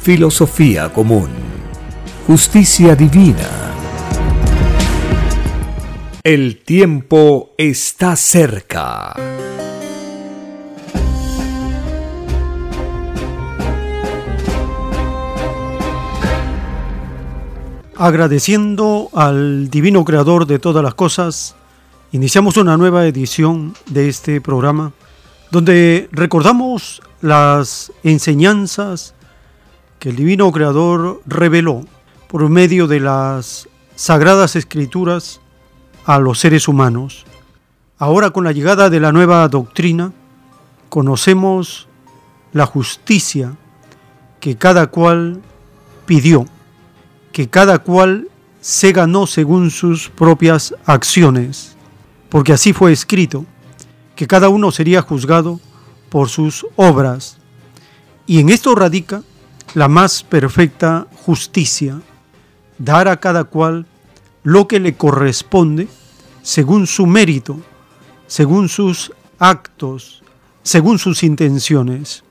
filosofía común justicia divina. El tiempo está cerca. Agradeciendo al Divino Creador de todas las cosas, iniciamos una nueva edición de este programa donde recordamos las enseñanzas que el Divino Creador reveló por medio de las sagradas escrituras a los seres humanos. Ahora con la llegada de la nueva doctrina, conocemos la justicia que cada cual pidió, que cada cual se ganó según sus propias acciones, porque así fue escrito, que cada uno sería juzgado por sus obras. Y en esto radica la más perfecta justicia, dar a cada cual lo que le corresponde según su mérito, según sus actos, según sus intenciones,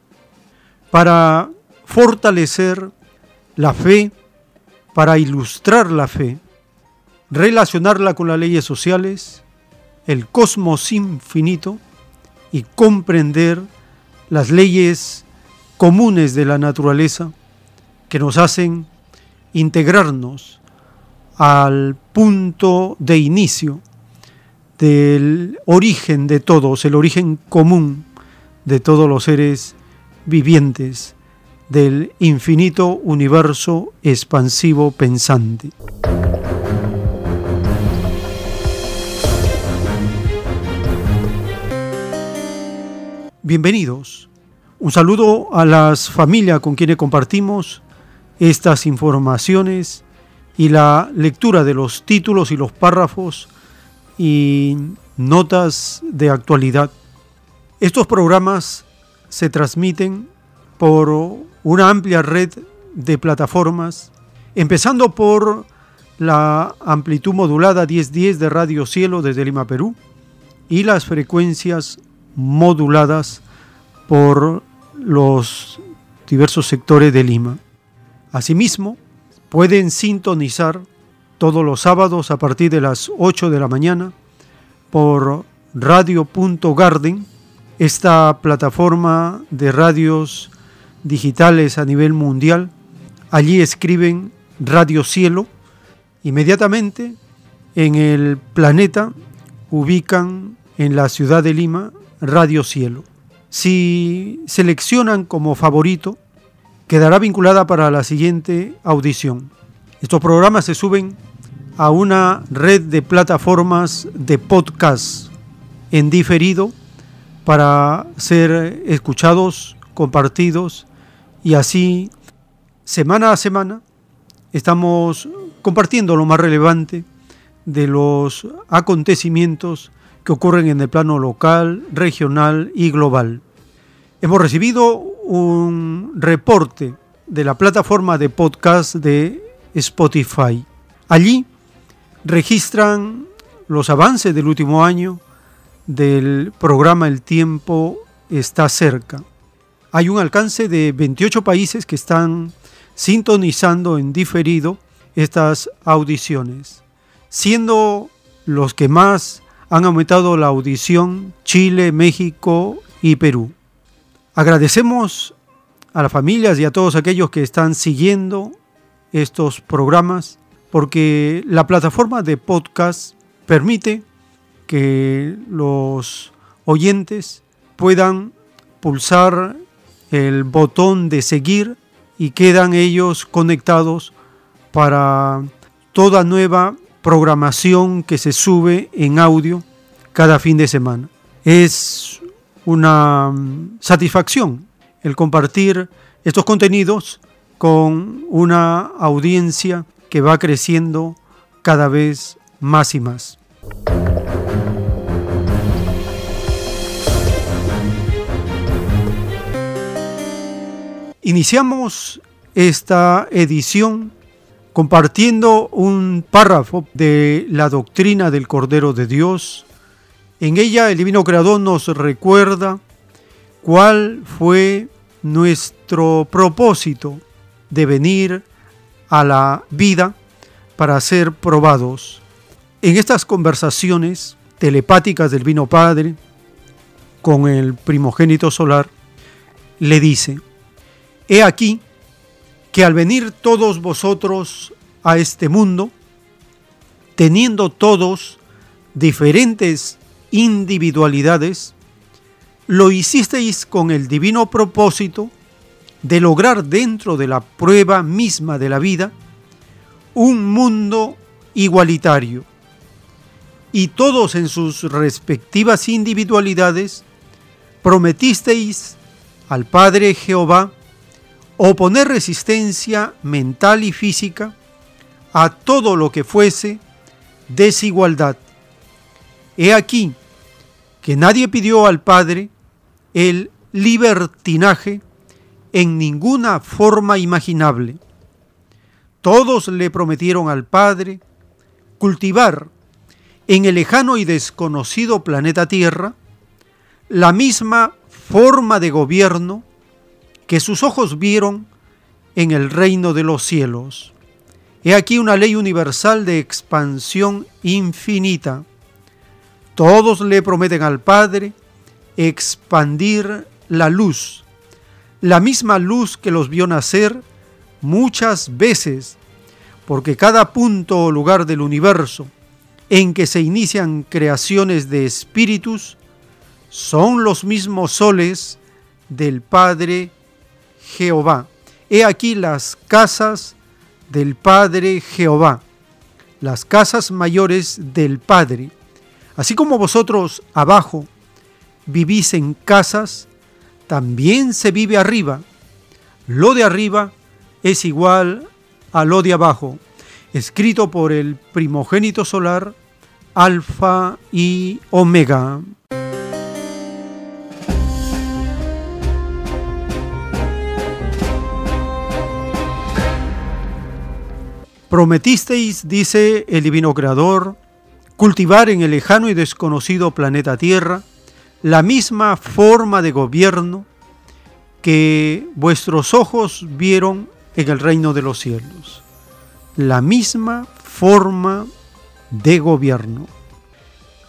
para fortalecer la fe, para ilustrar la fe, relacionarla con las leyes sociales, el cosmos infinito y comprender las leyes comunes de la naturaleza que nos hacen integrarnos al punto de inicio del origen de todos, el origen común de todos los seres vivientes, del infinito universo expansivo pensante. Bienvenidos. Un saludo a las familias con quienes compartimos estas informaciones y la lectura de los títulos y los párrafos y notas de actualidad. Estos programas se transmiten por una amplia red de plataformas, empezando por la amplitud modulada 1010 de Radio Cielo desde Lima, Perú, y las frecuencias moduladas por los diversos sectores de Lima. Asimismo, pueden sintonizar todos los sábados a partir de las 8 de la mañana por radio.garden, esta plataforma de radios digitales a nivel mundial. Allí escriben Radio Cielo. Inmediatamente en el planeta ubican en la ciudad de Lima Radio Cielo. Si seleccionan como favorito quedará vinculada para la siguiente audición. Estos programas se suben a una red de plataformas de podcast en diferido para ser escuchados, compartidos y así semana a semana estamos compartiendo lo más relevante de los acontecimientos que ocurren en el plano local, regional y global. Hemos recibido un reporte de la plataforma de podcast de Spotify. Allí registran los avances del último año del programa El tiempo está cerca. Hay un alcance de 28 países que están sintonizando en diferido estas audiciones, siendo los que más han aumentado la audición Chile, México y Perú. Agradecemos a las familias y a todos aquellos que están siguiendo estos programas, porque la plataforma de podcast permite que los oyentes puedan pulsar el botón de seguir y quedan ellos conectados para toda nueva programación que se sube en audio cada fin de semana. Es una mm, satisfacción el compartir estos contenidos con una audiencia que va creciendo cada vez más y más. Iniciamos esta edición compartiendo un párrafo de la doctrina del Cordero de Dios. En ella el Divino Creador nos recuerda cuál fue nuestro propósito de venir a la vida para ser probados. En estas conversaciones telepáticas del Vino Padre con el primogénito solar, le dice, He aquí que al venir todos vosotros a este mundo, teniendo todos diferentes individualidades, lo hicisteis con el divino propósito de lograr dentro de la prueba misma de la vida un mundo igualitario. Y todos en sus respectivas individualidades prometisteis al Padre Jehová oponer resistencia mental y física a todo lo que fuese desigualdad. He aquí que nadie pidió al Padre el libertinaje en ninguna forma imaginable. Todos le prometieron al Padre cultivar en el lejano y desconocido planeta Tierra la misma forma de gobierno que sus ojos vieron en el reino de los cielos. He aquí una ley universal de expansión infinita. Todos le prometen al Padre expandir la luz, la misma luz que los vio nacer muchas veces, porque cada punto o lugar del universo en que se inician creaciones de espíritus son los mismos soles del Padre Jehová. He aquí las casas del Padre Jehová, las casas mayores del Padre. Así como vosotros abajo vivís en casas, también se vive arriba. Lo de arriba es igual a lo de abajo, escrito por el primogénito solar, Alfa y Omega. Prometisteis, dice el divino creador, cultivar en el lejano y desconocido planeta Tierra la misma forma de gobierno que vuestros ojos vieron en el reino de los cielos. La misma forma de gobierno.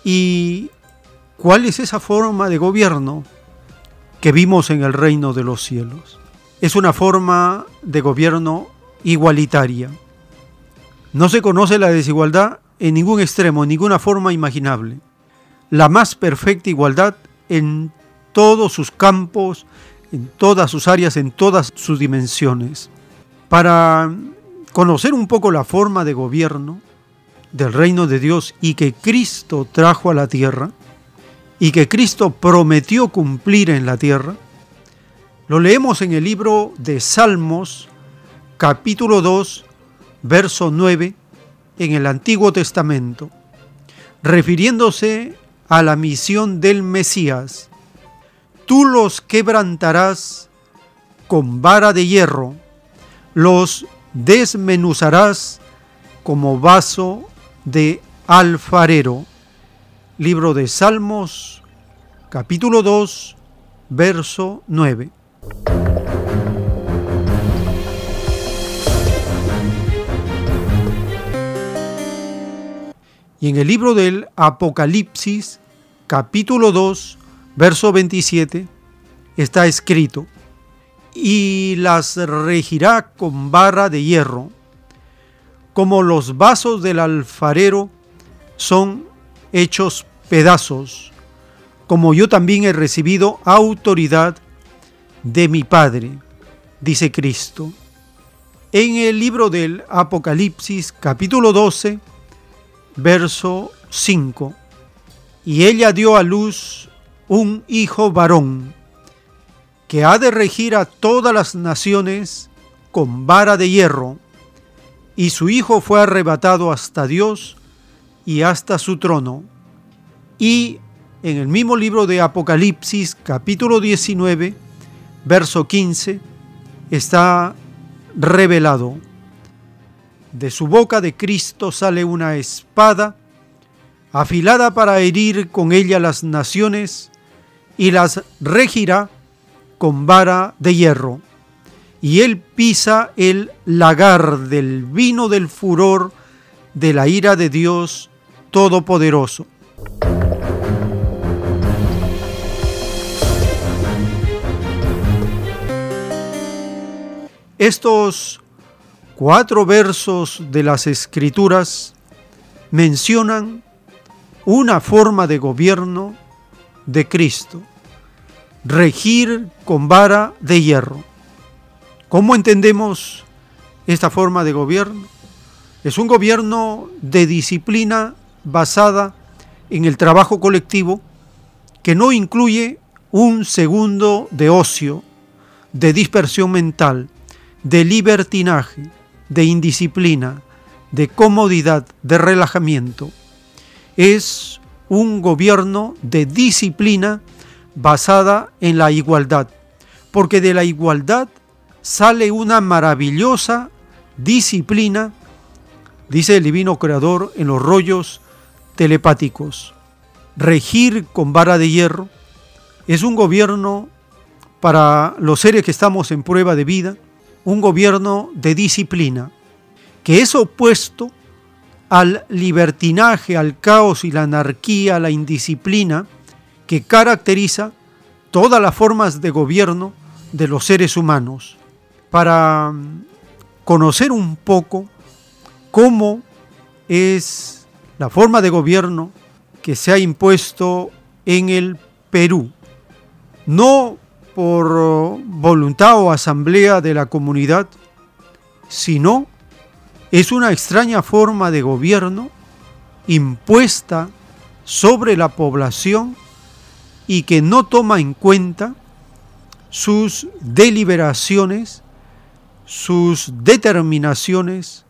¿Y cuál es esa forma de gobierno que vimos en el reino de los cielos? Es una forma de gobierno igualitaria no se conoce la desigualdad en ningún extremo, en ninguna forma imaginable. La más perfecta igualdad en todos sus campos, en todas sus áreas, en todas sus dimensiones. Para conocer un poco la forma de gobierno del reino de Dios y que Cristo trajo a la tierra y que Cristo prometió cumplir en la tierra, lo leemos en el libro de Salmos, capítulo 2, verso 9 en el Antiguo Testamento, refiriéndose a la misión del Mesías. Tú los quebrantarás con vara de hierro, los desmenuzarás como vaso de alfarero. Libro de Salmos, capítulo 2, verso 9. Y en el libro del Apocalipsis, capítulo 2, verso 27, está escrito, y las regirá con vara de hierro, como los vasos del alfarero son hechos pedazos, como yo también he recibido autoridad de mi Padre, dice Cristo. En el libro del Apocalipsis capítulo 12, verso 5, y ella dio a luz un hijo varón, que ha de regir a todas las naciones con vara de hierro, y su hijo fue arrebatado hasta Dios y hasta su trono. Y en el mismo libro de Apocalipsis capítulo 19, verso 15, está revelado. De su boca de Cristo sale una espada, afilada para herir con ella las naciones, y las regirá con vara de hierro. Y él pisa el lagar del vino del furor de la ira de Dios Todopoderoso. Estos cuatro versos de las escrituras mencionan una forma de gobierno de Cristo, regir con vara de hierro. ¿Cómo entendemos esta forma de gobierno? Es un gobierno de disciplina basada en el trabajo colectivo que no incluye un segundo de ocio, de dispersión mental, de libertinaje, de indisciplina, de comodidad, de relajamiento. Es un gobierno de disciplina basada en la igualdad, porque de la igualdad sale una maravillosa disciplina, dice el divino creador en los rollos telepáticos. Regir con vara de hierro es un gobierno para los seres que estamos en prueba de vida, un gobierno de disciplina, que es opuesto al libertinaje, al caos y la anarquía, la indisciplina que caracteriza todas las formas de gobierno de los seres humanos. Para mm, conocer un poco cómo es la forma de gobierno que se ha impuesto en el Perú, no por voluntad o asamblea de la comunidad, sino es una extraña forma de gobierno impuesta sobre la población y que no toma en cuenta sus deliberaciones, sus determinaciones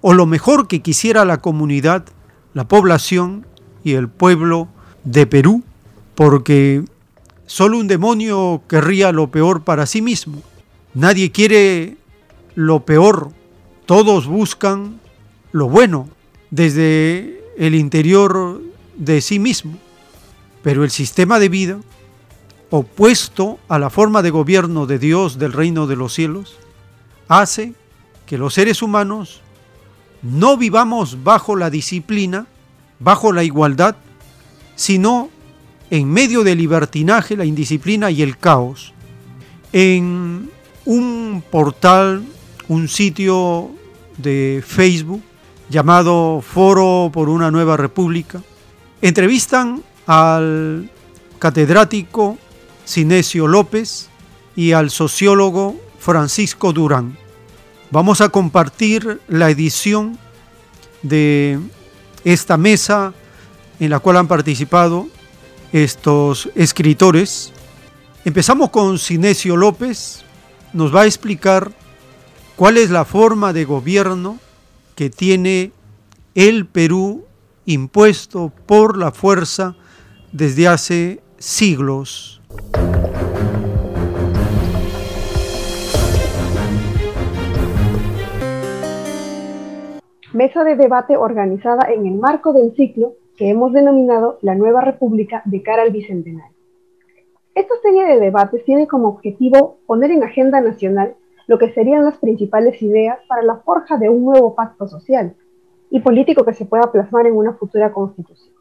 o lo mejor que quisiera la comunidad, la población y el pueblo de Perú, porque Solo un demonio querría lo peor para sí mismo. Nadie quiere lo peor. Todos buscan lo bueno desde el interior de sí mismo. Pero el sistema de vida, opuesto a la forma de gobierno de Dios del reino de los cielos, hace que los seres humanos no vivamos bajo la disciplina, bajo la igualdad, sino en medio del libertinaje, la indisciplina y el caos, en un portal, un sitio de Facebook llamado Foro por una Nueva República, entrevistan al catedrático Sinesio López y al sociólogo Francisco Durán. Vamos a compartir la edición de esta mesa en la cual han participado estos escritores. Empezamos con Sinesio López, nos va a explicar cuál es la forma de gobierno que tiene el Perú impuesto por la fuerza desde hace siglos. Mesa de debate organizada en el marco del ciclo que hemos denominado la nueva república de cara al bicentenario. Esta serie de debates tiene como objetivo poner en agenda nacional lo que serían las principales ideas para la forja de un nuevo pacto social y político que se pueda plasmar en una futura constitución.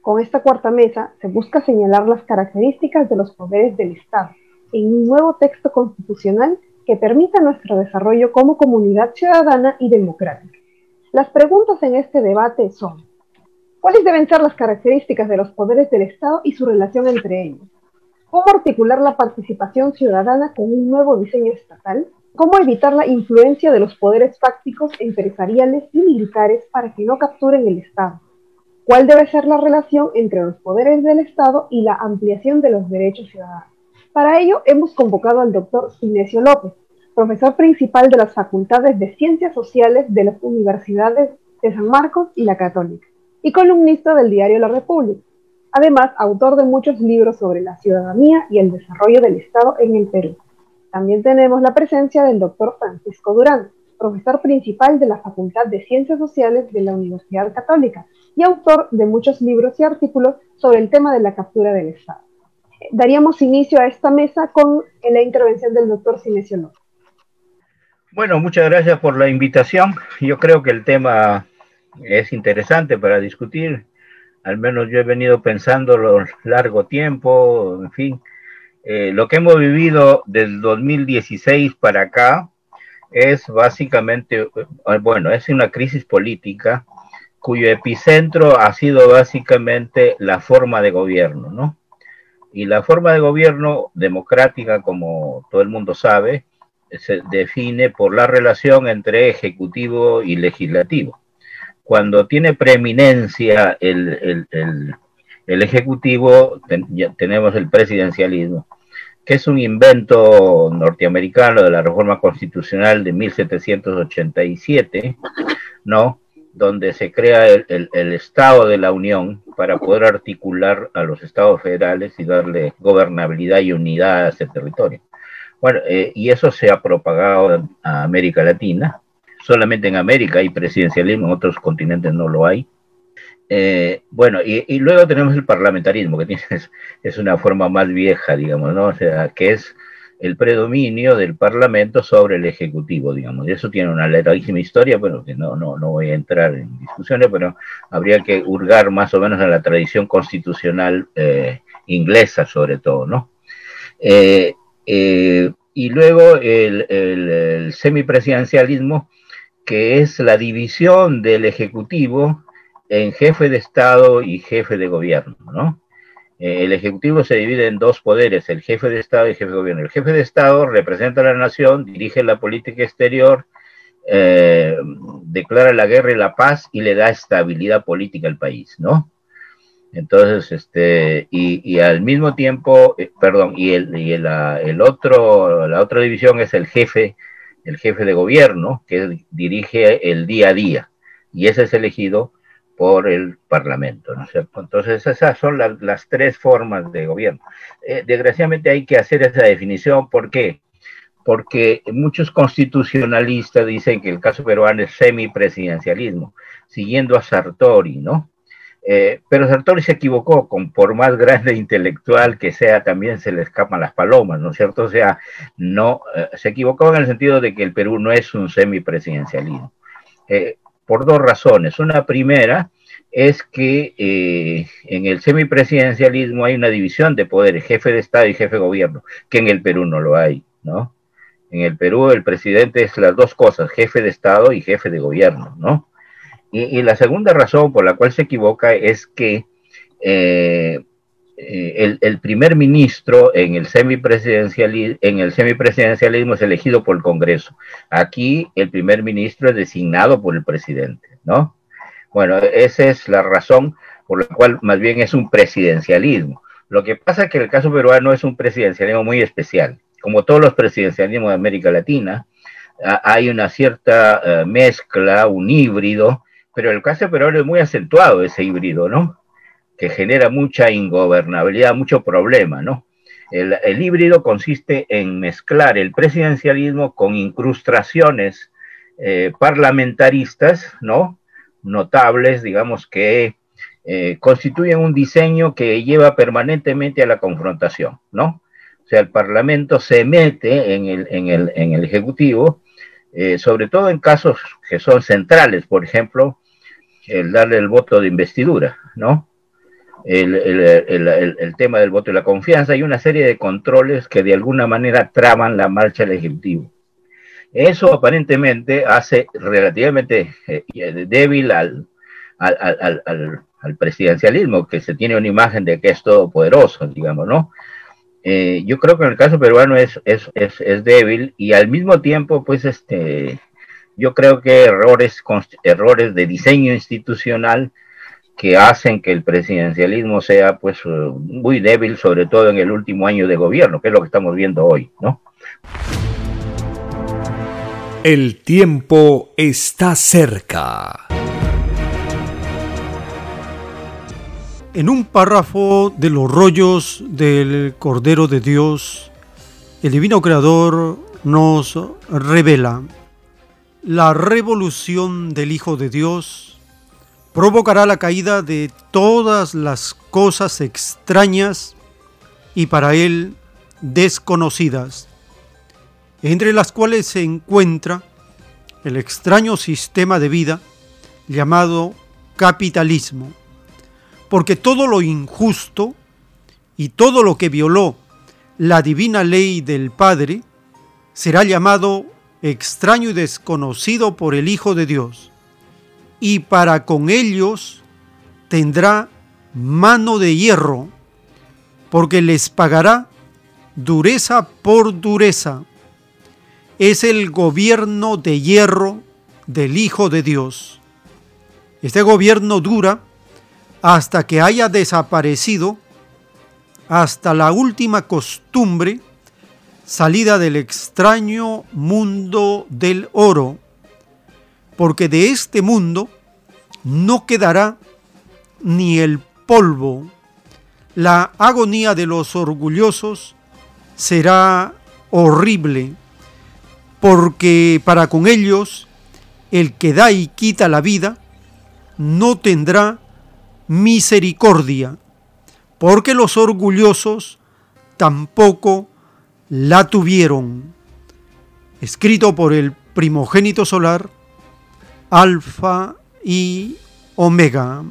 Con esta cuarta mesa se busca señalar las características de los poderes del Estado, en un nuevo texto constitucional que permita nuestro desarrollo como comunidad ciudadana y democrática. Las preguntas en este debate son, ¿cuáles deben ser las características de los poderes del Estado y su relación entre ellos? ¿Cómo articular la participación ciudadana con un nuevo diseño estatal? ¿Cómo evitar la influencia de los poderes fácticos, empresariales y militares para que no capturen el Estado? ¿Cuál debe ser la relación entre los poderes del Estado y la ampliación de los derechos ciudadanos? Para ello, hemos convocado al doctor Inesio López, profesor principal de las Facultades de Ciencias Sociales de las Universidades de San Marcos y la Católica, y columnista del diario La República. Además, autor de muchos libros sobre la ciudadanía y el desarrollo del Estado en el Perú. También tenemos la presencia del doctor Francisco Durán, profesor principal de la Facultad de Ciencias Sociales de la Universidad Católica y autor de muchos libros y artículos sobre el tema de la captura del Estado. Daríamos inicio a esta mesa con la intervención del doctor Sinesio López. Bueno, muchas gracias por la invitación. Yo creo que el tema es interesante para discutir. Al menos yo he venido pensándolo largo tiempo, en fin. Eh, lo que hemos vivido del 2016 para acá es básicamente, eh, bueno, es una crisis política cuyo epicentro ha sido básicamente la forma de gobierno, ¿no? Y la forma de gobierno democrática, como todo el mundo sabe, se define por la relación entre ejecutivo y legislativo. Cuando tiene preeminencia el, ejecutivo, tenemos el presidencialismo, que es un invento norteamericano de la reforma constitucional de 1787, ¿no? donde se crea el, Estado de la Unión para poder articular a los estados federales y darle gobernabilidad y unidad a ese territorio. Bueno, eh, y eso se ha propagado a América Latina. Solamente en América hay presidencialismo, en otros continentes no lo hay. Eh, bueno, y, luego tenemos el parlamentarismo, que es, una forma más vieja, digamos, ¿no? O sea, que es el predominio del Parlamento sobre el Ejecutivo, digamos. Y eso tiene una larguísima historia, pero que no, no, no voy a entrar en discusiones, pero habría que hurgar más o menos en la tradición constitucional eh, inglesa, sobre todo, ¿no? Eh, y luego el, el, semipresidencialismo, que es la división del Ejecutivo en jefe de Estado y jefe de gobierno, ¿no? Eh, el Ejecutivo se divide en dos poderes, el jefe de Estado y el jefe de gobierno. El jefe de Estado representa a la nación, dirige la política exterior, eh, declara la guerra y la paz y le da estabilidad política al país, ¿no? Entonces, este, y, al mismo tiempo, eh, perdón, y, el, y el, otro, la otra división es el jefe, el jefe de gobierno, que dirige el día a día, y ese es elegido por el Parlamento, ¿no es cierto? Entonces, esas son las tres formas de gobierno. Eh, desgraciadamente hay que hacer esa definición, ¿por qué? Porque muchos constitucionalistas dicen que el caso peruano es semipresidencialismo, siguiendo a Sartori, ¿no? Eh, pero Sartori se equivocó, con por más grande intelectual que sea, también se le escapan las palomas, ¿no es cierto? O sea, no, eh, se equivocó en el sentido de que el Perú no es un semipresidencialismo. Eh, por dos razones. Una primera es que eh, en el semipresidencialismo hay una división de poderes, jefe de Estado y jefe de gobierno, que en el Perú no lo hay, ¿no? En el Perú el presidente es las dos cosas, jefe de Estado y jefe de gobierno, ¿no? Y, la segunda razón por la cual se equivoca es que eh, eh, el, primer ministro en el, semipresidencialismo, en el semipresidencialismo es elegido por el Congreso. Aquí el primer ministro es designado por el presidente, ¿no? Bueno, esa es la razón por la cual más bien es un presidencialismo. Lo que pasa es que el caso peruano es un presidencialismo muy especial. Como todos los presidencialismos de América Latina, hay una cierta eh, mezcla, un híbrido, pero el caso peruano es muy acentuado ese híbrido, ¿no? que genera mucha ingobernabilidad, mucho problema, ¿no? El, híbrido consiste en mezclar el presidencialismo con incrustaciones eh, parlamentaristas, ¿no? Notables, digamos, que eh, constituyen un diseño que lleva permanentemente a la confrontación, ¿no? O sea, el Parlamento se mete en el, en el, en el Ejecutivo, eh, sobre todo en casos que son centrales, por ejemplo, el darle el voto de investidura, ¿no? el, tema del voto y la confianza y una serie de controles que de alguna manera traban la marcha del Ejecutivo. Eso aparentemente hace relativamente eh, débil al, al, presidencialismo, que se tiene una imagen de que es todopoderoso, digamos, ¿no? Eh, yo creo que en el caso peruano es, es, es, es, débil y al mismo tiempo, pues, este, yo creo que errores, errores de diseño institucional que hacen que el presidencialismo sea pues eh, muy débil, sobre todo en el último año de gobierno, que es lo que estamos viendo hoy, ¿no? El tiempo está cerca. En un párrafo de los rollos del Cordero de Dios, el Divino Creador nos revela la revolución del Hijo de Dios provocará la caída de todas las cosas extrañas y para él desconocidas, entre las cuales se encuentra el extraño sistema de vida llamado capitalismo, porque todo lo injusto y todo lo que violó la divina ley del Padre será llamado extraño y desconocido por el Hijo de Dios y para con ellos tendrá mano de hierro, porque les pagará dureza por dureza. Es el gobierno de hierro del Hijo de Dios. Este gobierno dura hasta que haya desaparecido hasta la última costumbre salida del extraño mundo del oro porque de este mundo no quedará ni el polvo. La agonía de los orgullosos será horrible, porque para con ellos el que da y quita la vida no tendrá misericordia, porque los orgullosos tampoco la tuvieron. Escrito por el primogénito solar, Alfa y Omega.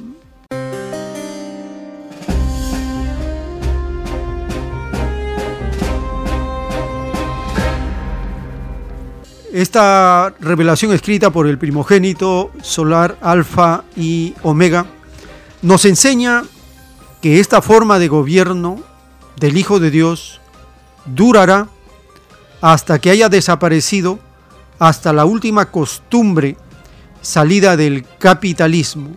Esta revelación escrita por el primogénito solar Alfa y Omega nos enseña que esta forma de gobierno del Hijo de Dios durará hasta que haya desaparecido hasta la última costumbre salida del capitalismo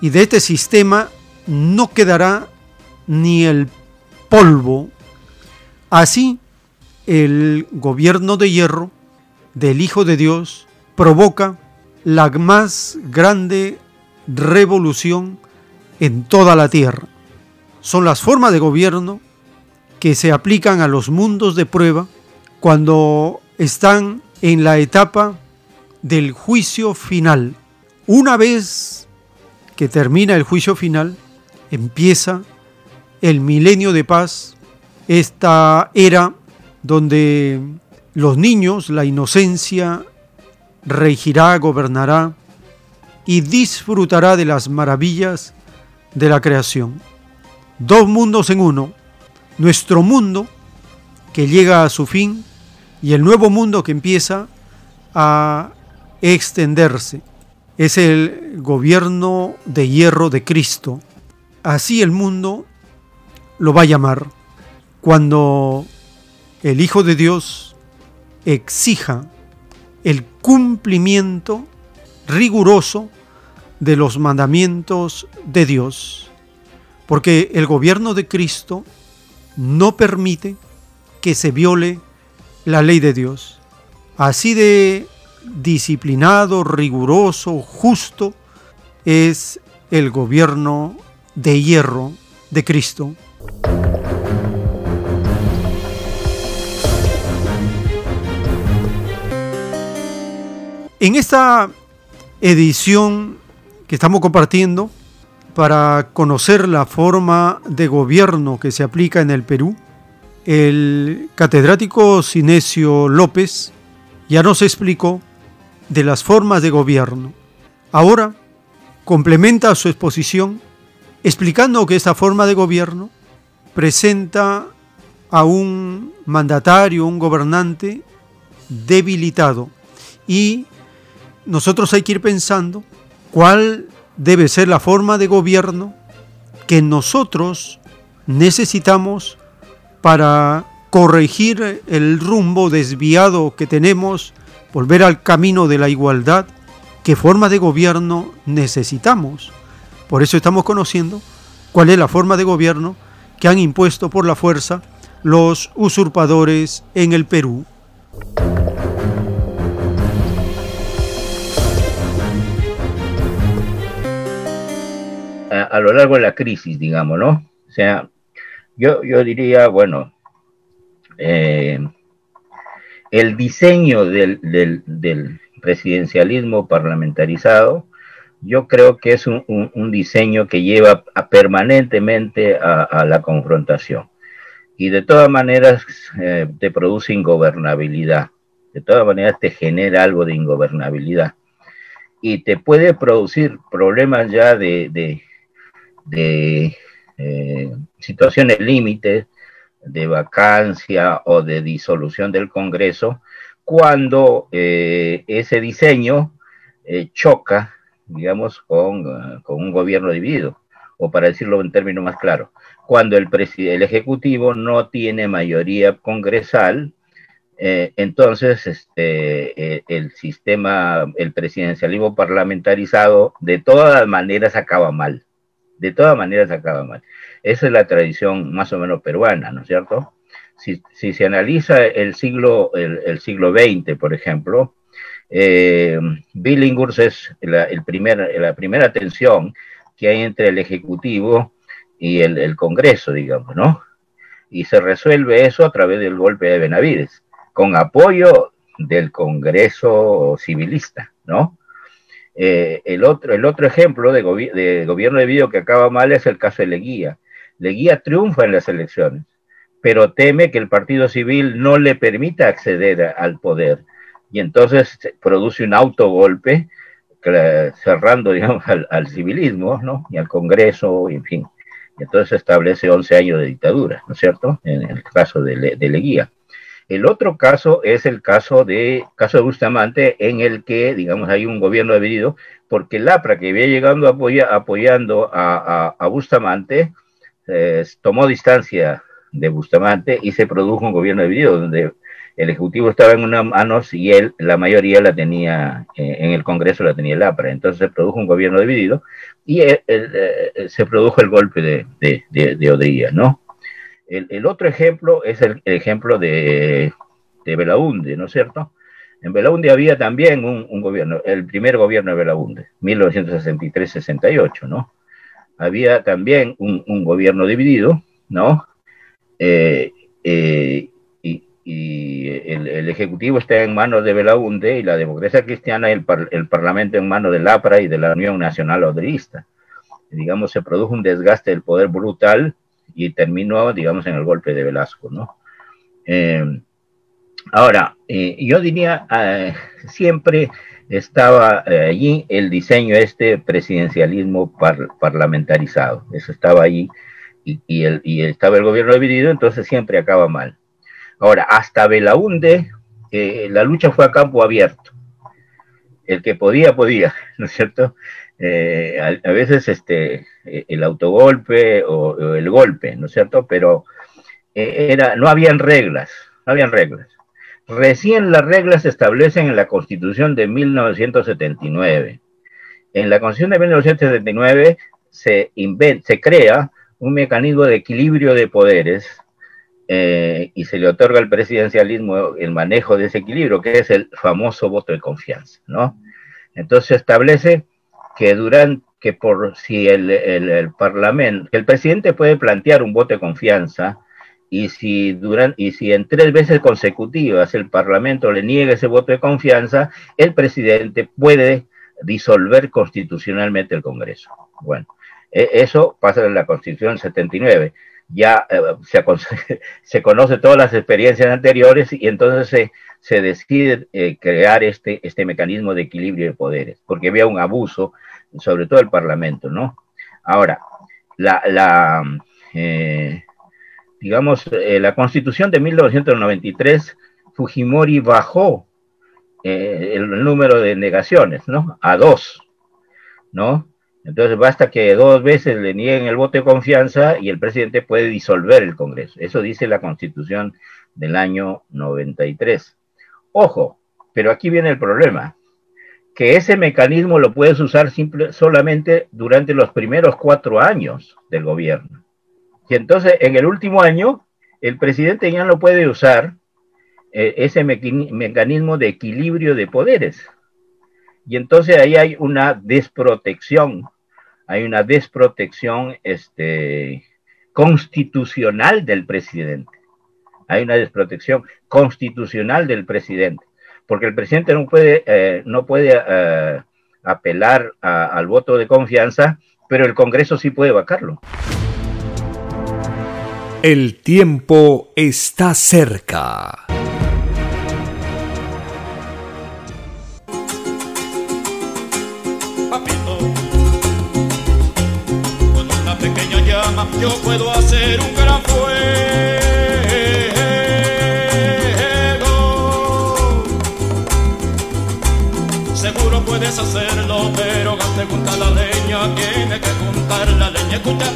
y de este sistema no quedará ni el polvo. Así, el gobierno de hierro del Hijo de Dios provoca la más grande revolución en toda la tierra. Son las formas de gobierno que se aplican a los mundos de prueba cuando están en la etapa del juicio final. Una vez que termina el juicio final, empieza el milenio de paz, esta era donde los niños, la inocencia, regirá, gobernará y disfrutará de las maravillas de la creación. Dos mundos en uno, nuestro mundo que llega a su fin y el nuevo mundo que empieza a extenderse. Es el gobierno de hierro de Cristo. Así el mundo lo va a llamar cuando el Hijo de Dios exija el cumplimiento riguroso de los mandamientos de Dios. Porque el gobierno de Cristo no permite que se viole la ley de Dios. Así de disciplinado, riguroso, justo, es el gobierno de hierro de Cristo. En esta edición que estamos compartiendo para conocer la forma de gobierno que se aplica en el Perú, el catedrático Cinesio López ya nos explicó de las formas de gobierno. Ahora complementa su exposición explicando que esta forma de gobierno presenta a un mandatario, un gobernante debilitado. Y nosotros hay que ir pensando cuál debe ser la forma de gobierno que nosotros necesitamos para corregir el rumbo desviado que tenemos, volver al camino de la igualdad, qué forma de gobierno necesitamos. Por eso estamos conociendo cuál es la forma de gobierno que han impuesto por la fuerza los usurpadores en el Perú. A, lo largo de la crisis, digamos, ¿no? O sea, yo, yo diría, bueno, eh, el diseño del, del, presidencialismo parlamentarizado, yo creo que es un, un, diseño que lleva permanentemente a, la confrontación. Y de todas maneras eh, te produce ingobernabilidad. De todas maneras te genera algo de ingobernabilidad. Y te puede producir problemas ya de, de eh, situaciones límites, de vacancia o de disolución del Congreso cuando eh, ese diseño eh, choca, digamos, con, con, un gobierno dividido, o para decirlo en términos más claros, cuando el, el Ejecutivo no tiene mayoría congresal, entonces este, el sistema, el presidencialismo parlamentarizado, de todas maneras acaba mal, de todas maneras acaba mal. Esa es la tradición más o menos peruana, ¿no es cierto? Si, se analiza el siglo, el, siglo XX, por ejemplo, eh, Billinghurst es la, el primer, la primera tensión que hay entre el Ejecutivo y el, el, Congreso, digamos, ¿no? Y se resuelve eso a través del golpe de Benavides, con apoyo del Congreso civilista, ¿no? Eh, el, otro, el otro ejemplo de, de gobierno debido que acaba mal es el caso de Leguía. Leguía triunfa en las elecciones, pero teme que el partido civil no le permita acceder al poder. Y entonces produce un autogolpe cerrando, digamos, al, civilismo, ¿no? Y al Congreso, y en fin. Y entonces establece 11 años de dictadura, ¿no es cierto? En el caso de, Leguía. El otro caso es el caso de, caso de Bustamante, en el que, digamos, hay un gobierno dividido, porque Lapra, que había llegado apoyando a, Bustamante, eh, tomó distancia de Bustamante y se produjo un gobierno dividido, donde el Ejecutivo estaba en unas manos y él, la mayoría la tenía, eh, en el Congreso la tenía el APRA. Entonces se produjo un gobierno dividido y eh, se produjo el golpe de, de, ¿no? El, otro ejemplo es el, ejemplo de, de Belaunde, ¿no es cierto? En Belaunde había también un, gobierno, el primer gobierno de Belaunde, 1963-68, ¿no? había también un, gobierno dividido, ¿no? Eh, eh, y, el, Ejecutivo está en manos de Belaunde y la democracia cristiana y el, el, Parlamento en manos del APRA y de la Unión Nacional Odrista. Digamos, se produjo un desgaste del poder brutal y terminó, digamos, en el golpe de Velasco, ¿no? Eh, ahora, yo diría, siempre estaba eh, allí el diseño este presidencialismo parlamentarizado. Eso estaba ahí y, el, y, estaba el gobierno dividido, entonces siempre acaba mal. Ahora, hasta Belaunde, eh, la lucha fue a campo abierto. El que podía, podía, ¿no es cierto? Eh, a, veces este, el autogolpe o, el golpe, ¿no es cierto? Pero era, no habían reglas, no habían reglas. Recién las reglas se establecen en la Constitución de 1979. En la Constitución de 1979 se, se crea un mecanismo de equilibrio de poderes eh, y se le otorga al presidencialismo el manejo de ese equilibrio, que es el famoso voto de confianza, ¿no? Entonces establece que durante que por si el, el, el parlamento, que el presidente puede plantear un voto de confianza y si, duran, y si en tres veces consecutivas el Parlamento le niega ese voto de confianza, el presidente puede disolver constitucionalmente el Congreso. Bueno, e, eso pasa en la Constitución 79. Ya eh, se, se, conoce todas las experiencias anteriores y entonces se, se decide eh, crear este, este mecanismo de equilibrio de poderes, porque había un abuso, sobre todo el Parlamento, ¿no? Ahora, la, eh, digamos, la constitución de 1993, Fujimori bajó el número de negaciones, ¿no? A dos, ¿no? Entonces basta que dos veces le nieguen el voto de confianza y el presidente puede disolver el Congreso. Eso dice la constitución del año 93. Ojo, pero aquí viene el problema, que ese mecanismo lo puedes usar simple, solamente durante los primeros cuatro años del gobierno. Y entonces en el último año, el presidente ya no puede usar eh, ese mecanismo de equilibrio de poderes. Y entonces ahí hay una desprotección, hay una desprotección este, constitucional del presidente. Hay una desprotección constitucional del presidente, porque el presidente no puede, eh, no puede eh, apelar al voto de confianza, pero el Congreso sí puede vacarlo. El tiempo está cerca. Yo puedo hacer un gran fuego. Seguro puedes hacerlo, pero antes junta la leña, tiene que juntar la leña. Escucha,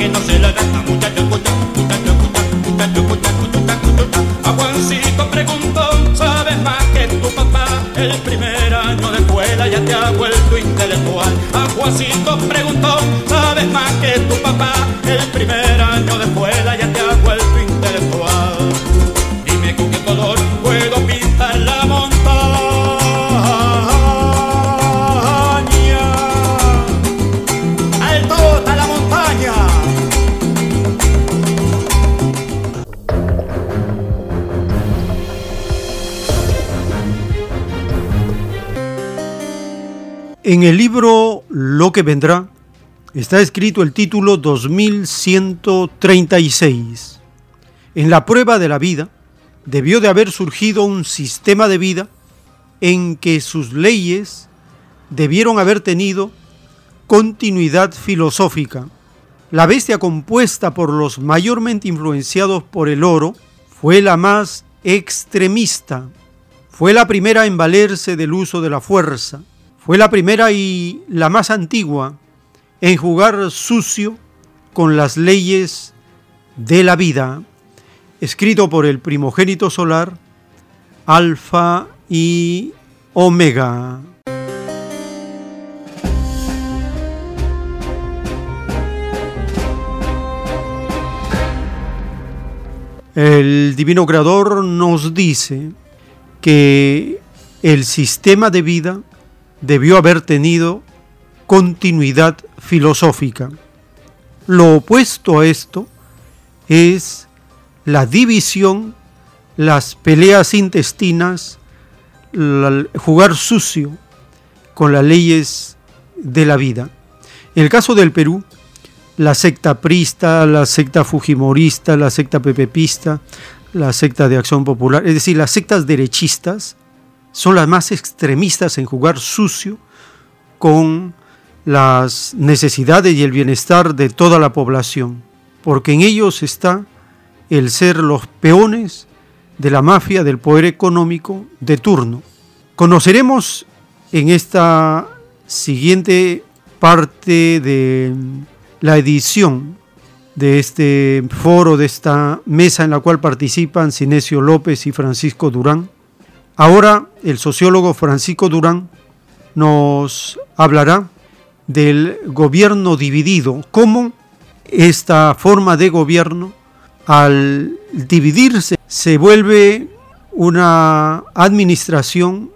que no se levanta. Muchacho, escucha, muchacho, escucha, muchacho, escucha, escucha, escucha. A Juancito preguntó, ¿sabes más que tu papá? El primer año de escuela ya te ha vuelto intelectual. A Juancito preguntó, ¿sabes más que tu papá? el primer año de escuela ya te ha vuelto intelectual. Dime con qué color En el libro Lo que vendrá, está escrito el título 2136. En la prueba de la vida debió de haber surgido un sistema de vida en que sus leyes debieron haber tenido continuidad filosófica. La bestia compuesta por los mayormente influenciados por el oro fue la más extremista, fue la primera en valerse del uso de la fuerza, fue la primera y la más antigua en jugar sucio con las leyes de la vida, escrito por el primogénito solar, Alfa y Omega. El Divino Creador nos dice que el sistema de vida debió haber tenido continuidad filosófica. Lo opuesto a esto es la división, las peleas intestinas, jugar sucio con las leyes de la vida. En el caso del Perú, la secta prista, la secta fujimorista, la secta pepepista, la secta de acción popular, es decir, las sectas derechistas son las más extremistas en jugar sucio con las necesidades y el bienestar de toda la población, porque en ellos está el ser los peones de la mafia del poder económico de turno. Conoceremos en esta siguiente parte de la edición de este foro, de esta mesa en la cual participan Sinesio López y Francisco Durán. Ahora el sociólogo Francisco Durán nos hablará del gobierno dividido, cómo esta forma de gobierno al dividirse se vuelve una administración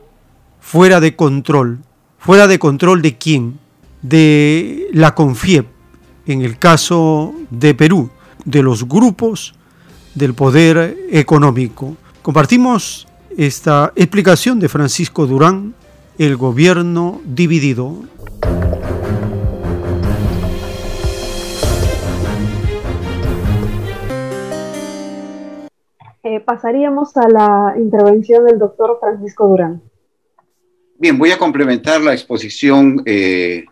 fuera de control. ¿Fuera de control de quién? De la CONFIEP, en el caso de Perú, de los grupos del poder económico. Compartimos esta explicación de Francisco Durán, el gobierno dividido. Eh, pasaríamos a la intervención del doctor Francisco Durán. Bien, voy a complementar la exposición eh,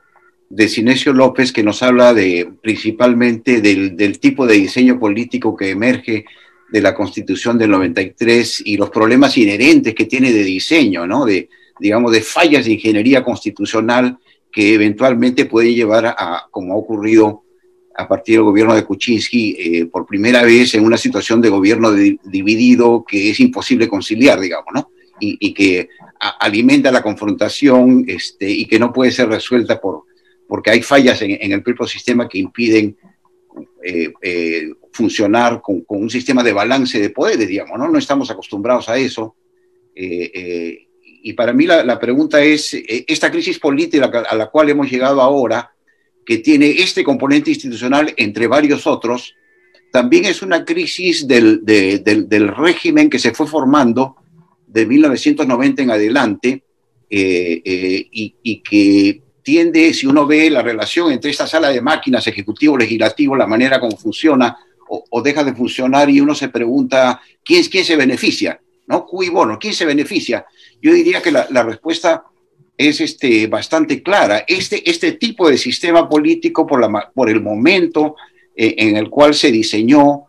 de Sinesio López que nos habla de principalmente del, del, tipo de diseño político que emerge de la Constitución del 93 y los problemas inherentes que tiene de diseño, ¿no? De, digamos, de fallas de ingeniería constitucional que eventualmente pueden llevar a, como ha ocurrido a partir del gobierno de Kuczynski, eh, por primera vez en una situación de gobierno dividido que es imposible conciliar, digamos, ¿no? Y, que alimenta la confrontación este, y que no puede ser resuelta por, porque hay fallas en el propio sistema que impiden eh, eh, funcionar con, con, un sistema de balance de poderes, digamos, ¿no? No estamos acostumbrados a eso. Eh, y para mí la, la, pregunta es, esta crisis política a la cual hemos llegado ahora, que tiene este componente institucional entre varios otros, también es una crisis del, de, del, del régimen que se fue formando de 1990 en adelante eh, eh, y, y, que tiende, si uno ve la relación entre esta sala de máquinas, ejecutivo, legislativo, la manera como funciona o, deja de funcionar y uno se pregunta, ¿quién, quién se beneficia? ¿No? Cui bono, ¿quién se beneficia? Yo diría que la, la respuesta es este, bastante clara. Este, este tipo de sistema político, por, la, por el momento eh, en el cual se diseñó,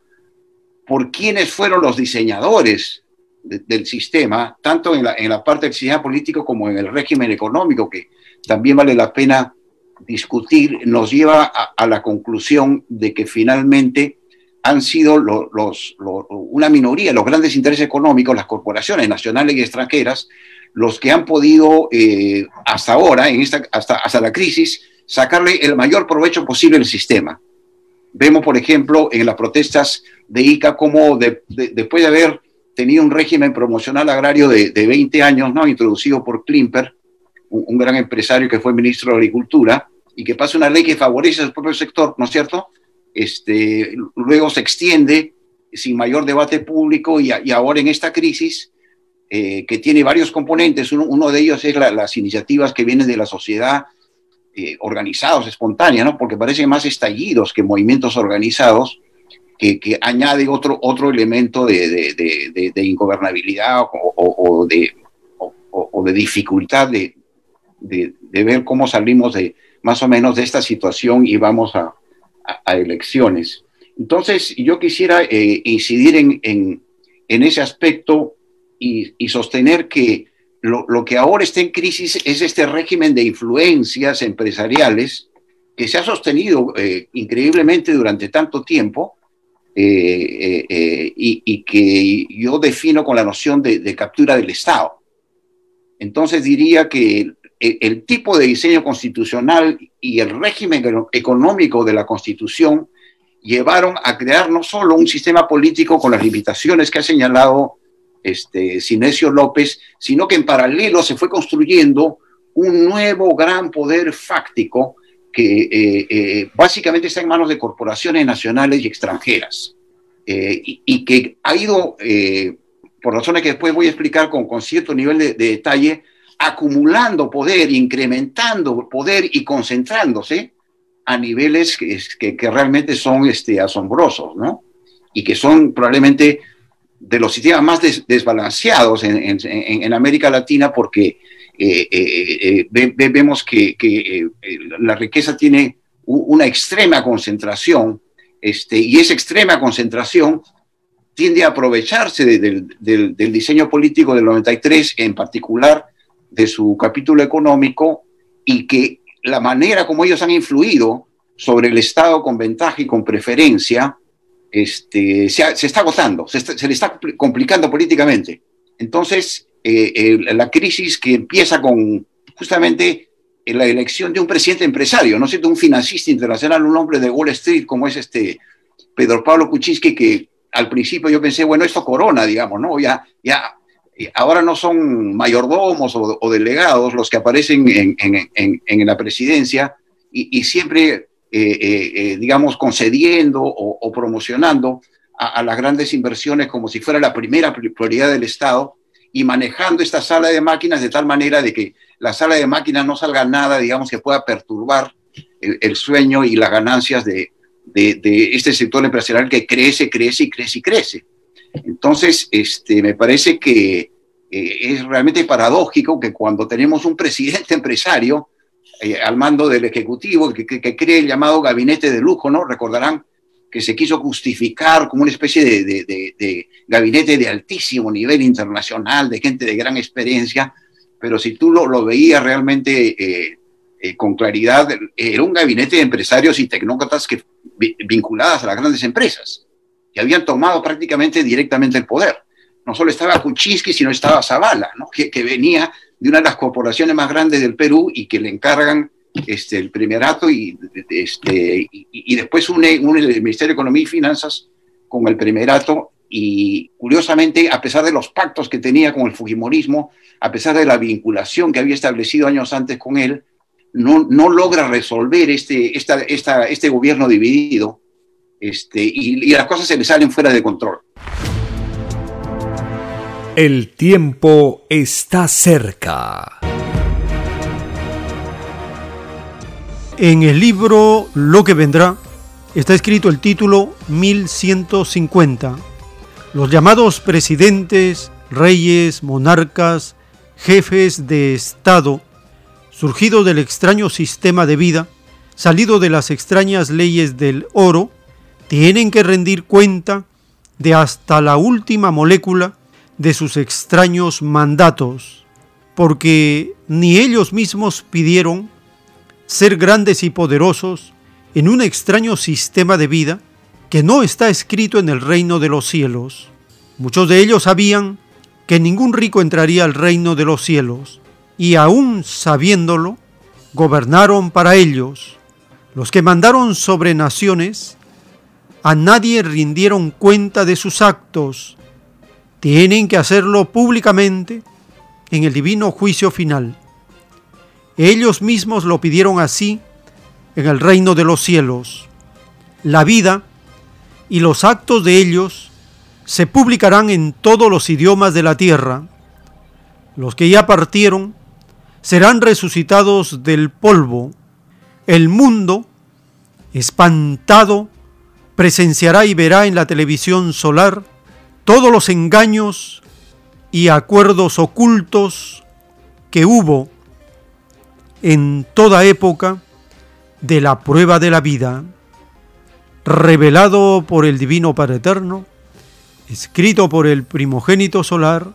por quienes fueron los diseñadores de, del sistema, tanto en la, en la parte del sistema político como en el régimen económico, que también vale la pena discutir, nos lleva a, la conclusión de que finalmente han sido los, una minoría, los grandes intereses económicos, las corporaciones nacionales y extranjeras, los que han podido eh, hasta ahora, en esta, hasta, hasta la crisis, sacarle el mayor provecho posible al sistema. Vemos, por ejemplo, en las protestas de ICA como de, de, después de haber tenido un régimen promocional agrario de, de 20 años, ¿no? introducido por Klimper, un, un, gran empresario que fue ministro de Agricultura, y que pasa una ley que favorece al propio sector, ¿no es cierto? Este, luego se extiende sin mayor debate público y, y ahora en esta crisis eh, que tiene varios componentes. Uno, uno de ellos es la, las iniciativas que vienen de la sociedad eh, organizados, espontáneas, ¿no? porque parecen más estallidos que movimientos organizados, que, añade otro, otro elemento de, de, de, ingobernabilidad o, de, o, de, dificultad de, ver cómo salimos de más o menos de esta situación y vamos a, elecciones. Entonces, yo quisiera eh, incidir en, en, ese aspecto y, y sostener que lo, lo, que ahora está en crisis es este régimen de influencias empresariales que se ha sostenido eh, increíblemente durante tanto tiempo eh, eh, y, y, que yo defino con la noción de, captura del Estado. Entonces diría que el, el tipo de diseño constitucional y el régimen económico de la Constitución llevaron a crear no solo un sistema político con las limitaciones que ha señalado este, Sinesio López, sino que en paralelo se fue construyendo un nuevo gran poder fáctico que eh, eh, básicamente está en manos de corporaciones nacionales y extranjeras, eh, y, y, que ha ido, eh, por razones que después voy a explicar con, con cierto nivel de, de, detalle, acumulando poder, incrementando poder y concentrándose a niveles que, que, que realmente son este, asombrosos, ¿no? Y que son probablemente de los sistemas más des, desbalanceados en, en, en, América Latina porque eh, eh, ve, vemos que, que eh, la riqueza tiene una extrema concentración este, y esa extrema concentración tiende a aprovecharse de, de, del, del diseño político del 93, en particular de su capítulo económico, y que la manera como ellos han influido sobre el Estado con ventaja y con preferencia este, se, está agotando, se, le está complicando políticamente. Entonces, eh, la crisis que empieza con justamente la elección de un presidente empresario, no sé, de un financista internacional, un hombre de Wall Street como es este Pedro Pablo Kuczynski, que al principio yo pensé, bueno, esto corona, digamos, ¿no? Ya, ya, ahora no son mayordomos o, delegados los que aparecen en, la presidencia y, siempre, eh, eh, eh, digamos, concediendo o, promocionando a, las grandes inversiones como si fuera la primera prioridad del Estado y manejando esta sala de máquinas de tal manera de que la sala de máquinas no salga nada, digamos, que pueda perturbar el sueño y las ganancias de, de, este sector empresarial que crece, crece y crece y crece. Entonces, este, me parece que eh, es realmente paradójico que cuando tenemos un presidente empresario eh, al mando del Ejecutivo, que, que, cree el llamado gabinete de lujo, ¿no? Recordarán que se quiso justificar como una especie de, de, gabinete de altísimo nivel internacional, de gente de gran experiencia, pero si tú lo, lo veías realmente eh, con claridad, era un gabinete de empresarios y tecnócratas que vinculadas a las grandes empresas, que habían tomado prácticamente directamente el poder. No solo estaba Kuczynski, sino estaba Zavala, ¿no? que, venía de una de las corporaciones más grandes del Perú y que le encargan este, el primerato y, este, y, después une, el Ministerio de Economía y Finanzas con el primerato y curiosamente, a pesar de los pactos que tenía con el Fujimorismo, a pesar de la vinculación que había establecido años antes con él, no, logra resolver este, esta, este gobierno dividido este, y las cosas se le salen fuera de control. El tiempo está cerca. En el libro Lo que vendrá está escrito el título 1150. Los llamados presidentes, reyes, monarcas, jefes de Estado surgido del extraño sistema de vida, salido de las extrañas leyes del oro, tienen que rendir cuenta de hasta la última molécula de sus extraños mandatos, porque ni ellos mismos pidieron ser grandes y poderosos en un extraño sistema de vida que no está escrito en el reino de los cielos. Muchos de ellos sabían que ningún rico entraría al reino de los cielos, y aún sabiéndolo, gobernaron para ellos. Los que mandaron sobre naciones, a nadie rindieron cuenta de sus actos. Tienen que hacerlo públicamente en el divino juicio final. Ellos mismos lo pidieron así en el reino de los cielos. La vida y los actos de ellos se publicarán en todos los idiomas de la tierra. Los que ya partieron serán resucitados del polvo. El mundo, espantado, presenciará y verá en la televisión solar todos los engaños y acuerdos ocultos que hubo en toda época de la prueba de la vida, revelado por el Divino Padre Eterno, escrito por el primogénito solar,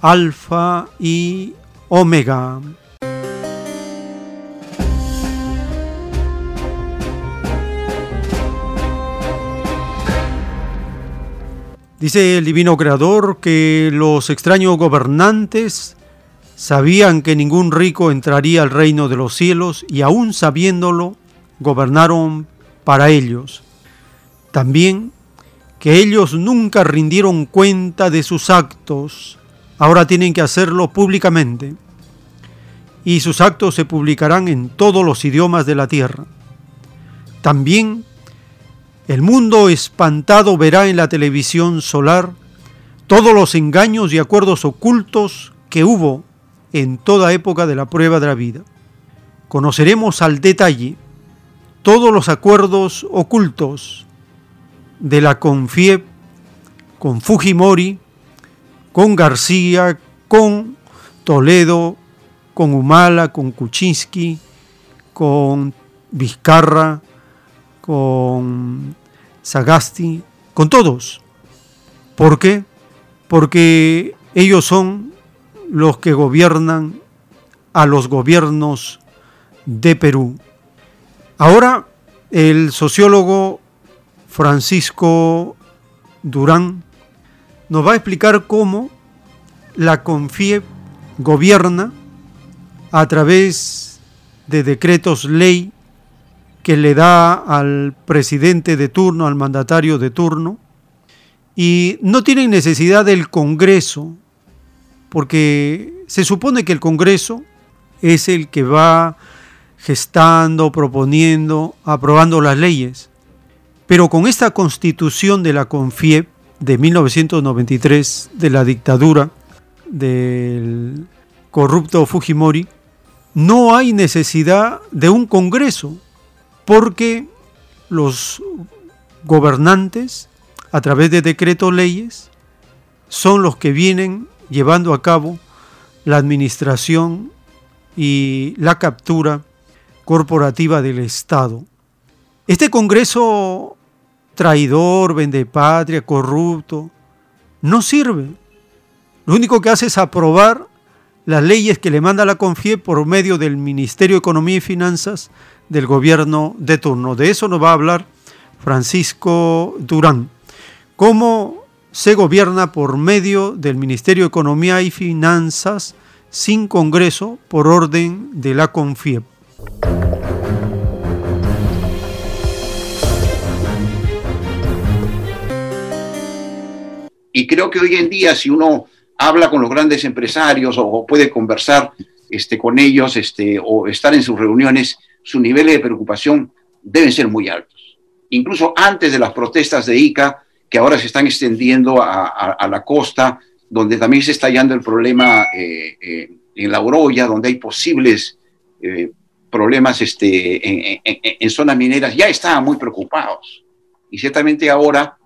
Alfa y Omega. Dice el divino creador que los extraños gobernantes sabían que ningún rico entraría al reino de los cielos y aún sabiéndolo, gobernaron para ellos. También que ellos nunca rindieron cuenta de sus actos Ahora tienen que hacerlo públicamente y sus actos se publicarán en todos los idiomas de la tierra. También el mundo espantado verá en la televisión solar todos los engaños y acuerdos ocultos que hubo en toda época de la prueba de la vida. Conoceremos al detalle todos los acuerdos ocultos de la CONFIEP con Fujimori, con García, con Toledo, con Humala, con Kuczynski, con Vizcarra, con Sagasti, con todos. ¿Por qué? Porque ellos son los que gobiernan a los gobiernos de Perú. Ahora el sociólogo Francisco Durán nos va a explicar cómo la CONFIEP gobierna a través de decretos ley que le da al presidente de turno, al mandatario de turno, y no tienen necesidad del Congreso, porque se supone que el Congreso es el que va gestando, proponiendo, aprobando las leyes. Pero con esta constitución de la CONFIEP de 1993, de la dictadura del corrupto Fujimori, no hay necesidad de un Congreso, porque los gobernantes, a través de decretos leyes, son los que vienen llevando a cabo la administración y la captura corporativa del Estado. Este Congreso traidor, vendepatria, corrupto, no sirve. Lo único que hace es aprobar las leyes que le manda la CONFIE por medio del Ministerio de Economía y Finanzas del gobierno de turno. De eso nos va a hablar Francisco Durán. ¿Cómo se gobierna por medio del Ministerio de Economía y Finanzas sin Congreso por orden de la CONFIEP? Y creo que hoy en día, si uno habla con los grandes empresarios o, puede conversar este, con ellos este, o estar en sus reuniones, sus niveles de preocupación deben ser muy altos. Incluso antes de las protestas de ICA, que ahora se están extendiendo a, la costa, donde también se está hallando el problema eh, eh, en la Oroya, donde hay posibles eh, problemas este, en, zonas mineras, ya estaban muy preocupados. Y ciertamente ahora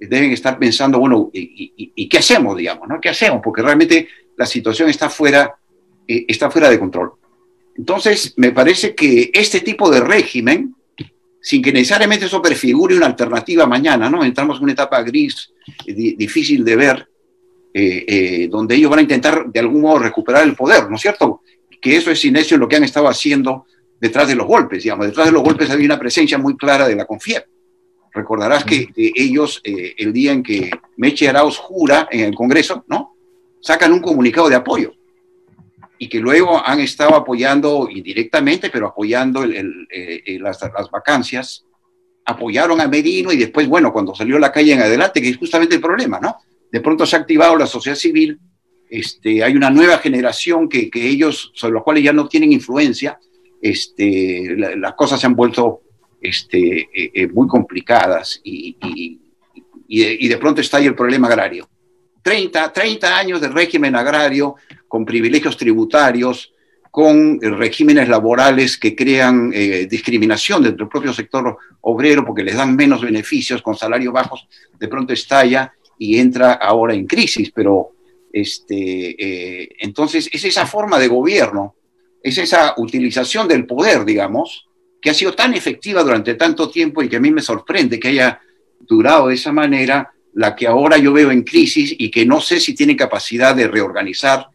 deben estar pensando, bueno, ¿y, qué hacemos, digamos? ¿no? ¿Qué hacemos? Porque realmente la situación está fuera, eh, está fuera de control. Entonces, me parece que este tipo de régimen, sin que necesariamente eso prefigure una alternativa mañana, ¿no? Entramos en una etapa gris, eh, difícil de ver, donde ellos van a intentar de algún modo recuperar el poder, ¿no es cierto? Que eso es inesio lo que han estado haciendo detrás de los golpes, digamos. Detrás de los golpes había una presencia muy clara de la confianza. Recordarás que ellos, eh, el día en que Meche Arauz jura en el Congreso, ¿no? Sacan un comunicado de apoyo y que luego han estado apoyando indirectamente, pero apoyando eh, las, vacancias, apoyaron a Merino y después, bueno, cuando salió la calle en adelante, que es justamente el problema, ¿no? De pronto se ha activado la sociedad civil, este, hay una nueva generación que, ellos, sobre los cuales ya no tienen influencia, este, las cosas se han vuelto este, eh, eh, muy complicadas y, y, de, pronto está ahí el problema agrario. 30, 30 años de régimen agrario con privilegios tributarios, con regímenes laborales que crean eh, discriminación dentro del propio sector obrero porque les dan menos beneficios con salarios bajos, de pronto estalla y entra ahora en crisis, pero este, entonces es esa forma de gobierno es esa utilización del poder, digamos, que ha sido tan efectiva durante tanto tiempo y que a mí me sorprende que haya durado de esa manera, la que ahora yo veo en crisis y que no sé si tiene capacidad de reorganizar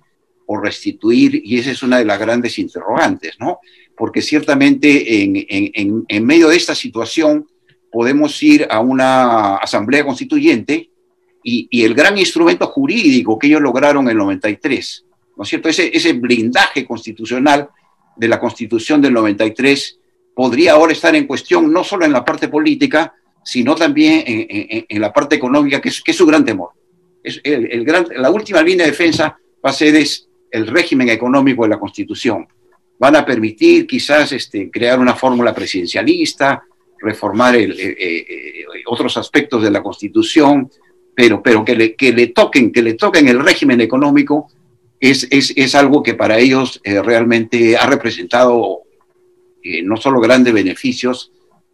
o restituir, y esa es una de las grandes interrogantes, ¿no? Porque ciertamente en, en, en medio de esta situación podemos ir a una asamblea constituyente y, y, el gran instrumento jurídico que ellos lograron en el 93 ¿no es cierto? Ese, ese blindaje constitucional de la Constitución del 93 podría ahora estar en cuestión no solo en la parte política, sino también en, la parte económica, que es, su gran temor. Es el, la última línea de defensa va a ser es el régimen económico de la Constitución. Van a permitir quizás este, crear una fórmula presidencialista, reformar el, eh, eh, otros aspectos de la Constitución, pero, pero que, le, que le toquen, que le toquen el régimen económico es, es, es algo que para ellos eh, realmente ha representado eh, no solo grandes beneficios,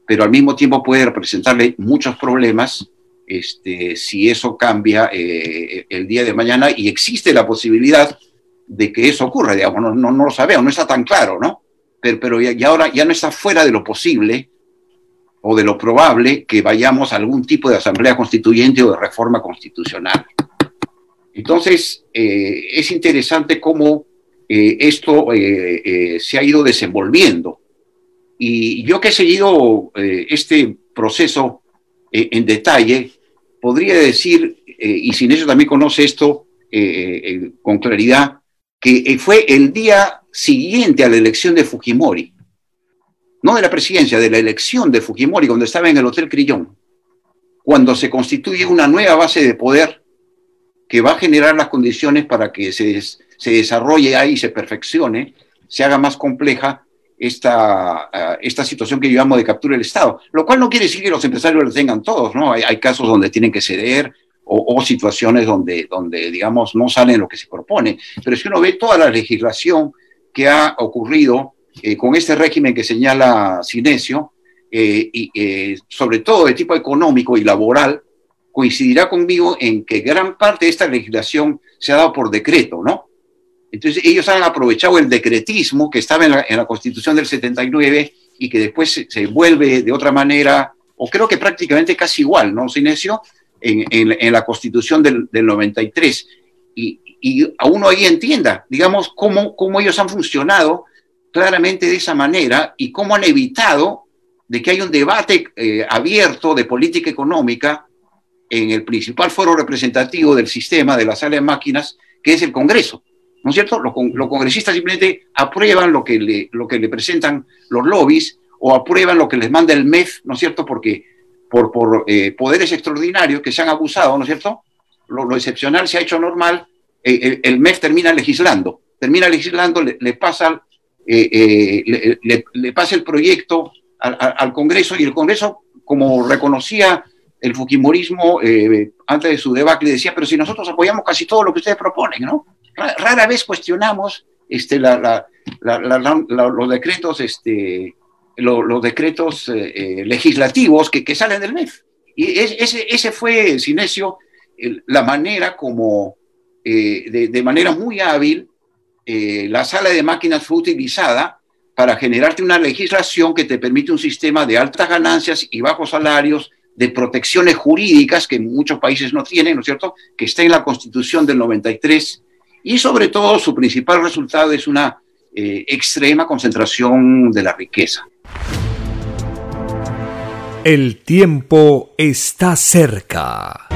pero al mismo tiempo puede representarle muchos problemas este, si eso cambia eh, el día de mañana y existe la posibilidad de que eso ocurra, digamos, no, no, no lo sabemos, no está tan claro, ¿no? Pero, pero ya, ahora ya no está fuera de lo posible o de lo probable que vayamos a algún tipo de asamblea constituyente o de reforma constitucional. Entonces, eh, es interesante cómo eh, esto se ha ido desenvolviendo. Y yo que he seguido eh, este proceso eh, en detalle, podría decir, eh, y sin eso también conoce esto con claridad, que fue el día siguiente a la elección de Fujimori, no de la presidencia, de la elección de Fujimori, cuando estaba en el Hotel Crillón, cuando se constituye una nueva base de poder que va a generar las condiciones para que se, se desarrolle ahí, se perfeccione, se haga más compleja esta, uh, esta situación que llevamos de captura del Estado, lo cual no quiere decir que los empresarios lo tengan todos, ¿no? Hay, casos donde tienen que ceder o, o, situaciones donde, donde, digamos, no salen lo que se propone, pero si uno ve toda la legislación que ha ocurrido eh, con este régimen que señala Sinesio, eh, y eh, sobre todo de tipo económico y laboral, coincidirá conmigo en que gran parte de esta legislación se ha dado por decreto, ¿no? Entonces ellos han aprovechado el decretismo que estaba en la, Constitución del 79 y que después se, vuelve de otra manera, o creo que prácticamente casi igual, ¿no, Sinesio? En, en, en la Constitución del, del 93. Y, a uno ahí entienda, digamos, cómo, ellos han funcionado claramente de esa manera y cómo han evitado de que haya un debate eh, abierto de política económica en el principal foro representativo del sistema de la sala de máquinas, que es el Congreso. ¿No es cierto? Los, congresistas simplemente aprueban lo que, le, lo que le presentan los lobbies o aprueban lo que les manda el MEF, ¿no es cierto? Porque por, eh, poderes extraordinarios que se han abusado, ¿no es cierto? Lo, excepcional se ha hecho normal, eh, el, el, MEF termina legislando, termina legislando, le, pasa, eh, le, pasa el proyecto al, al, Congreso y el Congreso, como reconocía el Fujimorismo antes de su debacle, decía, pero si nosotros apoyamos casi todo lo que ustedes proponen, ¿no? Rara vez cuestionamos este, la, la, la, los decretos, este, los, los decretos eh, legislativos que, salen del MEF. Y es, ese, ese, fue, Sinesio, la manera como, eh, de, de, manera muy hábil, eh, la sala de máquinas fue utilizada para generarte una legislación que te permite un sistema de altas ganancias y bajos salarios, de protecciones jurídicas que muchos países no tienen, ¿no es cierto?, que está en la Constitución del 93 y sobre todo su principal resultado es una eh, extrema concentración de la riqueza. El tiempo está cerca.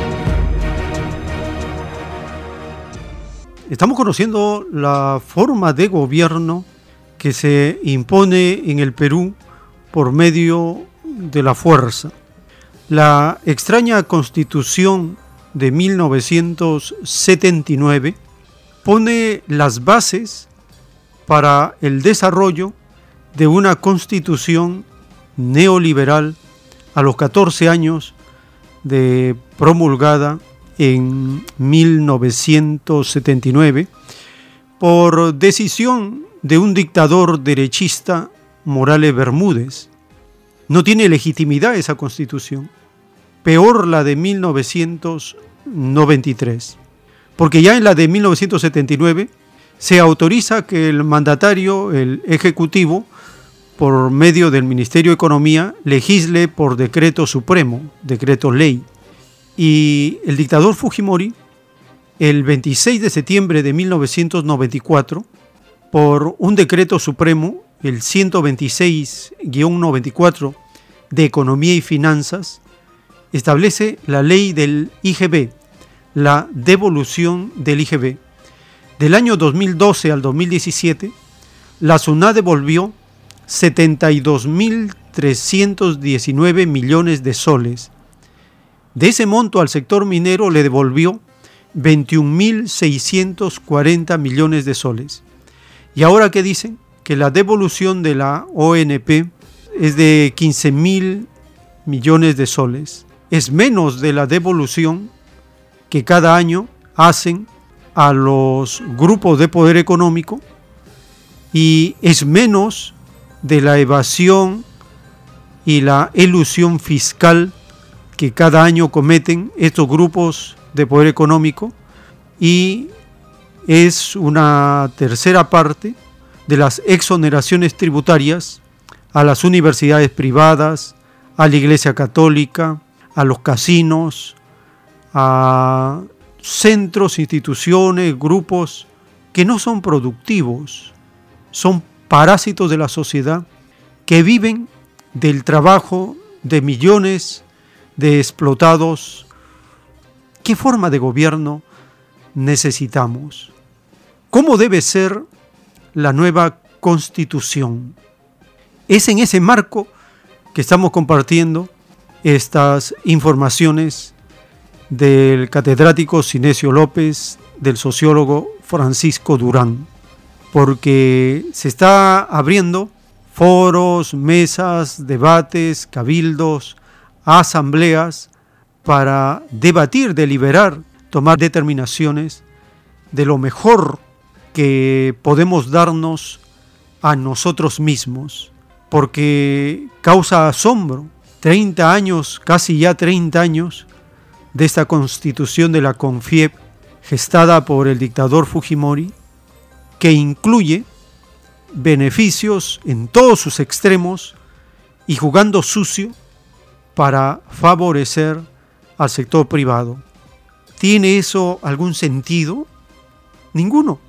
Estamos conociendo la forma de gobierno que se impone en el Perú por medio de la fuerza. La extraña constitución de 1979 pone las bases para el desarrollo de una constitución neoliberal a los 14 años de promulgada en 1979 por decisión de un dictador derechista, Morales Bermúdez. No tiene legitimidad esa constitución, peor la de 1993 porque ya en la de 1979 se autoriza que el mandatario, el ejecutivo, por medio del Ministerio de Economía, legisle por decreto supremo, decreto ley. Y el dictador Fujimori, el 26 de septiembre de 1994, por un decreto supremo, el 126-94 de Economía y Finanzas, establece la ley del IGB, la devolución del IGB. Del año 2012 al 2017, la SUNAT devolvió 72.319 millones de soles. De ese monto al sector minero le devolvió 21.640 millones de soles. ¿Y ahora qué dicen? Que la devolución de la ONP es de 15.000 millones de soles. Es menos de la devolución que cada año hacen a los grupos de poder económico y es menos de la evasión y la elusión fiscal que cada año cometen estos grupos de poder económico y es una tercera parte de las exoneraciones tributarias a las universidades privadas, a la Iglesia Católica, a los casinos, a centros, instituciones, grupos que no son productivos, son parásitos de la sociedad que viven del trabajo de millones de explotados. ¿Qué forma de gobierno necesitamos? ¿Cómo debe ser la nueva constitución? Es en ese marco que estamos compartiendo estas informaciones del catedrático Cinesio López, del sociólogo Francisco Durán, porque se está abriendo foros, mesas, debates, cabildos, asambleas para debatir, deliberar, tomar determinaciones de lo mejor que podemos darnos a nosotros mismos, porque causa asombro. 30 años, casi ya 30 años, de esta constitución de la CONFIEP gestada por el dictador Fujimori, que incluye beneficios en todos sus extremos y jugando sucio para favorecer al sector privado. ¿Tiene eso algún sentido? Ninguno.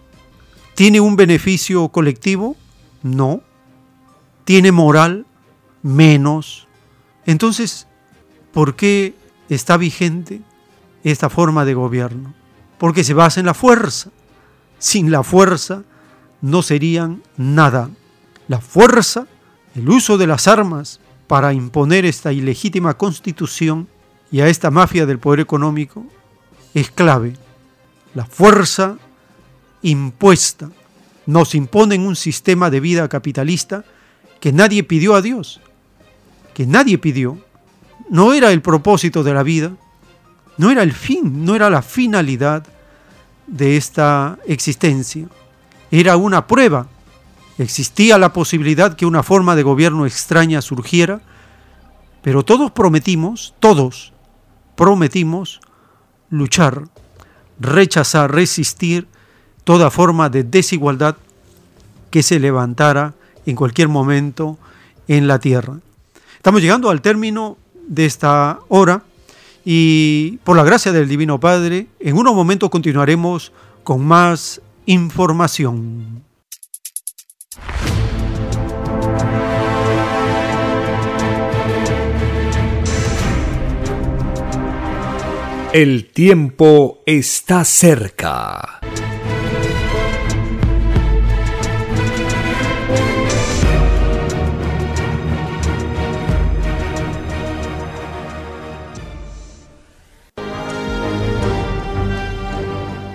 ¿Tiene un beneficio colectivo? No. ¿Tiene moral? Menos. Entonces, ¿por qué está vigente esta forma de gobierno? Porque se basa en la fuerza. Sin la fuerza no serían nada. La fuerza, el uso de las armas para imponer esta ilegítima constitución y a esta mafia del poder económico es clave. La fuerza impuesta nos imponen un sistema de vida capitalista que nadie pidió a Dios, que nadie pidió. No era el propósito de la vida, no era el fin, no era la finalidad de esta existencia era una prueba. Existía la posibilidad que una forma de gobierno extraña surgiera, pero todos prometimos, todos prometimos luchar, rechazar, resistir toda forma de desigualdad que se levantara en cualquier momento en la tierra. Estamos llegando al término de esta hora y por la gracia del Divino Padre, en unos momentos continuaremos con más información. El tiempo está cerca.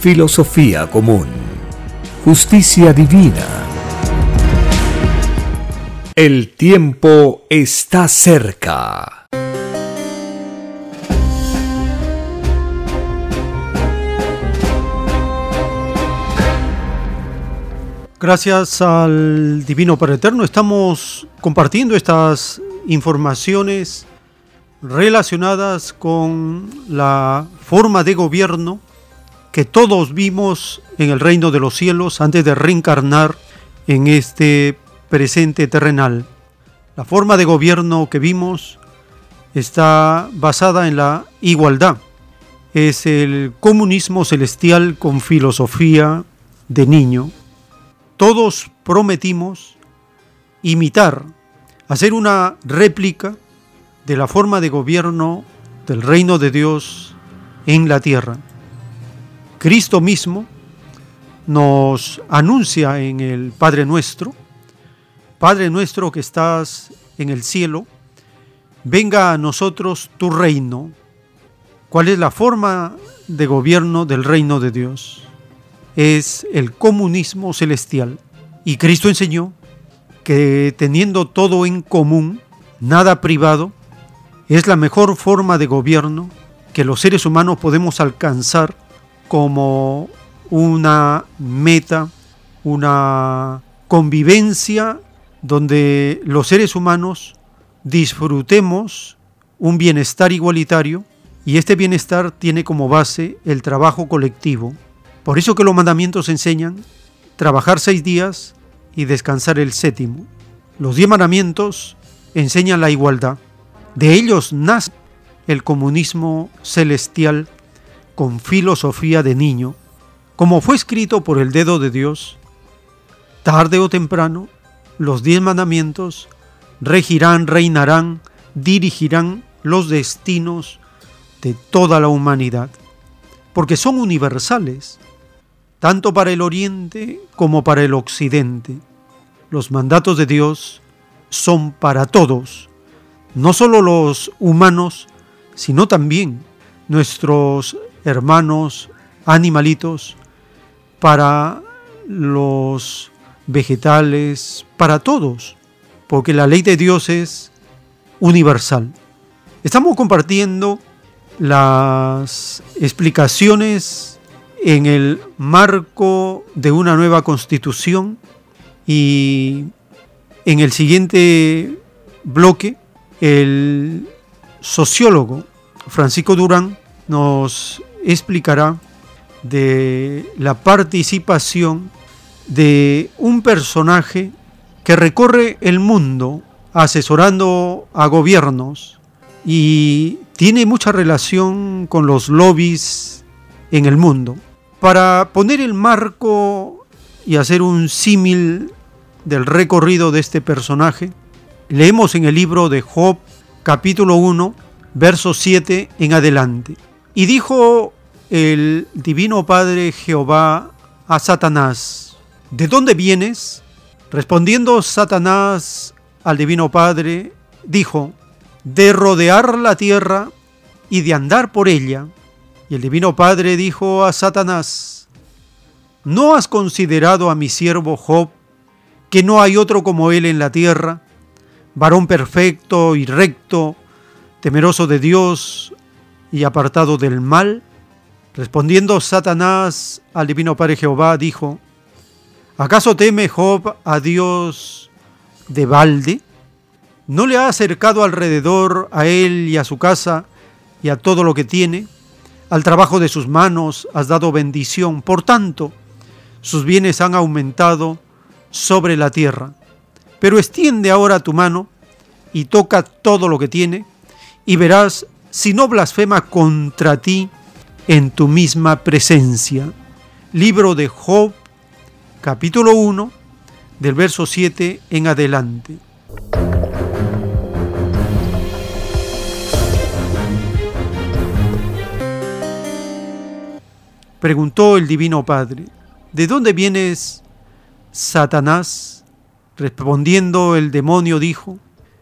filosofía común, justicia divina. El tiempo está cerca. Gracias al Divino Padre Eterno estamos compartiendo estas informaciones relacionadas con la forma de gobierno que todos vimos en el reino de los cielos antes de reencarnar en este presente terrenal. La forma de gobierno que vimos está basada en la igualdad. Es el comunismo celestial con filosofía de niño todos prometimos imitar, hacer una réplica de la forma de gobierno del reino de Dios en la tierra. Cristo mismo nos anuncia en el Padre nuestro, Padre nuestro que estás en el cielo, venga a nosotros tu reino. ¿Cuál es la forma de gobierno del reino de Dios? es el comunismo celestial. Y Cristo enseñó que teniendo todo en común, nada privado, es la mejor forma de gobierno que los seres humanos podemos alcanzar como una meta, una convivencia donde los seres humanos disfrutemos un bienestar igualitario y este bienestar tiene como base el trabajo colectivo, por eso que los mandamientos enseñan trabajar seis días y descansar el séptimo. Los diez mandamientos enseñan la igualdad. De ellos nace el comunismo celestial con filosofía de niño, como fue escrito por el dedo de Dios. Tarde o temprano, los diez mandamientos regirán, reinarán, dirigirán los destinos de toda la humanidad, porque son universales tanto para el oriente como para el occidente. Los mandatos de Dios son para todos, no solo los humanos, sino también nuestros hermanos animalitos, para los vegetales, para todos, porque la ley de Dios es universal. Estamos compartiendo las explicaciones en el marco de una nueva constitución y en el siguiente bloque el sociólogo Francisco Durán nos explicará de la participación de un personaje que recorre el mundo asesorando a gobiernos y tiene mucha relación con los lobbies en el mundo. Para poner el marco y hacer un símil del recorrido de este personaje, leemos en el libro de Job capítulo 1, verso 7 en adelante. Y dijo el Divino Padre Jehová a Satanás, ¿de dónde vienes? Respondiendo Satanás al Divino Padre, dijo, de rodear la tierra y de andar por ella. Y el Divino Padre dijo a Satanás, ¿no has considerado a mi siervo Job, que no hay otro como él en la tierra, varón perfecto y recto, temeroso de Dios y apartado del mal? Respondiendo Satanás al divino Padre Jehová, dijo, ¿acaso teme Job a Dios de balde? ¿No le ha acercado alrededor a él y a su casa y a todo lo que tiene? Al trabajo de sus manos has dado bendición, por tanto, sus bienes han aumentado sobre la tierra. Pero extiende ahora tu mano y toca todo lo que tiene, y verás si no blasfema contra ti en tu misma presencia. Libro de Job, capítulo 1, del verso 7 en adelante. Preguntó el Divino Padre, ¿de dónde vienes, Satanás? Respondiendo el demonio dijo,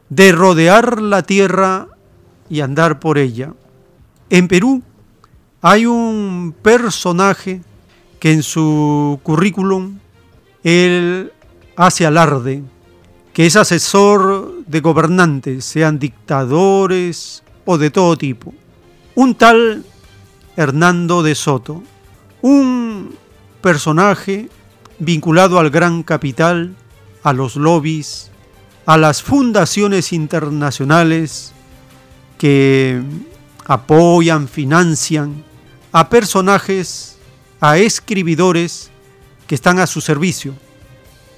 de rodear la tierra y andar por ella. En Perú hay un personaje que en su currículum él hace alarde, que es asesor de gobernantes, sean dictadores o de todo tipo. Un tal Hernando de Soto, un personaje vinculado al gran capital, a los lobbies, a las fundaciones internacionales que apoyan, financian a personajes, a escribidores que están a su servicio,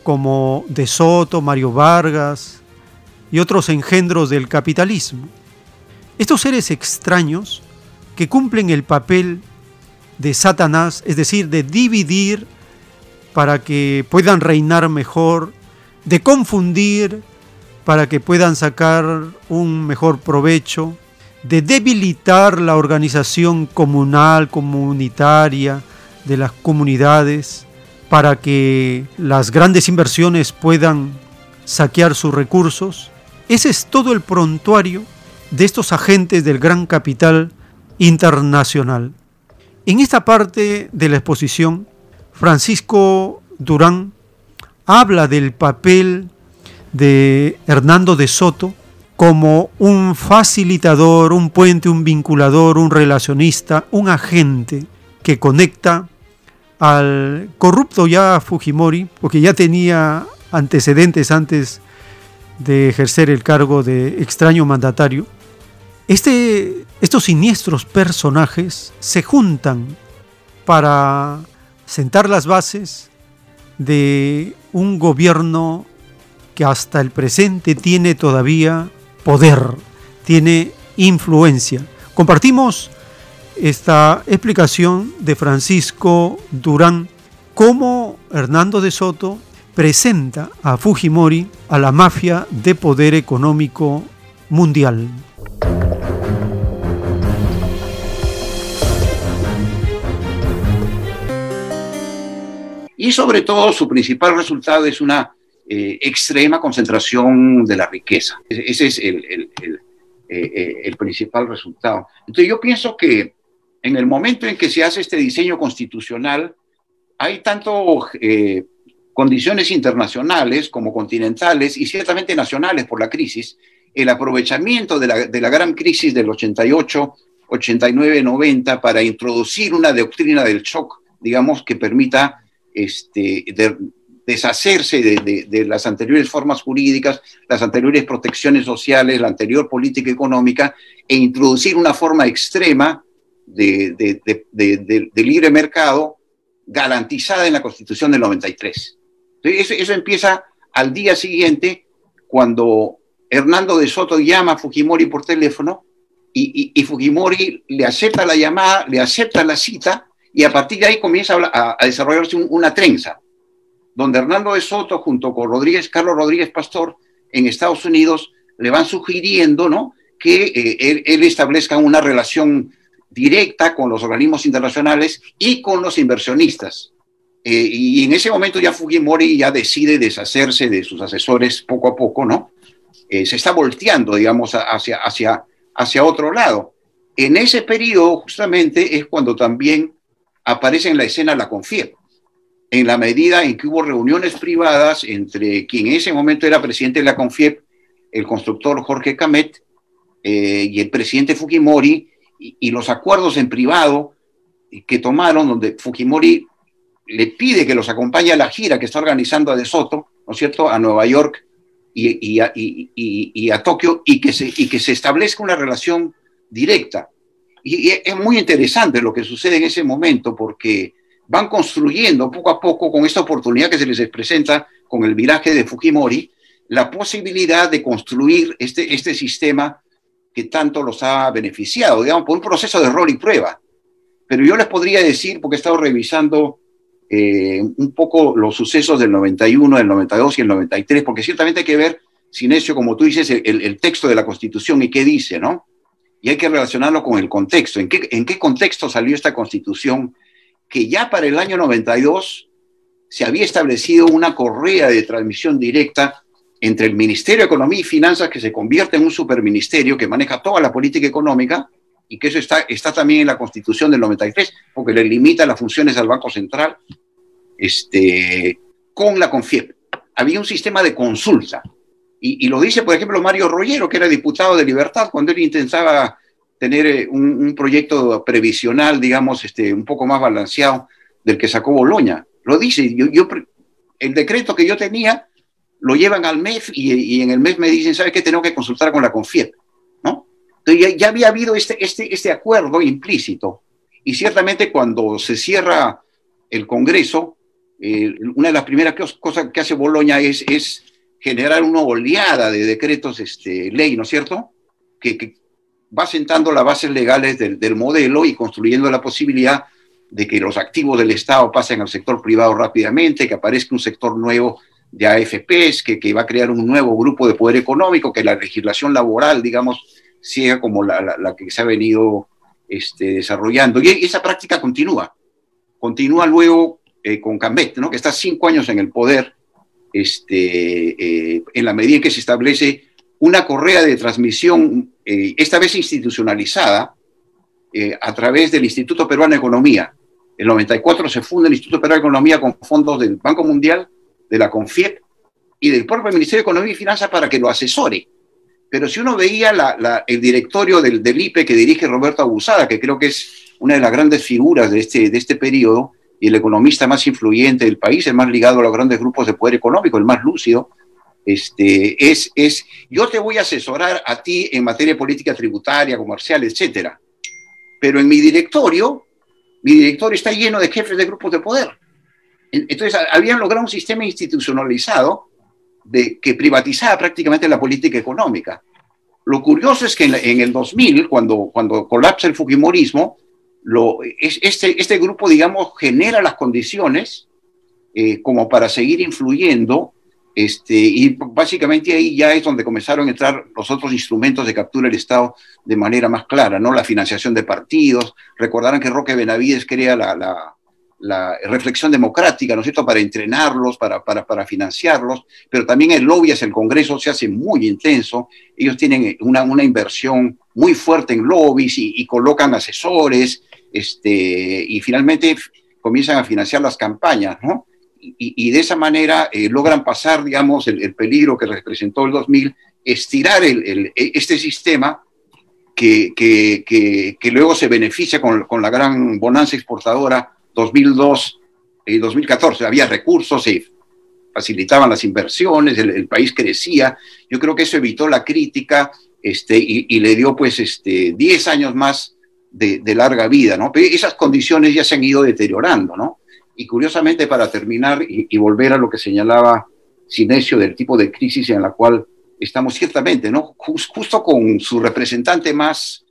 como De Soto, Mario Vargas y otros engendros del capitalismo. Estos seres extraños que cumplen el papel de Satanás, es decir, de dividir para que puedan reinar mejor, de confundir para que puedan sacar un mejor provecho, de debilitar la organización comunal, comunitaria de las comunidades, para que las grandes inversiones puedan saquear sus recursos. Ese es todo el prontuario de estos agentes del gran capital internacional. En esta parte de la exposición, Francisco Durán habla del papel de Hernando de Soto como un facilitador, un puente, un vinculador, un relacionista, un agente que conecta al corrupto ya Fujimori, porque ya tenía antecedentes antes de ejercer el cargo de extraño mandatario. Este, estos siniestros personajes se juntan para sentar las bases de un gobierno que hasta el presente tiene todavía poder, tiene influencia. Compartimos esta explicación de Francisco Durán, cómo Hernando de Soto presenta a Fujimori a la mafia de poder económico mundial. Y sobre todo su principal resultado es una eh, extrema concentración de la riqueza. Ese es el, eh, eh, el, principal resultado. Entonces yo pienso que en el momento en que se hace este diseño constitucional, hay tanto condiciones internacionales como continentales y ciertamente nacionales por la crisis, el aprovechamiento de la, de la gran crisis del 88, 89, 90 para introducir una doctrina del shock, digamos, que permita este, deshacerse de, las anteriores formas jurídicas, las anteriores protecciones sociales, la anterior política económica, e introducir una forma extrema de, libre mercado garantizada en la Constitución del 93. Entonces, eso, empieza al día siguiente, cuando Hernando de Soto llama a Fujimori por teléfono y, Fujimori le acepta la llamada, le acepta la cita, y a partir de ahí comienza a, desarrollarse una trenza donde Hernando de Soto junto con Rodríguez, Carlos Rodríguez Pastor en Estados Unidos le van sugiriendo ¿no? que eh, él, establezca una relación directa con los organismos internacionales y con los inversionistas. Eh, y en ese momento ya Fujimori ya decide deshacerse de sus asesores poco a poco, ¿no? Eh, se está volteando, digamos, hacia, hacia, hacia otro lado. En ese periodo justamente es cuando también aparece en la escena la CONFIEP en la medida en que hubo reuniones privadas entre quien en ese momento era presidente de la CONFIEP, el constructor Jorge Camet, eh, y el presidente Fujimori, y, los acuerdos en privado que tomaron, donde Fujimori le pide que los acompañe a la gira que está organizando a De Soto, ¿no es cierto?, a Nueva York y, y, a, y, y Tokio, y y que se establezca una relación directa. Y, es muy interesante lo que sucede en ese momento, porque van construyendo poco a poco, con esta oportunidad que se les presenta con el viraje de Fujimori, la posibilidad de construir este, este sistema que tanto los ha beneficiado, digamos, por un proceso de rol y prueba. Pero yo les podría decir, porque he estado revisando eh, un poco los sucesos del 91, del 92 y el 93, porque ciertamente hay que ver, Sinesio, como tú dices, el, el, texto de la Constitución y qué dice, ¿no? Y hay que relacionarlo con el contexto. ¿En qué, ¿En qué contexto salió esta Constitución? Que ya para el año 92 se había establecido una correa de transmisión directa entre el Ministerio de Economía y Finanzas, que se convierte en un superministerio que maneja toda la política económica, y que eso está, está también en la Constitución del 93, porque le limita las funciones al Banco Central, este, con la CONFIEP. Había un sistema de consulta. Y, y, lo dice, por ejemplo, Mario Rollero, que era diputado de Libertad, cuando él intentaba tener eh, un, un proyecto previsional, digamos, este, un poco más balanceado del que sacó Boloña. Lo dice, yo, yo, el decreto que yo tenía lo llevan al MEF y, y en el MEF me dicen, ¿sabes qué? Tengo que consultar con la CONFIEP, ¿no? Entonces ya, ya había habido este, este, este acuerdo implícito. Y ciertamente cuando se cierra el Congreso, eh, una de las primeras cosas que hace Boloña es, es generar una oleada de decretos este, ley, ¿no es cierto? Que, que, va sentando las bases legales del, del, modelo y construyendo la posibilidad de que los activos del Estado pasen al sector privado rápidamente, que aparezca un sector nuevo de AFPs, que, que va a crear un nuevo grupo de poder económico, que la legislación laboral, digamos, sea como la que se ha venido este, desarrollando. Y esa práctica continúa. Continúa luego eh, con Cambet, ¿no? que está cinco años en el poder, este, eh, en la medida en que se establece una correa de transmisión, eh, esta vez institucionalizada, eh, a través del Instituto Peruano de Economía. En el 94 se funda el Instituto Peruano de Economía con fondos del Banco Mundial, de la CONFIEP y del propio Ministerio de Economía y Finanzas para que lo asesore. Pero si uno veía el directorio del, del, IPE que dirige Roberto Abusada, que creo que es una de las grandes figuras de este, de este periodo, y el economista más influyente del país, el más ligado a los grandes grupos de poder económico, el más lúcido, este, es, es, yo te voy a asesorar a ti en materia política tributaria, comercial, etcétera. Pero en mi directorio, mi directorio está lleno de jefes de grupos de poder. Entonces, habían logrado un sistema institucionalizado de, que privatizaba prácticamente la política económica. Lo curioso es que en, en el 2000, cuando, cuando colapsa el Fujimorismo, lo, es, este, este grupo, digamos, genera las condiciones eh, como para seguir influyendo, este, y básicamente ahí ya es donde comenzaron a entrar los otros instrumentos de captura del Estado de manera más clara, ¿no? La financiación de partidos, recordarán que Roque Benavides crea la, la, reflexión democrática, ¿no es cierto?, para entrenarlos, para, para, para, financiarlos, pero también el lobby hacia el Congreso se hace muy intenso, ellos tienen una, una inversión muy fuerte en lobbies y, y colocan asesores, este, y finalmente comienzan a financiar las campañas, ¿no? Y, de esa manera eh, logran pasar, digamos, el, el, peligro que representó el 2000, estirar el, el, este sistema que, que, que, luego se beneficia con, con la gran bonanza exportadora 2002 y 2014. Había recursos, se facilitaban las inversiones, el, país crecía. Yo creo que eso evitó la crítica este, y, y le dio pues este, 10 años más de, de, larga vida, ¿no? Pero esas condiciones ya se han ido deteriorando, ¿no? Y curiosamente, para terminar y, volver a lo que señalaba Sinesio del tipo de crisis en la cual estamos ciertamente, ¿no? Just, justo con su representante más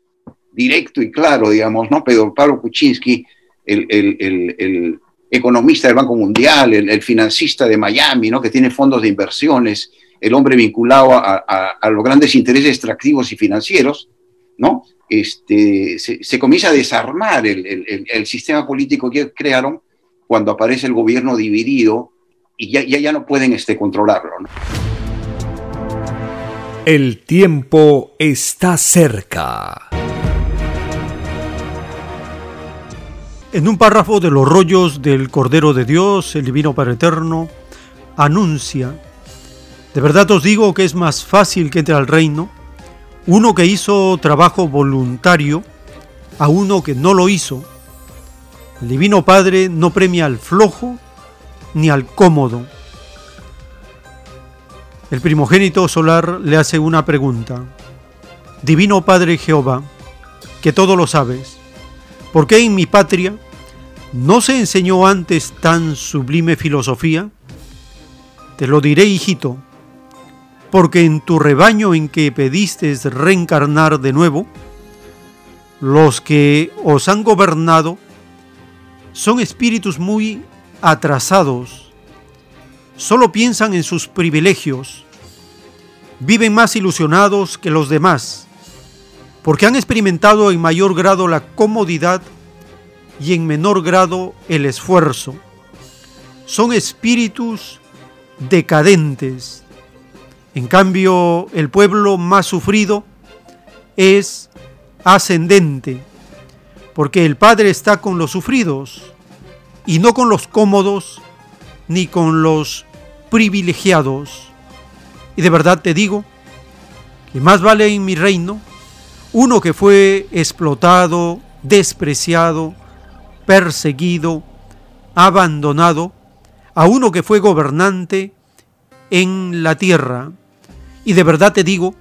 directo y claro, digamos, ¿no? Pedro Pablo Kuczynski, el, el, el, economista del Banco Mundial, el, financista de Miami, ¿no? Que tiene fondos de inversiones, el hombre vinculado a, a, los grandes intereses extractivos y financieros, ¿no? este, se, se, comienza a desarmar el, sistema político que crearon cuando aparece el gobierno dividido y ya, ya, ya no pueden este, controlarlo. ¿no? El tiempo está cerca. En un párrafo de los rollos del Cordero de Dios, el Divino Padre Eterno, anuncia, de verdad os digo que es más fácil que entre al reino uno que hizo trabajo voluntario a uno que no lo hizo, El Divino Padre no premia al flojo ni al cómodo. El primogénito solar le hace una pregunta. Divino Padre Jehová, que todo lo sabes, ¿por qué en mi patria no se enseñó antes tan sublime filosofía? Te lo diré, hijito, porque en tu rebaño en que pediste reencarnar de nuevo, los que os han gobernado son espíritus muy atrasados, solo piensan en sus privilegios, viven más ilusionados que los demás, porque han experimentado en mayor grado la comodidad y en menor grado el esfuerzo. Son espíritus decadentes. En cambio, el pueblo más sufrido es ascendente, porque el Padre está con los sufridos y no con los cómodos ni con los privilegiados. Y de verdad te digo que más vale en mi reino uno que fue explotado, despreciado, perseguido, abandonado, a uno que fue gobernante en la tierra. Y de verdad te digo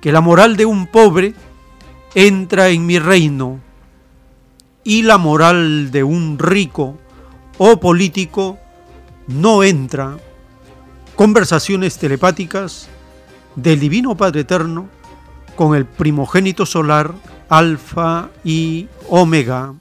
que la moral de un pobre entra en mi reino y la moral de un rico o político no entra. Conversaciones telepáticas del Divino Padre Eterno con el primogénito solar Alfa y Omega.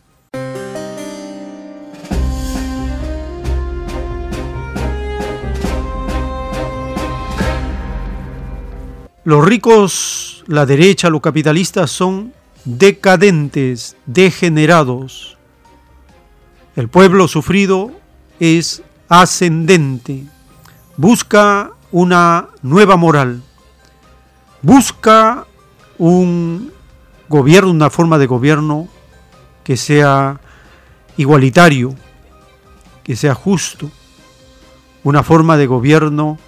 Los ricos, la derecha, los capitalistas son decadentes, degenerados. El pueblo sufrido es ascendente, busca una nueva moral, busca un gobierno, una forma de gobierno que sea igualitario, que sea justo, una forma de gobierno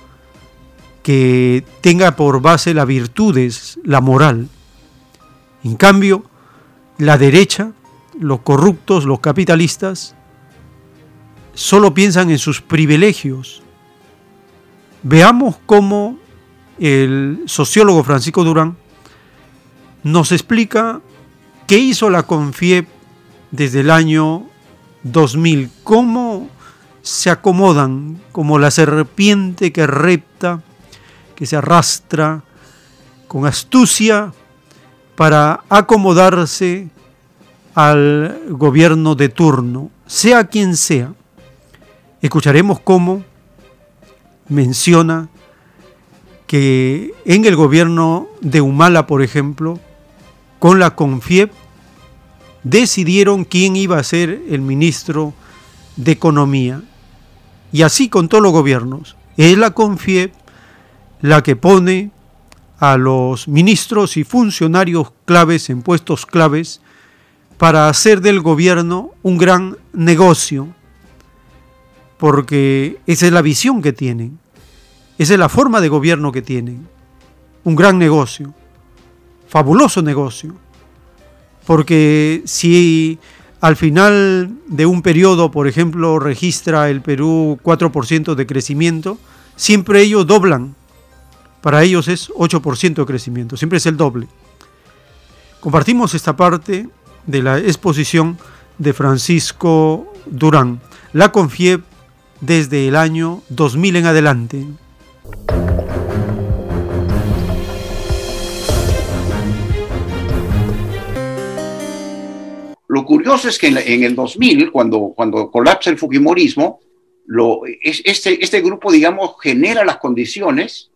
que tenga por base las virtudes, la moral. En cambio, la derecha, los corruptos, los capitalistas, solo piensan en sus privilegios. Veamos cómo el sociólogo Francisco Durán nos explica qué hizo la CONFIEP desde el año 2000, cómo se acomodan como la serpiente que repta que se arrastra con astucia para acomodarse al gobierno de turno, sea quien sea. Escucharemos cómo menciona que en el gobierno de Humala, por ejemplo, con la CONFIEP, decidieron quién iba a ser el ministro de Economía. Y así con todos los gobiernos. Es la CONFIEP la que pone a los ministros y funcionarios claves en puestos claves para hacer del gobierno un gran negocio, porque esa es la visión que tienen, esa es la forma de gobierno que tienen, un gran negocio, fabuloso negocio, porque si al final de un periodo, por ejemplo, registra el Perú 4% de crecimiento, siempre ellos doblan para ellos es 8% de crecimiento, siempre es el doble. Compartimos esta parte de la exposición de Francisco Durán, la confié desde el año 2000 en adelante. Lo curioso es que en, el 2000, cuando, cuando colapsa el Fujimorismo, este, este grupo, digamos, genera las condiciones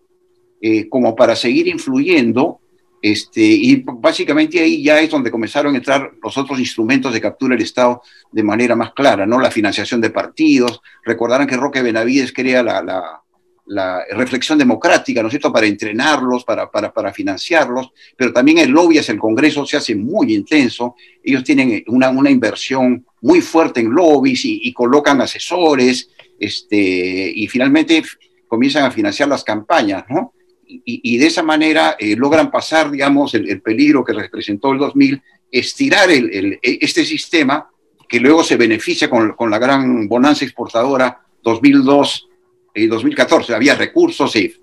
eh, como para seguir influyendo. Este, y básicamente ahí ya es donde comenzaron a entrar los otros instrumentos de captura del Estado de manera más clara, ¿no? La financiación de partidos. Recordarán que Roque Benavides crea la, la, la reflexión democrática, ¿no es cierto?, para entrenarlos, para, para, para, financiarlos, pero también el lobby hacia el Congreso se hace muy intenso. Ellos tienen una, una inversión muy fuerte en lobbies y, y, colocan asesores, este, y finalmente comienzan a financiar las campañas, ¿no? Y, de esa manera eh, logran pasar, digamos, el, peligro que representó el 2000, estirar el, este sistema que luego se beneficia con, con la gran bonanza exportadora 2002 y 2014. Había recursos, se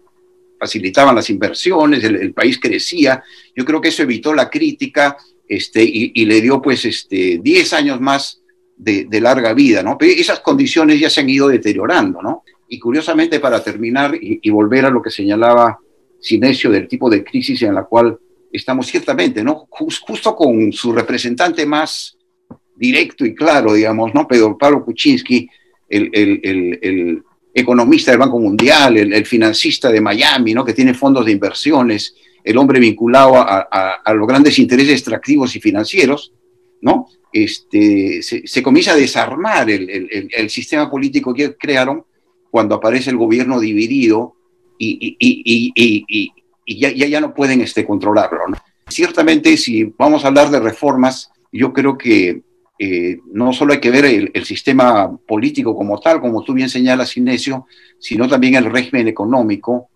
facilitaban las inversiones, el, país crecía. Yo creo que eso evitó la crítica este, y, y le dio pues este, 10 años más de, larga vida, ¿no? Pero esas condiciones ya se han ido deteriorando, ¿no? Y curiosamente, para terminar y volver a lo que señalaba Sinesio del tipo de crisis en la cual estamos ciertamente, ¿no? Just, justo con su representante más directo y claro, digamos, ¿no? Pedro Pablo Kuczynski, el, el, el, el economista del Banco Mundial, el, financista de Miami, ¿no? Que tiene fondos de inversiones, el hombre vinculado a, a, a los grandes intereses extractivos y financieros, ¿no? Este, se, se comienza a desarmar el, sistema político que crearon cuando aparece el gobierno dividido y, y, y, ya, ya, no pueden este, controlarlo. ¿no? Ciertamente, si vamos a hablar de reformas, yo creo que eh, no solo hay que ver el, el, sistema político como tal, como tú bien señalas, Inesio, sino también el régimen económico.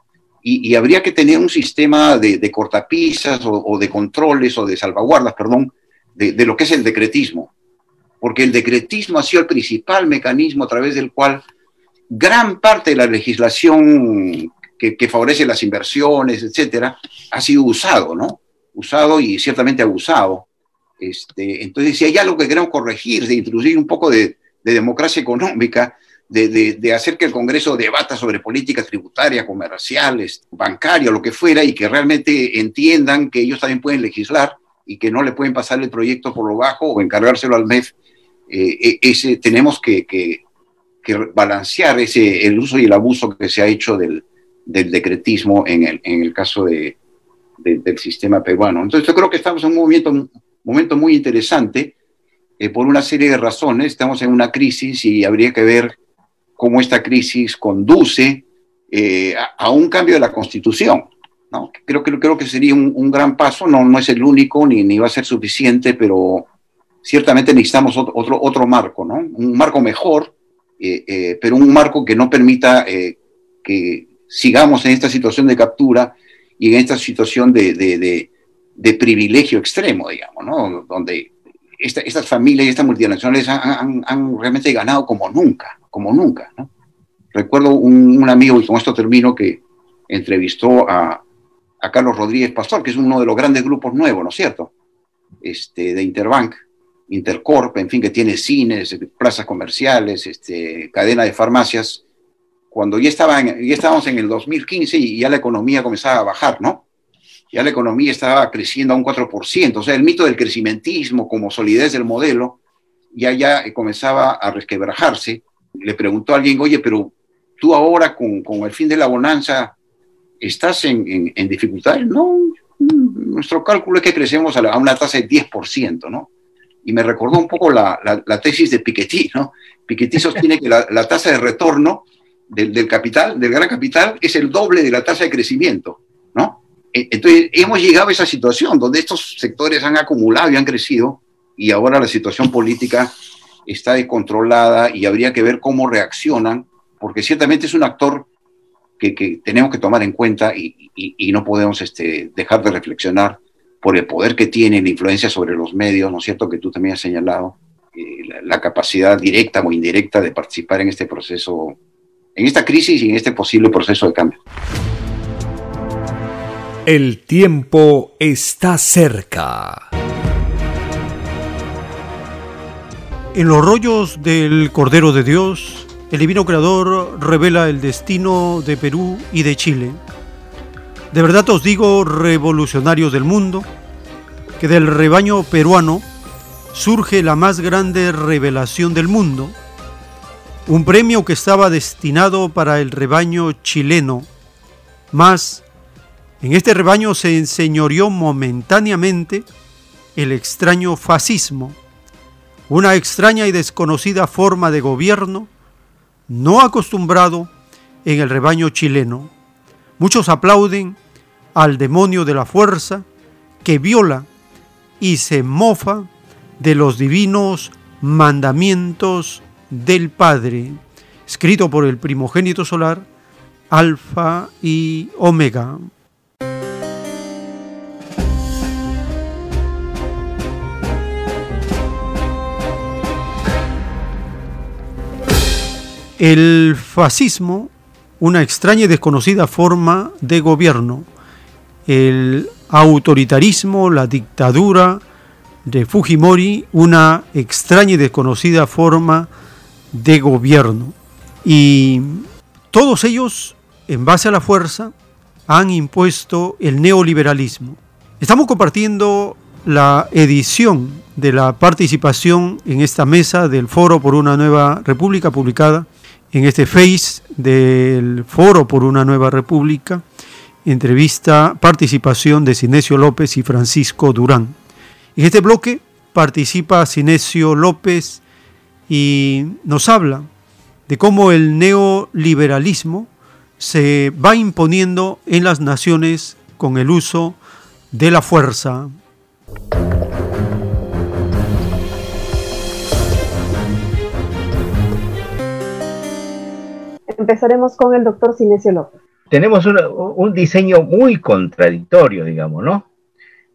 Y, y habría que tener un sistema de, de cortapisas o, o, de controles o de salvaguardas, perdón, de, de, lo que es el decretismo. Porque el decretismo ha sido el principal mecanismo a través del cual gran parte de la legislación que, que favorece las inversiones, etcétera, ha sido usado, ¿no? Usado y ciertamente abusado. Este, entonces, si hay algo que queremos corregir, de introducir un poco de, de democracia económica, de, de, de, hacer que el Congreso debata sobre política tributaria, comerciales, bancaria, lo que fuera, y que realmente entiendan que ellos también pueden legislar y que no le pueden pasar el proyecto por lo bajo o encargárselo al MEF, eh, ese, tenemos que, que, que, balancear ese, el uso y el abuso que se ha hecho del, del decretismo en el, en el caso de, del sistema peruano. Entonces yo creo que estamos en un momento momento muy interesante eh, por una serie de razones. Estamos en una crisis y habría que ver cómo esta crisis conduce eh, a, a, un cambio de la constitución. ¿no? Creo, que, creo que sería un, un, gran paso, no, no es el único ni, ni va a ser suficiente, pero ciertamente necesitamos otro, otro, otro marco, ¿no? un marco mejor, eh, eh, pero un marco que no permita eh, que sigamos en esta situación de captura y en esta situación de, privilegio extremo, digamos, ¿no? Donde esta, estas familias y estas multinacionales han, realmente ganado como nunca, como nunca, ¿no? Recuerdo un, amigo, y con esto termino, que entrevistó a, a, Carlos Rodríguez Pastor, que es uno de los grandes grupos nuevos, ¿no es cierto? Este, de Interbank, Intercorp, en fin, que tiene cines, plazas comerciales, este, cadena de farmacias, cuando ya, estaba en, ya estábamos en el 2015 y ya la economía comenzaba a bajar, ¿no? ya la economía estaba creciendo a un 4%, o sea, el mito del crecimientismo como solidez del modelo ya, ya comenzaba a resquebrajarse. Le preguntó a alguien, oye, pero tú ahora con, con el fin de la bonanza, ¿estás en, en, en dificultades? No, nuestro cálculo es que crecemos a, la, a, una tasa de 10%, ¿no? Y me recordó un poco la, la, la tesis de Piketty, ¿no? Piketty sostiene que la tasa de retorno del, capital, del gran capital, es el doble de la tasa de crecimiento, ¿no? Entonces, hemos llegado a esa situación donde estos sectores han acumulado y han crecido y ahora la situación política está descontrolada y habría que ver cómo reaccionan, porque ciertamente es un actor que, que tenemos que tomar en cuenta y, y, no podemos este, dejar de reflexionar por el poder que tiene, la influencia sobre los medios, ¿no es cierto?, que tú también has señalado, eh, la capacidad directa o indirecta de participar en este proceso, en esta crisis y en este posible proceso de cambio. El tiempo está cerca. En los rollos del Cordero de Dios, el Divino Creador revela el destino de Perú y de Chile. De verdad os digo, revolucionarios del mundo, que del rebaño peruano surge la más grande revelación del mundo, un premio que estaba destinado para el rebaño chileno, más en este rebaño se enseñoreó momentáneamente el extraño fascismo, una extraña y desconocida forma de gobierno no acostumbrado en el rebaño chileno. Muchos aplauden al demonio de la fuerza que viola y se mofa de los divinos mandamientos del Padre, escrito por el primogénito solar, Alfa y Omega. el fascismo, una extraña y desconocida forma de gobierno, el autoritarismo, la dictadura de Fujimori, una extraña y desconocida forma de gobierno. Y todos ellos, en base a la fuerza, han impuesto el neoliberalismo. Estamos compartiendo la edición de la participación en esta mesa del Foro por una Nueva República publicada en este Face del Foro por una Nueva República, entrevista, participación de Sinesio López y Francisco Durán. En este bloque participa Sinesio López y nos habla de cómo el neoliberalismo se va imponiendo en las naciones con el uso de la fuerza. Empezaremos con el doctor Sinesio López. Tenemos una- un diseño muy contradictorio, digamos, ¿no?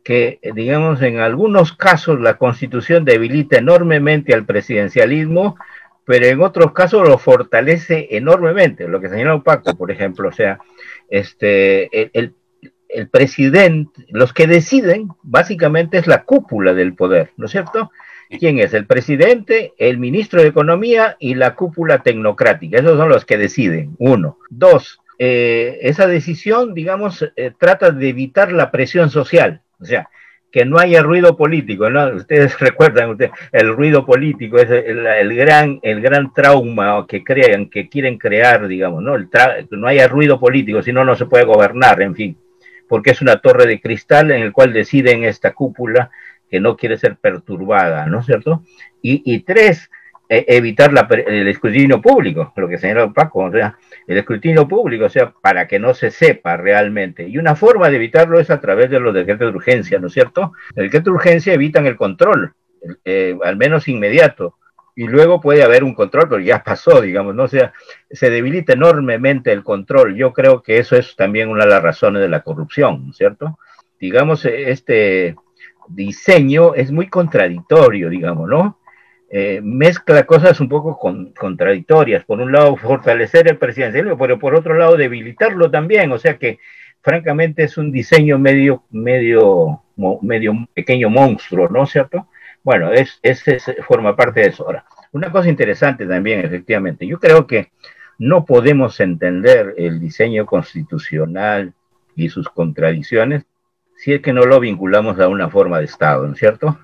Que, digamos, en algunos casos la constitución debilita enormemente al presidencialismo, pero en otros casos lo fortalece enormemente, lo que señaló Paco, por ejemplo, o sea, este, el, el- el presidente, los que deciden, básicamente es la cúpula del poder, ¿no es cierto? ¿Quién es? El presidente, el ministro de Economía y la cúpula tecnocrática. Esos son los que deciden. Uno. Dos, eh, esa decisión, digamos, eh, trata de evitar la presión social. O sea, que no haya ruido político, ¿no? Ustedes recuerdan, usted, el ruido político es el, el gran, el gran trauma que crean, que quieren crear, digamos, ¿no? El tra- no haya ruido político, si no, no se puede gobernar, en fin, porque es una torre de cristal en el cual deciden esta cúpula que no quiere ser perturbada, ¿no es cierto? Y, y tres, eh, evitar la el escrutinio público, lo que señaló Paco, o sea, el escrutinio público, o sea, para que no se sepa realmente. Y una forma de evitarlo es a través de los decretos de urgencia, ¿no es cierto? El decreto de urgencia evitan el control, eh, al menos inmediato. Y luego puede haber un control, pero ya pasó, digamos, ¿no? O sea, se debilita enormemente el control. Yo creo que eso es también una de las razones de la corrupción, ¿no es cierto? Digamos, este diseño es muy contradictorio, digamos, ¿no? Eh, mezcla cosas un poco con- contradictorias. Por un lado, fortalecer el presidencialismo, pero por otro lado, debilitarlo también. O sea que, francamente, es un diseño medio, medio, medio pequeño monstruo, ¿no es cierto? Bueno, es, es- forma parte de eso. Ahora, una cosa interesante también, efectivamente, yo creo que no podemos entender el diseño constitucional y sus contradicciones si es que no lo vinculamos a una forma de Estado, ¿no es cierto?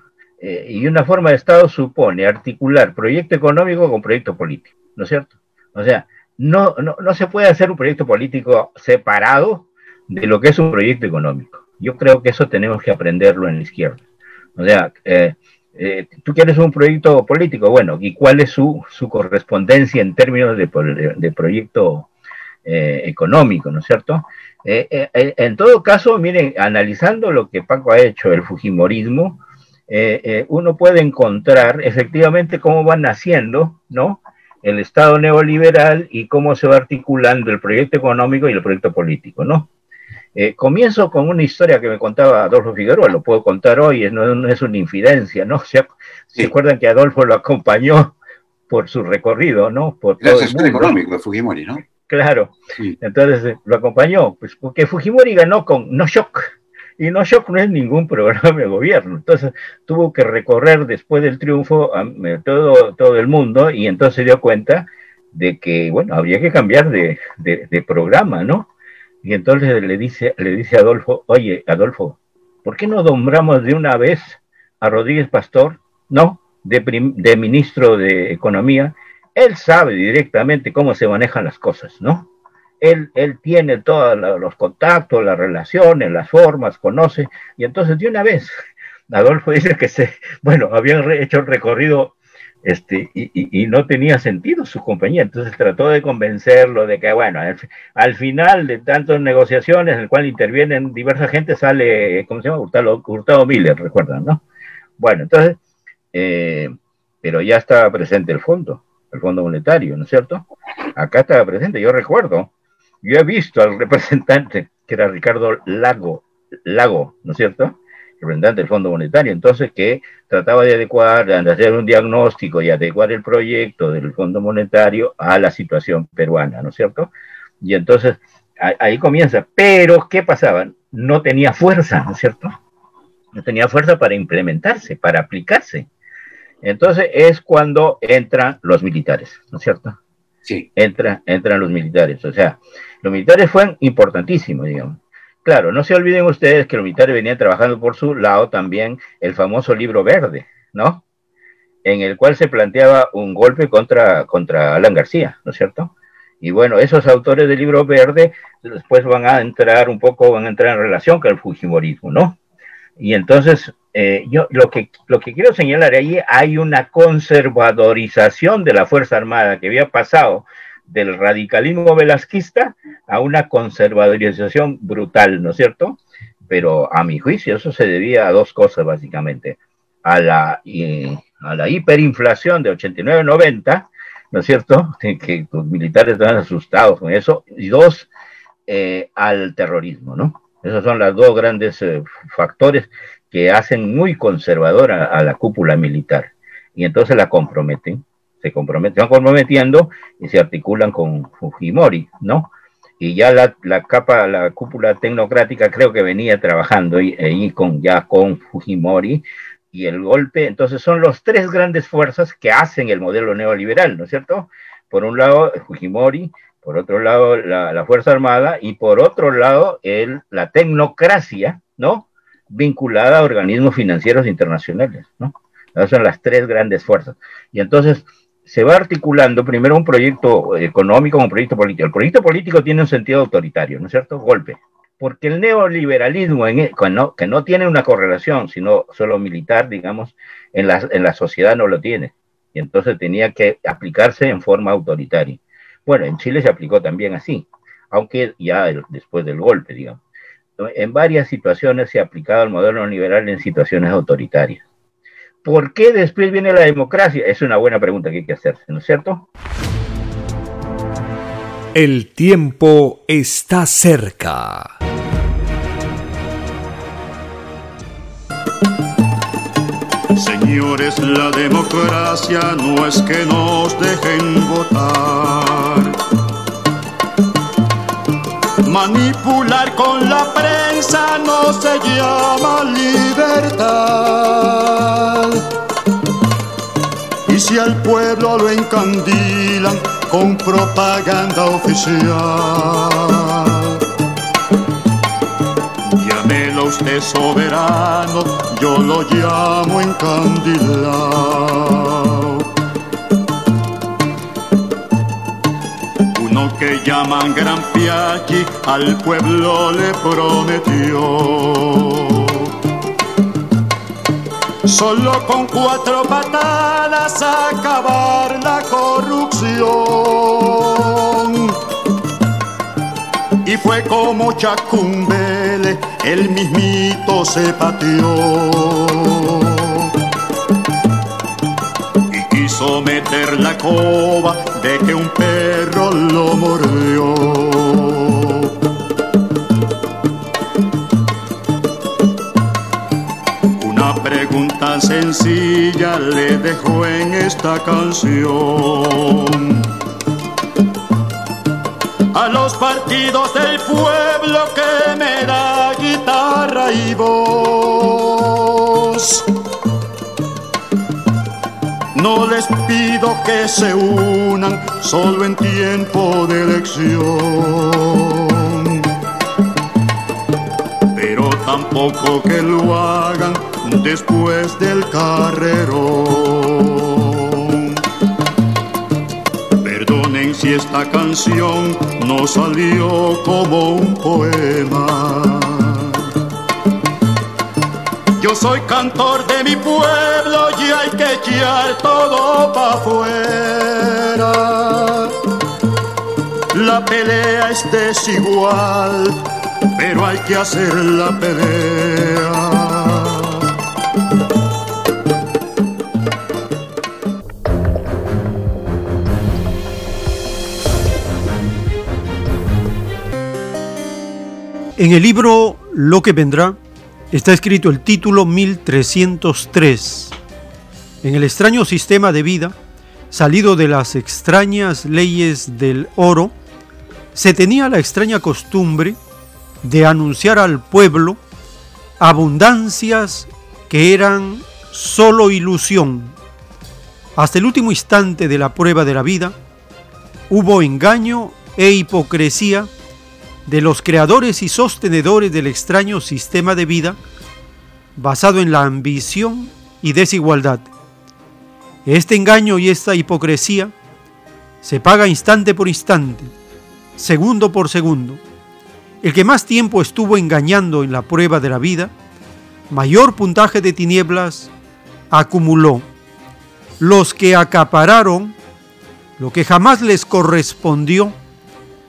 Eh, y una forma de Estado supone articular proyecto económico con proyecto político, ¿no es cierto? O sea, no, no, no se puede hacer un proyecto político separado de lo que es un proyecto económico. Yo creo que eso tenemos que aprenderlo en la izquierda. O sea, eh, eh, tú quieres un proyecto político, bueno, ¿y cuál es su, su correspondencia en términos de, de proyecto eh, económico, ¿no es cierto? Eh, eh, eh, en todo caso, miren, analizando lo que Paco ha hecho, el Fujimorismo, eh, eh, uno puede encontrar efectivamente cómo va naciendo, ¿no? El Estado neoliberal y cómo se va articulando el proyecto económico y el proyecto político, ¿no? Eh, comienzo con una historia que me contaba Adolfo Figueroa, lo puedo contar hoy, no, no es una infidencia, ¿no? ¿Se, ac- ¿se acuerdan que Adolfo lo acompañó por su recorrido, ¿no? Por todo el asesor mundo. económico de Fujimori, ¿no? Claro. Entonces lo acompañó, pues porque Fujimori ganó con No Shock. Y No no es ningún programa de gobierno. Entonces tuvo que recorrer después del triunfo a, eh, todo, todo el mundo y entonces se dio cuenta de que, bueno, habría que cambiar de, de- de programa, ¿no? Y entonces le dice, le dice a Adolfo, oye, Adolfo, ¿por qué no nombramos de una vez a Rodríguez Pastor? No, de, prim- de ministro de Economía. Él sabe directamente cómo se manejan las cosas, ¿no? Él, él tiene todos los contactos, las relaciones, las formas, conoce, y entonces de una vez, Adolfo dice que se, bueno, habían hecho el recorrido este, y, no tenía sentido su compañía, entonces trató de convencerlo de que, bueno, al, fi- al final de tantas negociaciones en el cual intervienen diversa gente, sale, ¿cómo se llama? Hurtado, Hurtado Miller, recuerdan, ¿no? Bueno, entonces, eh, pero ya estaba presente el fondo, el Fondo Monetario, ¿no es cierto? Acá estaba presente, yo recuerdo, yo he visto al representante, que era Ricardo Lago, Lago, ¿no es cierto? representante del Fondo Monetario, entonces que trataba de adecuar, de hacer un diagnóstico y adecuar el proyecto del Fondo Monetario a la situación peruana, ¿no es cierto? Y entonces ahí comienza, pero ¿qué pasaba? No tenía fuerza, ¿no es cierto? No tenía fuerza para implementarse, para aplicarse. Entonces es cuando entran los militares, ¿no es cierto? Sí. Entra, entran los militares. O sea, los militares fueron importantísimos, digamos. Claro, no se olviden ustedes que los militares venían trabajando por su lado también el famoso libro verde, ¿no? En el cual se planteaba un golpe contra, contra Alan García, ¿no es cierto? Y bueno, esos autores del libro verde después van a entrar un poco, van a entrar en relación con el Fujimorismo, ¿no? Y entonces, eh, yo lo que, lo que quiero señalar ahí, hay una conservadorización de la Fuerza Armada que había pasado del radicalismo velasquista a una conservadorización brutal, ¿no es cierto? Pero a mi juicio eso se debía a dos cosas básicamente. A la, a la hiperinflación de 89-90, ¿no es cierto? Que los militares estaban asustados con eso. Y dos, eh, al terrorismo, ¿no? Esos son los dos grandes eh, factores que hacen muy conservadora a la cúpula militar. Y entonces la comprometen se comprometen, van comprometiendo y se articulan con Fujimori, ¿no? Y ya la, la capa, la cúpula tecnocrática creo que venía trabajando ahí, con, ya con Fujimori y el golpe, entonces son los tres grandes fuerzas que hacen el modelo neoliberal, ¿no es cierto? Por un lado, Fujimori, por otro lado, la, la Fuerza Armada y por otro lado, el, la tecnocracia, ¿no? Vinculada a organismos financieros internacionales, ¿no? Esas son las tres grandes fuerzas. Y entonces, se va articulando primero un proyecto económico con un proyecto político. El proyecto político tiene un sentido autoritario, ¿no es cierto? Golpe. Porque el neoliberalismo, en, e, que no tiene una correlación, sino solo militar, digamos, en la, en la sociedad no lo tiene. Y entonces tenía que aplicarse en forma autoritaria. Bueno, en Chile se aplicó también así, aunque ya después del golpe, digamos. En varias situaciones se ha aplicado el modelo neoliberal en situaciones autoritarias. ¿Por qué después viene la democracia? Es una buena pregunta que hay que hacerse, ¿no es cierto? El tiempo está cerca. Señores, la democracia no es que nos dejen votar. Manipular con la prensa no se llama libertad. Y si al pueblo lo encandilan con propaganda oficial. Llámelo usted soberano, yo lo llamo encandilado. Que llaman Gran Piaggi al pueblo le prometió Solo con cuatro patadas acabar la corrupción. Y fue como Chacumbele, el mismito se pateó. Quiso meter la coba de que un perro lo mordió. tan sencilla le dejo en esta canción. A los partidos del pueblo que me da guitarra y voz. No les pido que se unan solo en tiempo de elección. Pero tampoco que lo hagan después del carrerón. Perdonen si esta canción no salió como un poema. Yo soy cantor de mi pueblo y hay que echar todo para afuera. La pelea es desigual, pero hay que hacer la pelea. En el libro Lo que vendrá, está escrito el título 1303. En el extraño sistema de vida, salido de las extrañas leyes del oro, se tenía la extraña costumbre de anunciar al pueblo abundancias que eran solo ilusión. Hasta el último instante de la prueba de la vida, hubo engaño e hipocresía de los creadores y sostenedores del extraño sistema de vida basado en la ambición y desigualdad. Este engaño y esta hipocresía se paga instante por instante, segundo por segundo. El que más tiempo estuvo engañando en la prueba de la vida, mayor puntaje de tinieblas acumuló. Los que acapararon lo que jamás les correspondió,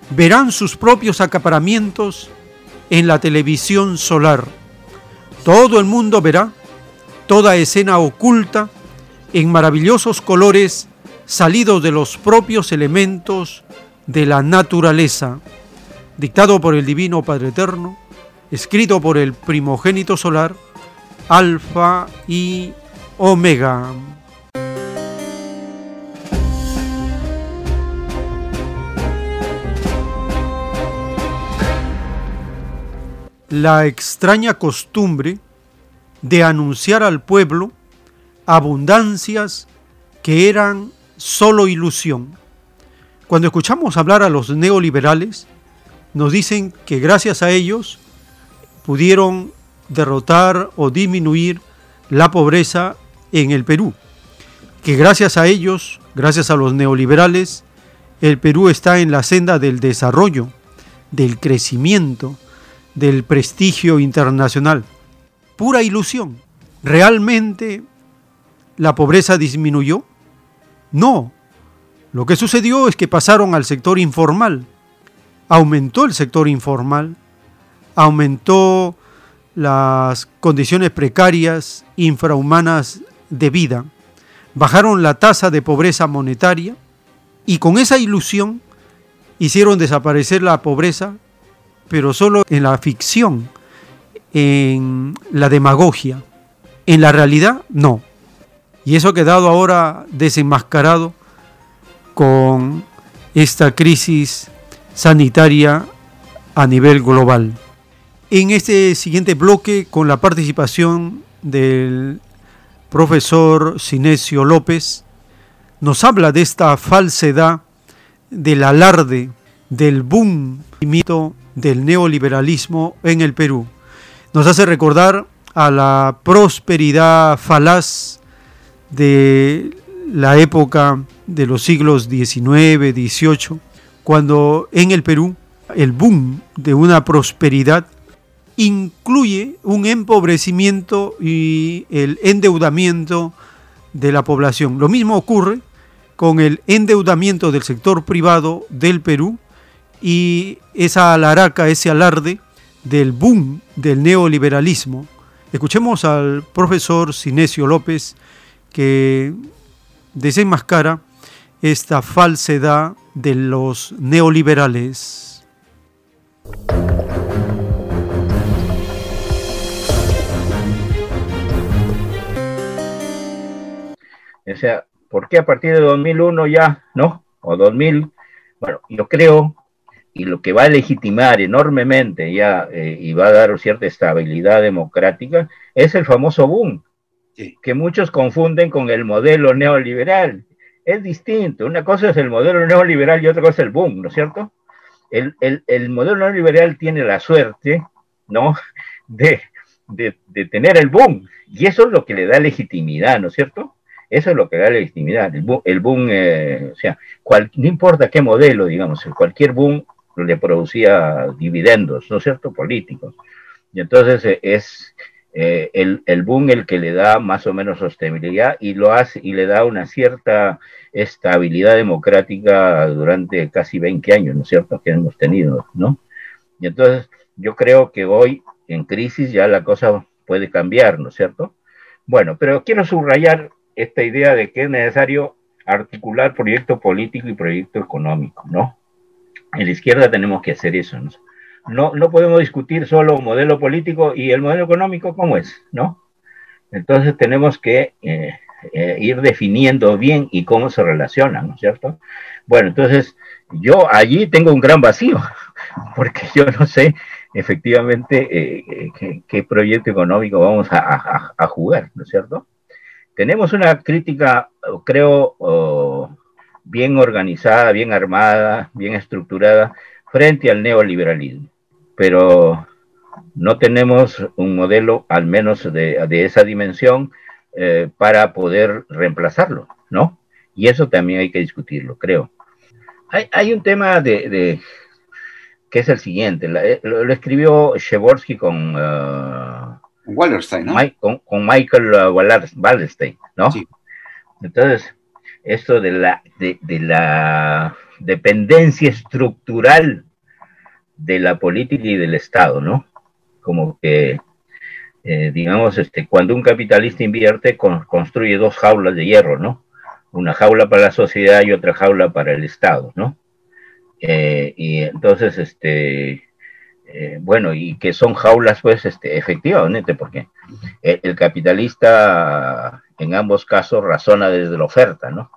verán sus propios acaparamientos en la televisión solar. Todo el mundo verá toda escena oculta en maravillosos colores salidos de los propios elementos de la naturaleza, dictado por el Divino Padre Eterno, escrito por el primogénito solar, Alfa y Omega. La extraña costumbre de anunciar al pueblo abundancias que eran solo ilusión. Cuando escuchamos hablar a los neoliberales, nos dicen que gracias a ellos pudieron derrotar o disminuir la pobreza en el Perú, que gracias a ellos, gracias a los neoliberales, el Perú está en la senda del desarrollo, del crecimiento, del prestigio internacional. Pura ilusión. ¿Realmente la pobreza disminuyó? No. Lo que sucedió es que pasaron al sector informal. Aumentó el sector informal, aumentó las condiciones precarias, infrahumanas de vida, bajaron la tasa de pobreza monetaria y con esa ilusión hicieron desaparecer la pobreza, pero solo en la ficción, en la demagogia. En la realidad, no. Y eso ha quedado ahora desenmascarado con esta crisis sanitaria a nivel global. En este siguiente bloque, con la participación del profesor Sinesio López, nos habla de esta falsedad del alarde, del boom del neoliberalismo en el Perú. Nos hace recordar a la prosperidad falaz de la época de los siglos XIX, XVIII, cuando en el Perú el boom de una prosperidad incluye un empobrecimiento y el endeudamiento de la población. Lo mismo ocurre con el endeudamiento del sector privado del Perú y esa alaraca, ese alarde del boom del neoliberalismo. Escuchemos al profesor Sinesio López que desenmascara esta falsedad de los neoliberales. O sea, ¿por qué a partir de 2001 ya, no? O 2000, bueno, yo creo, y lo que va a legitimar enormemente ya eh, y va a dar cierta estabilidad democrática, es el famoso boom, que muchos confunden con el modelo neoliberal. Es distinto, una cosa es el modelo neoliberal y otra cosa es el boom, ¿no es cierto? El, el modelo neoliberal tiene la suerte, ¿no? De, de, de tener el boom, y eso es lo que le da legitimidad, ¿no es cierto? Eso es lo que da legitimidad. El boom, eh, o sea, no importa qué modelo, digamos, cualquier boom le producía dividendos, ¿no es cierto?, políticos. Y entonces eh, es eh, el, el, boom el que le da más o menos sostenibilidad y lo hace y le da una cierta estabilidad democrática durante casi 20 años, ¿no es cierto?, que hemos tenido, ¿no? Y entonces yo creo que hoy en crisis ya la cosa puede cambiar, ¿no es cierto? Bueno, pero quiero subrayar esta idea de que es necesario articular proyecto político y proyecto económico, ¿no? En la izquierda tenemos que hacer eso, ¿no? no, podemos discutir solo modelo político y el modelo económico, ¿cómo es? ¿No? Entonces tenemos que eh, eh, ir definiendo bien y cómo se relacionan, ¿no es cierto? Bueno, entonces yo allí tengo un gran vacío, porque yo no sé efectivamente eh, qué, proyecto económico vamos a, jugar, ¿no es cierto? Tenemos una crítica, creo, bien organizada, bien armada, bien estructurada frente al neoliberalismo, pero no tenemos un modelo, al menos de, esa dimensión, eh, para poder reemplazarlo, ¿no? Y eso también hay que discutirlo, creo. Hay, un tema de, que es el siguiente, eh, lo, escribió Sheborsky con, uh, Wallerstein, ¿no? con, Michael uh, Wallerstein, ¿no? Sí. Entonces, esto de la, de, la dependencia estructural de la política y del Estado, ¿no? Como que, eh, digamos, este, cuando un capitalista invierte, construye dos jaulas de hierro, ¿no? Una jaula para la sociedad y otra jaula para el Estado, ¿no? Eh, y entonces, este, eh, bueno, y que son jaulas, pues, este, efectivamente, porque el, capitalista en ambos casos razona desde la oferta, ¿no?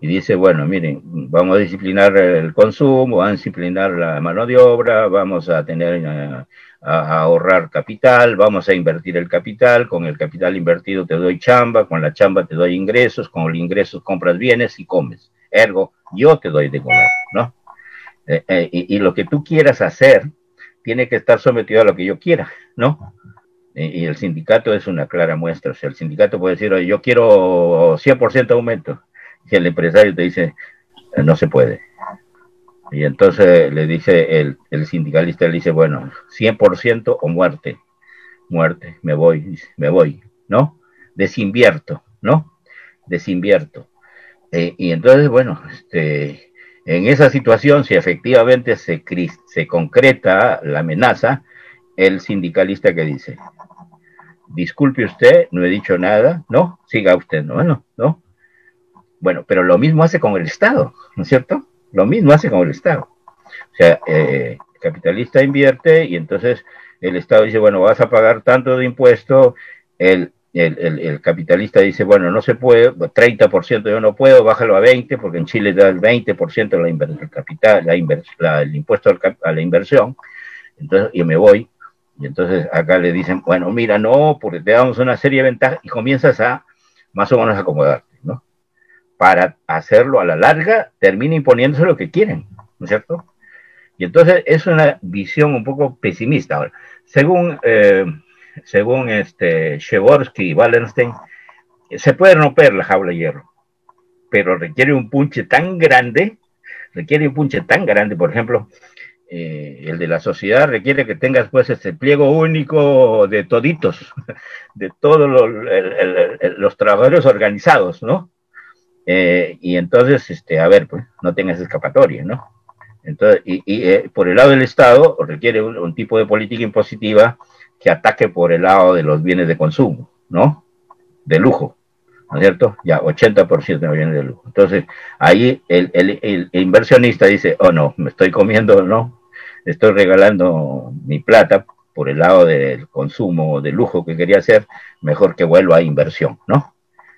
Y dice, bueno, miren, vamos a disciplinar el consumo, vamos a disciplinar la mano de obra, vamos a tener a, ahorrar capital, vamos a invertir el capital, con el capital invertido te doy chamba, con la chamba te doy ingresos, con los ingresos compras bienes y comes. Ergo, yo te doy de comer, ¿no? Eh, eh, y, lo que tú quieras hacer tiene que estar sometido a lo que yo quiera, ¿no? Y el sindicato es una clara muestra. O sea, el sindicato puede decir, yo quiero 100% aumento. Y el empresario te dice, eh, no se puede. Y entonces le dice el, el sindicalista, le dice, bueno, 100% o muerte. Muerte, me voy, me voy, ¿no? Desinvierto, ¿no? Desinvierto. Eh, y entonces, bueno, este, en esa situación, si efectivamente se, se concreta la amenaza, el sindicalista que dice, disculpe usted, no he dicho nada, no, siga usted, no, bueno, no. Bueno, pero lo mismo hace con el Estado, ¿no es cierto? Lo mismo hace con el Estado. O sea, eh, el capitalista invierte y entonces el Estado dice, bueno, vas a pagar tanto de impuesto, el, el, capitalista dice, bueno, no se puede, 30% yo no puedo, bájalo a 20, porque en Chile da el 20% la el capital, la, el impuesto a la inversión, entonces yo me voy, y entonces acá le dicen, bueno, mira, no, porque te damos una serie de ventajas y comienzas a más o menos acomodarte, ¿no? Para hacerlo a la larga, termina imponiéndose lo que quieren, ¿no es cierto? Y entonces es una visión un poco pesimista. Ahora, según, eh, según este Shevorsky y Wallenstein, se puede romper la jaula de hierro, pero requiere un punche tan grande, requiere un punche tan grande, por ejemplo, eh, el de la sociedad requiere que tengas pues este pliego único de toditos, de todos los, trabajadores organizados, ¿no? Eh, y entonces, este, a ver, pues no tengas escapatoria, ¿no? Entonces, y, eh, por el lado del Estado requiere un, tipo de política impositiva que ataque por el lado de los bienes de consumo, ¿no? De lujo, ¿no es cierto? Ya, 80% de bienes de lujo. Entonces, ahí el, el, inversionista dice, oh no, me estoy comiendo, ¿no? estoy regalando mi plata por el lado del consumo de lujo que quería hacer, mejor que vuelva a inversión, ¿no?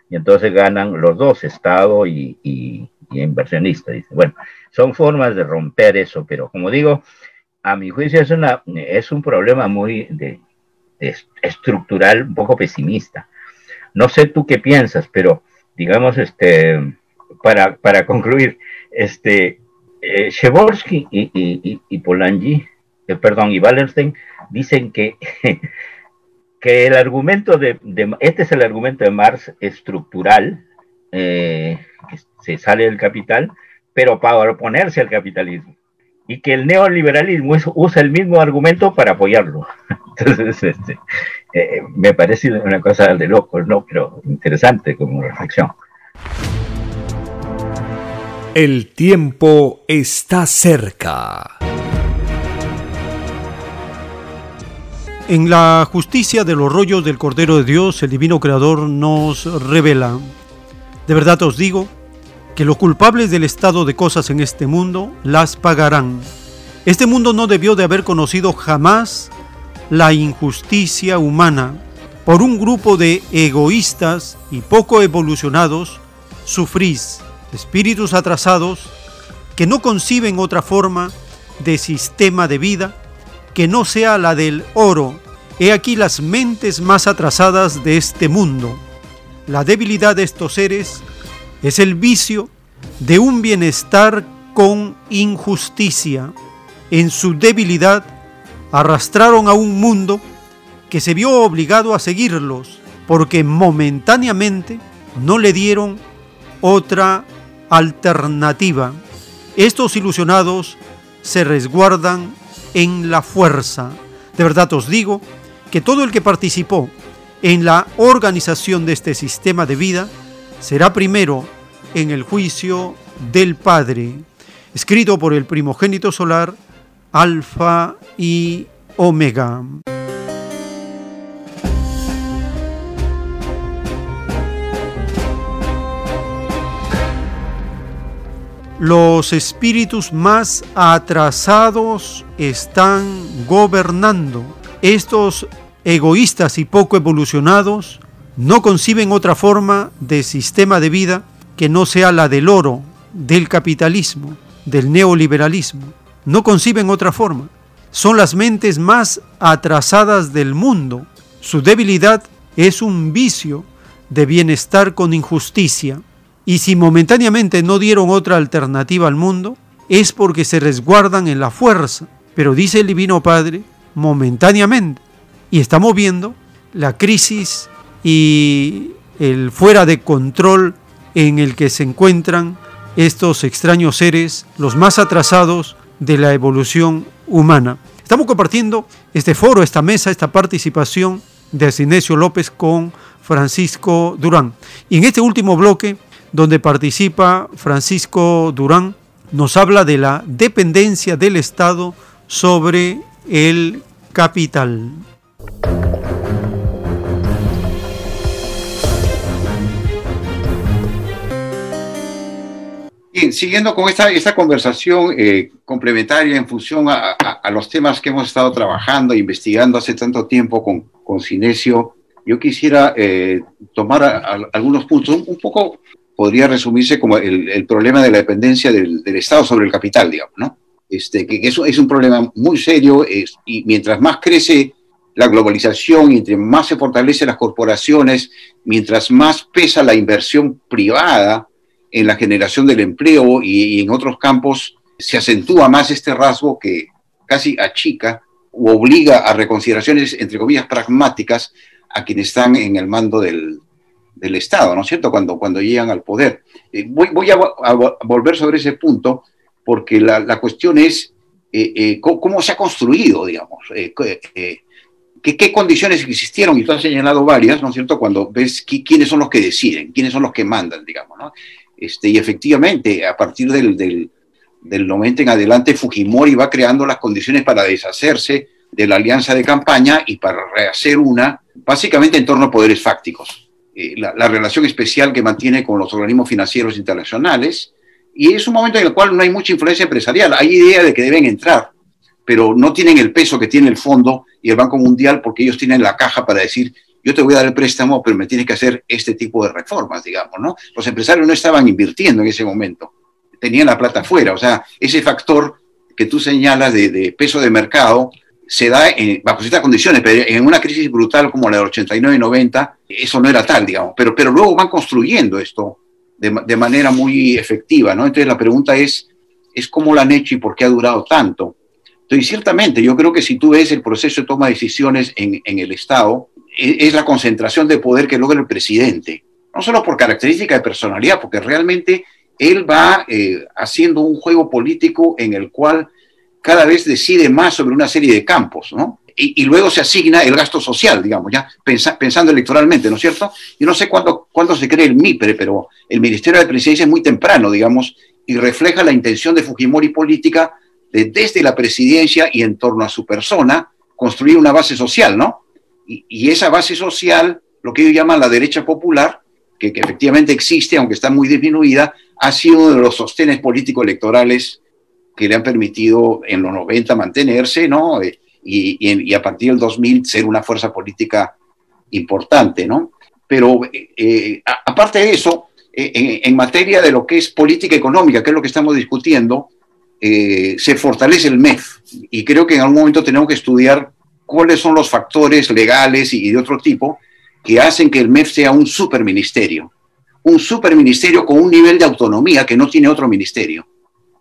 Y entonces ganan los dos, Estado y, y, inversionista. Dice. Bueno, son formas de romper eso, pero como digo, a mi juicio es, una, es un problema muy de, estructural, un poco pesimista. No sé tú qué piensas, pero digamos, este, para, para concluir, este, eh, y, Polanyi, eh, perdón, y Wallenstein dicen que, que el argumento de, este es el argumento de Marx estructural, eh, que se sale del capital, pero para oponerse al capitalismo. Y que el neoliberalismo usa el mismo argumento para apoyarlo. Entonces, este, eh, me parece una cosa de locos, ¿no? Pero interesante como reflexión. El tiempo está cerca. En la justicia de los rollos del Cordero de Dios, el Divino Creador nos revela. De verdad os digo que los culpables del estado de cosas en este mundo las pagarán. Este mundo no debió de haber conocido jamás la injusticia humana. Por un grupo de egoístas y poco evolucionados, sufrís espíritus atrasados que no conciben otra forma de sistema de vida que no sea la del oro. He aquí las mentes más atrasadas de este mundo. La debilidad de estos seres es el vicio de un bienestar con injusticia. En su debilidad arrastraron a un mundo que se vio obligado a seguirlos porque momentáneamente no le dieron otra alternativa. Estos ilusionados se resguardan en la fuerza. De verdad os digo que todo el que participó en la organización de este sistema de vida será primero en el juicio del Padre, escrito por el primogénito solar, Alfa y Omega. Los espíritus más atrasados están gobernando. Estos egoístas y poco evolucionados no conciben otra forma de sistema de vida que no sea la del oro, del capitalismo, del neoliberalismo. No conciben otra forma. Son las mentes más atrasadas del mundo. Su debilidad es un vicio de bienestar con injusticia y si momentáneamente no dieron otra alternativa al mundo, es porque se resguardan en la fuerza. Pero dice el Divino Padre, momentáneamente. Y estamos viendo la crisis y el fuera de control en el que se encuentran estos extraños seres, los más atrasados de la evolución humana. Estamos compartiendo este foro, esta mesa, esta participación de Sinesio López con Francisco Durán. Y en este último bloque donde participa Francisco Durán, nos habla de la dependencia del Estado sobre el capital. Bien, siguiendo con esta, esta conversación eh, complementaria en función a, a, los temas que hemos estado trabajando, e investigando hace tanto tiempo con, con Cinesio, yo quisiera eh, tomar algunos puntos un, poco podría resumirse como el, problema de la dependencia del, Estado sobre el capital, digamos, ¿no? Este, que, es un problema muy serio y mientras más crece la globalización entre más se fortalecen las corporaciones, mientras más pesa la inversión privada en la generación del empleo y, en otros campos, se acentúa más este rasgo que casi achica o obliga a reconsideraciones, entre comillas, pragmáticas a quienes están en el mando del, Estado, ¿no es cierto?, cuando, cuando llegan al poder. Eh, voy, voy a, volver sobre ese punto porque la, la cuestión es eh, eh, ¿cómo, se ha construido, digamos, qué, qué, condiciones existieron, y tú has señalado varias, ¿no es cierto?, cuando ves quiénes son los que deciden, quiénes son los que mandan, digamos, ¿no? Este, y efectivamente, a partir del, del, del momento en adelante, Fujimori va creando las condiciones para deshacerse de la alianza de campaña y para rehacer una, básicamente en torno a poderes fácticos. Eh, la, relación especial que mantiene con los organismos financieros internacionales, y es un momento en el cual no hay mucha influencia empresarial. Hay idea de que deben entrar, pero no tienen el peso que tiene el fondo y el Banco Mundial porque ellos tienen la caja para decir, yo te voy a dar el préstamo, pero me tienes que hacer este tipo de reformas, digamos, ¿no? Los empresarios no estaban invirtiendo en ese momento, tenían la plata fuera, o sea, ese factor que tú señalas de, de peso de mercado se da en, bajo ciertas condiciones, pero en una crisis brutal como la del 89 y 90, eso no era tal, digamos, pero, pero luego van construyendo esto de, de, manera muy efectiva, ¿no? Entonces la pregunta es, es cómo lo han hecho y por qué ha durado tanto. Entonces, ciertamente, yo creo que si tú ves el proceso de toma de decisiones en, en el Estado, es, la concentración de poder que logra el presidente, no solo por característica de personalidad, porque realmente él va eh, haciendo un juego político en el cual cada vez decide más sobre una serie de campos, ¿no? Y, luego se asigna el gasto social, digamos, ya pensa, pensando electoralmente, ¿no es cierto? Yo no sé cuándo, cuándo se cree el MIPRE, pero el Ministerio de Presidencia es muy temprano, digamos, y refleja la intención de Fujimori política de desde la presidencia y en torno a su persona construir una base social, ¿no? Y, y esa base social, lo que ellos llaman la derecha popular, que, efectivamente existe, aunque está muy disminuida, ha sido uno de los sostenes político-electorales que le han permitido en los 90 mantenerse, ¿no? Eh, y, y, a partir del 2000 ser una fuerza política importante, ¿no? Pero eh, aparte de eso, en, materia de lo que es política económica, que es lo que estamos discutiendo, se fortalece el MEF. Y creo que en algún momento tenemos que estudiar cuáles son los factores legales y de otro tipo que hacen que el MEF sea un superministerio. Un superministerio con un nivel de autonomía que no tiene otro ministerio,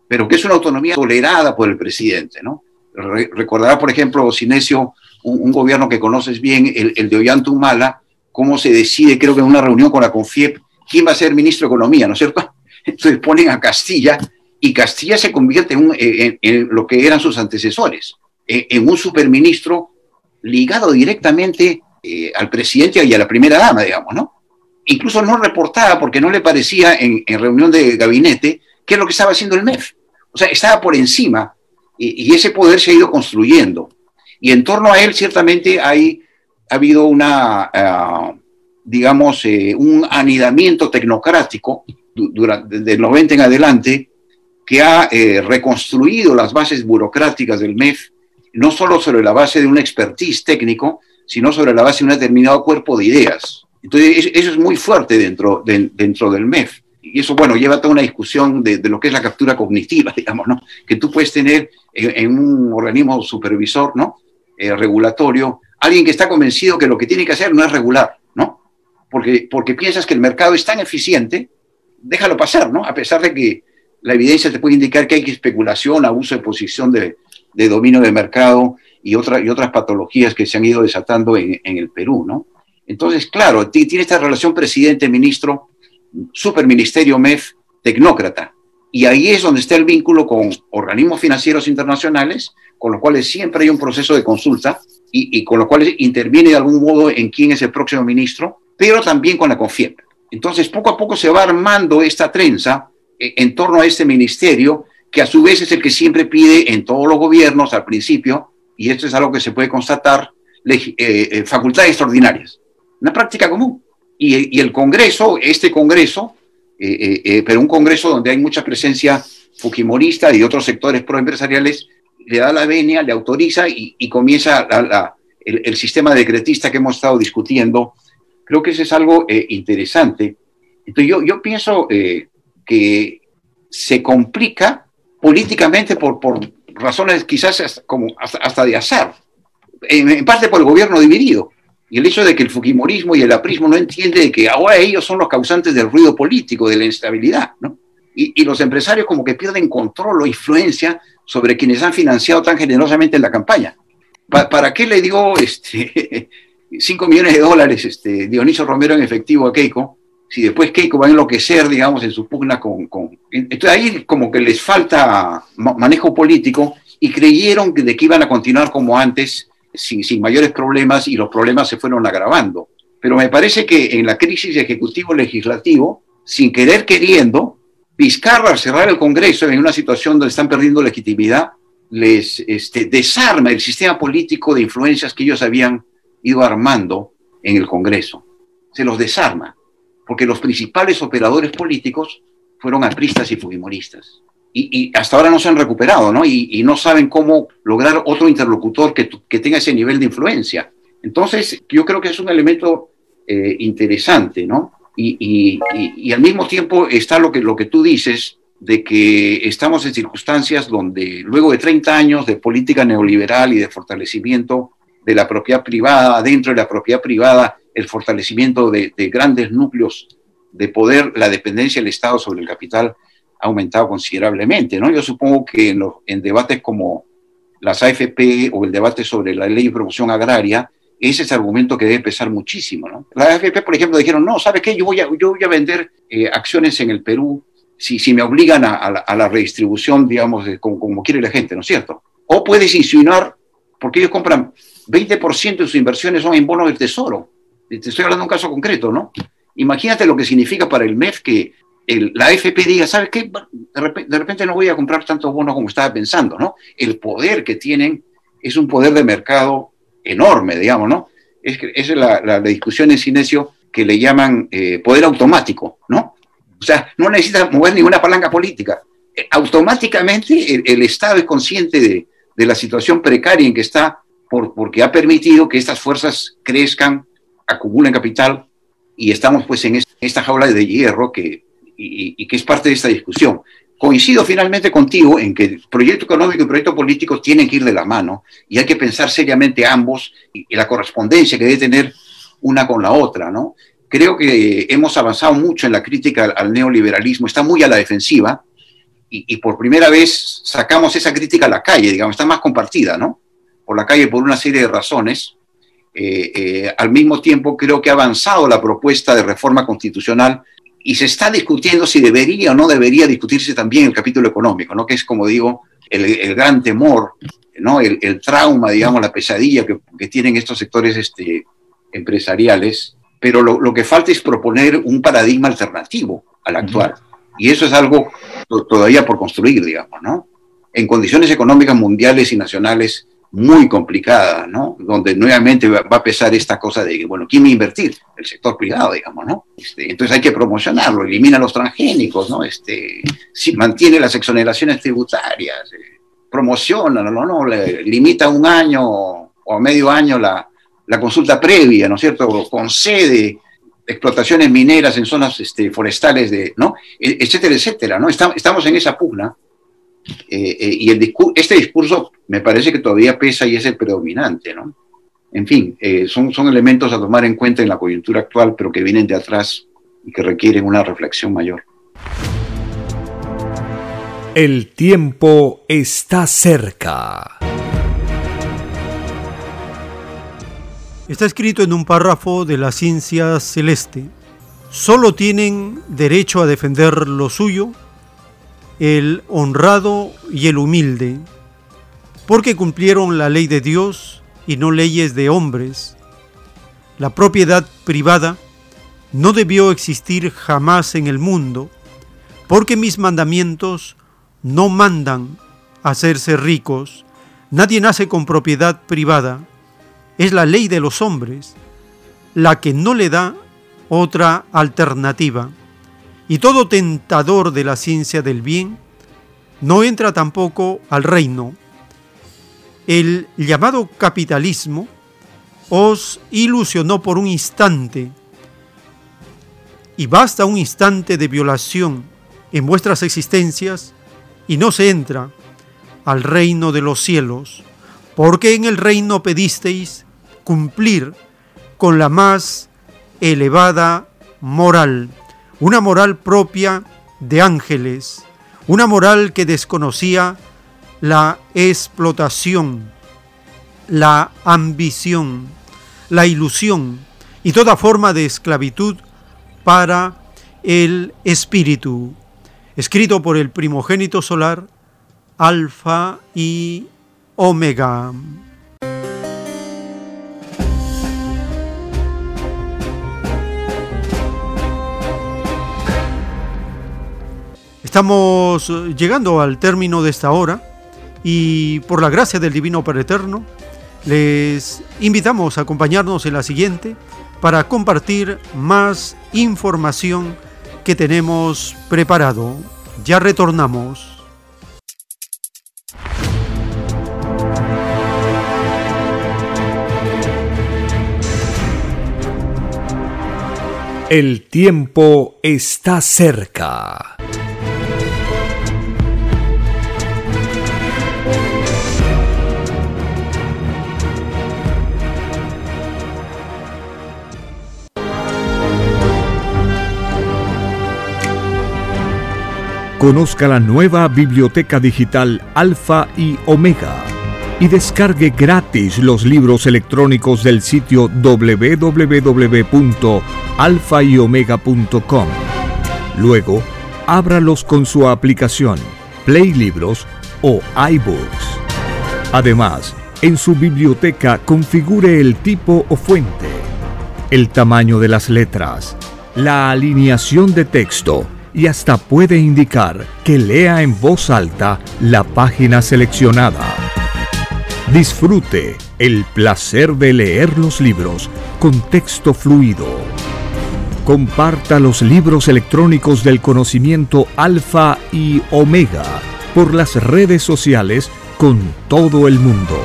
pero que es una autonomía tolerada por el presidente, ¿no? recordará, por ejemplo, Sinesio, un, gobierno que conoces bien, el, el de Ollantumala, cómo se decide, creo que en una reunión con la CONFIEP, quién va a ser ministro de Economía, ¿no es cierto? Entonces ponen a Castilla y Castilla se convierte en, lo que eran sus antecesores, en, un superministro ligado directamente eh, al presidente y a la primera dama, digamos, ¿no? Incluso no reportaba porque no le parecía en, reunión de gabinete qué es lo que estaba haciendo el MEF. O sea, estaba por encima y, ese poder se ha ido construyendo. Y en torno a él, ciertamente, hay, ha habido una, ah, digamos, eh, un anidamiento tecnocrático durante, desde el 90 en adelante que ha eh, reconstruido las bases burocráticas del MEF, no solo sobre la base de un expertise técnico, sino sobre la base de un determinado cuerpo de ideas. Entonces, eso es muy fuerte dentro, dentro del MEF. Y eso, bueno, lleva a toda una discusión de, lo que es la captura cognitiva, digamos, ¿no? Que tú puedes tener en, un organismo supervisor, ¿no? Eh, regulatorio, alguien que está convencido que lo que tiene que hacer no es regular, ¿no? Porque, porque piensas que el mercado es tan eficiente, déjalo pasar, ¿no? A pesar de que la evidencia te puede indicar que hay especulación, abuso de posición de, de dominio de mercado, y, otra, y otras patologías que se han ido desatando en, el Perú, ¿no? Entonces, claro, tiene esta relación presidente-ministro, superministerio MEF, tecnócrata. Y ahí es donde está el vínculo con organismos financieros internacionales, con los cuales siempre hay un proceso de consulta y, y con los cuales interviene de algún modo en quién es el próximo ministro, pero también con la CONFIEP. Entonces, poco a poco se va armando esta trenza eh, en torno a este ministerio, que a su vez es el que siempre pide en todos los gobiernos al principio y esto es algo que se puede constatar, eh, eh, facultades extraordinarias, una práctica común. Y, y el Congreso, este Congreso, eh, pero un Congreso donde hay mucha presencia fujimorista y otros sectores proempresariales, le da la venia, le autoriza y, y comienza la, el, el, sistema decretista que hemos estado discutiendo. Creo que eso es algo interesante. Entonces yo, yo pienso que se complica políticamente por, por razones quizás como hasta, de azar, en, parte por el gobierno dividido. Y el hecho de que el Fujimorismo y el aprismo no entienden que ahora ellos son los causantes del ruido político, de la instabilidad, ¿no? Y, los empresarios como que pierden control o influencia sobre quienes han financiado tan generosamente la campaña. ¿Para qué le dio este, 5 millones de dólares este, Dionisio Romero en efectivo a Keiko? Si después Keiko va a enloquecer, digamos, en su pugna con, con... Entonces ahí como que les falta manejo político y creyeron que de que iban a continuar como antes, sin, sin mayores problemas, y los problemas se fueron agravando. Pero me parece que en la crisis ejecutivo-legislativo, sin querer queriendo, Vizcarra cerrar el Congreso en una situación donde están perdiendo legitimidad, les este, desarma el sistema político de influencias que ellos habían ido armando en el Congreso. Se los desarma porque los principales operadores políticos fueron apristas y fujimoristas. Y, hasta ahora no se han recuperado, ¿no? Y, no saben cómo lograr otro interlocutor que, tenga ese nivel de influencia. Entonces, yo creo que es un elemento eh, interesante, ¿no? Y, al mismo tiempo está lo que, lo que tú dices, de que estamos en circunstancias donde luego de 30 años de política neoliberal y de fortalecimiento de la propiedad privada, dentro de la propiedad privada, el fortalecimiento de, grandes núcleos de poder, la dependencia del Estado sobre el capital ha aumentado considerablemente, ¿no? Yo supongo que en, debates como las AFP o el debate sobre la ley de promoción agraria, ese es el argumento que debe pesar muchísimo, ¿no? Las AFP, por ejemplo, dijeron, no, ¿sabes qué? Yo voy a, vender eh, acciones en el Perú si, me obligan a, la, redistribución, digamos, como, quiere la gente, ¿no es cierto? O puedes insinuar, porque ellos compran 20% de sus inversiones son en bonos del tesoro, te estoy hablando de un caso concreto, ¿no? Imagínate lo que significa para el MEF que la AFP diga, ¿sabes qué? De repente, no voy a comprar tantos bonos como estaba pensando, ¿no? El poder que tienen es un poder de mercado enorme, digamos, ¿no? Es es la, discusión en Sinesio que le llaman eh, poder automático, ¿no? O sea, no necesita mover ninguna palanca política. automáticamente el, el Estado es consciente de, de, la situación precaria en que está por, porque ha permitido que estas fuerzas crezcan, acumulen capital y estamos pues en esta jaula de hierro que, y, que es parte de esta discusión. Coincido finalmente contigo en que el proyecto económico y el proyecto político tienen que ir de la mano y hay que pensar seriamente ambos y, la correspondencia que debe tener una con la otra, ¿no? Creo que hemos avanzado mucho en la crítica al, al neoliberalismo, está muy a la defensiva y, y, por primera vez sacamos esa crítica a la calle, digamos, está más compartida, ¿no? Por la calle por una serie de razones. Eh, eh, al mismo tiempo creo que ha avanzado la propuesta de reforma constitucional y se está discutiendo si debería o no debería discutirse también el capítulo económico, ¿no? Que es, como digo, el, el gran temor, ¿no? El, el, trauma, digamos, la pesadilla que, que tienen estos sectores este, empresariales, pero lo, lo, que falta es proponer un paradigma alternativo al actual. Y eso es algo todavía por construir, digamos, ¿no? En condiciones económicas mundiales y nacionales muy complicadas, ¿no? Donde nuevamente va a pesar esta cosa de que, bueno, ¿quién va a invertir? El sector privado, digamos, ¿no? Este, entonces hay que promocionarlo, elimina los transgénicos, ¿no? Este, si mantiene las exoneraciones tributarias, eh, promociona, ¿no? ¿no? Le, limita un año o a medio año la, la consulta previa, ¿no es cierto? Concede explotaciones mineras en zonas este, forestales, de, ¿no? E, etcétera, etcétera, ¿no? Estamos en esa pugna eh, eh, y el discur este discurso me parece que todavía pesa y es el predominante, ¿no? En fin, eh, son, son elementos a tomar en cuenta en la coyuntura actual, pero que vienen de atrás y que requieren una reflexión mayor. El tiempo está cerca. Está escrito en un párrafo de la ciencia celeste. Solo tienen derecho a defender lo suyo el honrado y el humilde, porque cumplieron la ley de Dios y no leyes de hombres. La propiedad privada no debió existir jamás en el mundo, porque mis mandamientos no mandan hacerse ricos. Nadie nace con propiedad privada es la ley de los hombres, la que no le da otra alternativa. Y todo tentador de la ciencia del bien no entra tampoco al reino. El llamado capitalismo os ilusionó por un instante, y basta un instante de violación en vuestras existencias y no se entra al reino de los cielos, porque en el reino pedisteis cumplir con la más elevada moral, una moral propia de ángeles, una moral que desconocía la explotación, la ambición, la ilusión y toda forma de esclavitud para el espíritu, escrito por el primogénito solar, Alfa y Omega. Estamos eh, llegando al término de esta hora y por la gracia del Divino Padre Eterno les invitamos a acompañarnos en la siguiente para compartir más información que tenemos preparado. Ya retornamos. El tiempo está cerca. Conozca la nueva biblioteca digital Alfa y Omega y descargue gratis los libros electrónicos del sitio www.alfayomega.com. Luego, ábralos con su aplicación Play Libros o iBooks. Además, en su biblioteca configure el tipo o fuente, el tamaño de las letras, la alineación de texto, y hasta puede indicar que lea en voz alta la página seleccionada. Disfrute el placer de leer los libros con texto fluido. Comparta los libros electrónicos del conocimiento Alfa y Omega por las redes sociales con todo el mundo.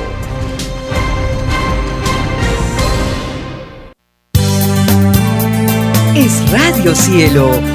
Es Radio Cielo.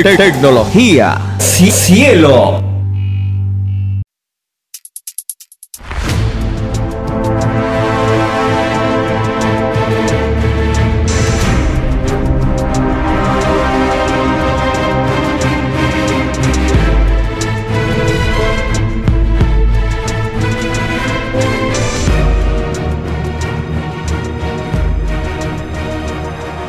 Te- tecnología. Ci- Cielo.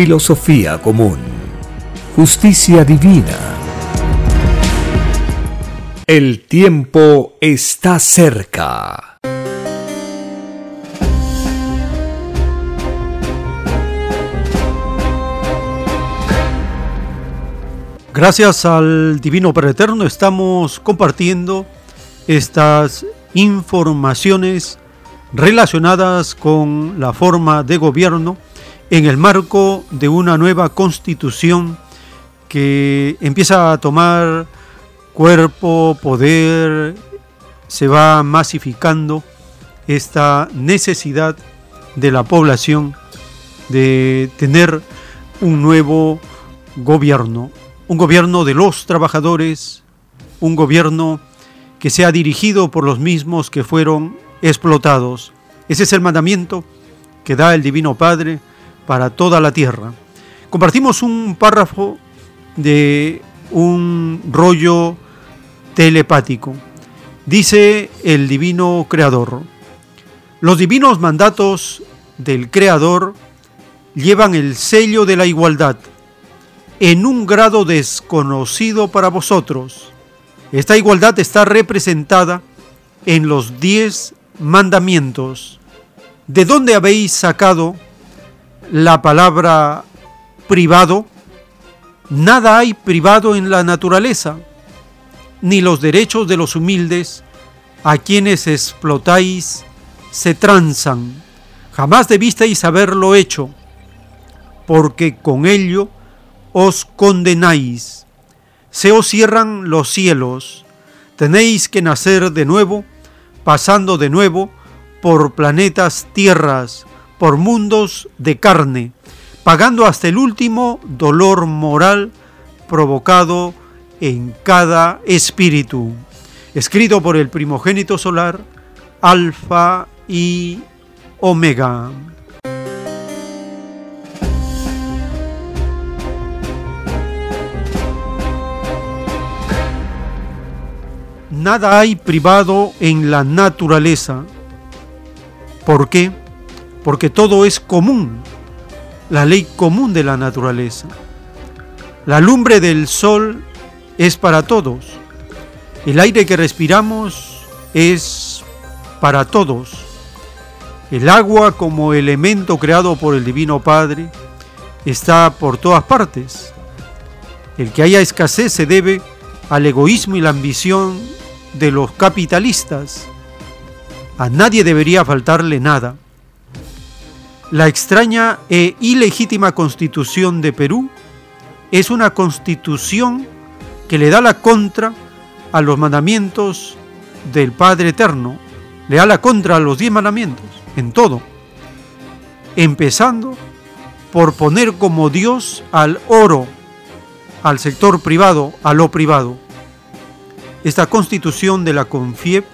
filosofía común, justicia divina. El tiempo está cerca. Gracias al Divino Padre Eterno estamos compartiendo estas informaciones relacionadas con la forma de gobierno en el marco de una nueva constitución que empieza a tomar cuerpo, poder, se va masificando esta necesidad de la población de tener un nuevo gobierno, un gobierno de los trabajadores, un gobierno que sea dirigido por los mismos que fueron explotados. Ese es el mandamiento que da el Divino Padre para toda la tierra. Compartimos un párrafo de un rollo telepático. Dice el Divino Creador, los divinos mandatos del Creador llevan el sello de la igualdad en un grado desconocido para vosotros. Esta igualdad está representada en los diez mandamientos. ¿De dónde habéis sacado la palabra privado? Nada hay privado en la naturaleza, ni los derechos de los humildes a quienes explotáis se tranzan. Jamás debisteis haberlo hecho, porque con ello os condenáis. Se os cierran los cielos, tenéis que nacer de nuevo, pasando de nuevo por planetas tierras, por mundos de carne, pagando hasta el último dolor moral provocado en cada espíritu. Escrito por el primogénito solar, Alfa y Omega. Nada hay privado en la naturaleza. ¿Por qué? Porque todo es común, la ley común de la naturaleza. La lumbre del sol es para todos. El aire que respiramos es para todos. El agua como elemento creado por el Divino Padre está por todas partes. El que haya escasez se debe al egoísmo y la ambición de los capitalistas. A nadie debería faltarle nada. La extraña e ilegítima constitución de Perú es una constitución que le da la contra a los mandamientos del Padre Eterno, le da la contra a los diez mandamientos, en todo, empezando por poner como Dios al oro, al sector privado, a lo privado. Esta constitución de la CONFIEP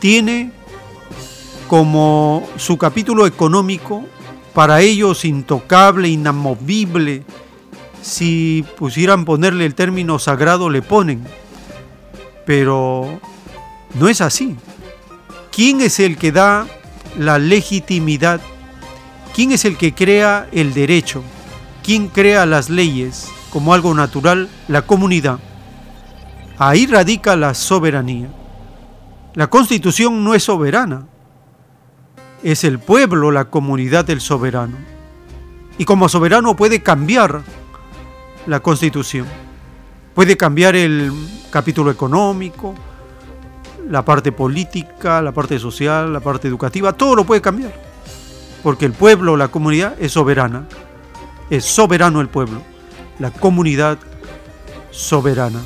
tiene como su capítulo económico para ellos intocable, inamovible, si pusieran ponerle el término sagrado le ponen, pero no es así. ¿Quién es el que da la legitimidad? ¿Quién es el que crea el derecho? ¿Quién crea las leyes como algo natural? La comunidad. Ahí radica la soberanía. La constitución no es soberana. Es el pueblo, la comunidad del soberano. Y como soberano puede cambiar la constitución. Puede cambiar el capítulo económico, la parte política, la parte social, la parte educativa, todo lo puede cambiar. Porque el pueblo, la comunidad es soberana. Es soberano el pueblo. La comunidad soberana.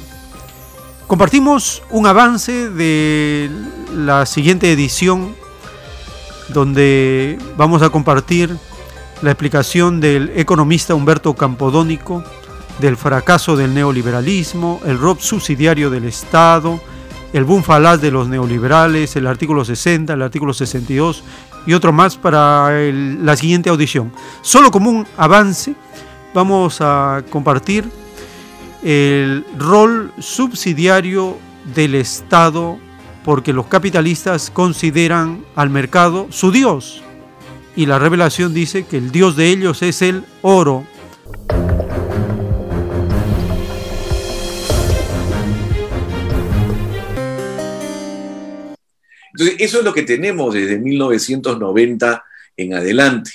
Compartimos un avance de la siguiente edición donde vamos a compartir la explicación del economista Humberto Campodónico del fracaso del neoliberalismo, el rob subsidiario del Estado, el boom falaz de los neoliberales, el artículo 60, el artículo 62 y otro más para la siguiente audición. Solo como un avance vamos a compartir el rol subsidiario del Estado porque los capitalistas consideran al mercado su Dios. Y la revelación dice que el Dios de ellos es el oro, Entonces, eso es lo que tenemos desde 1990 en adelante.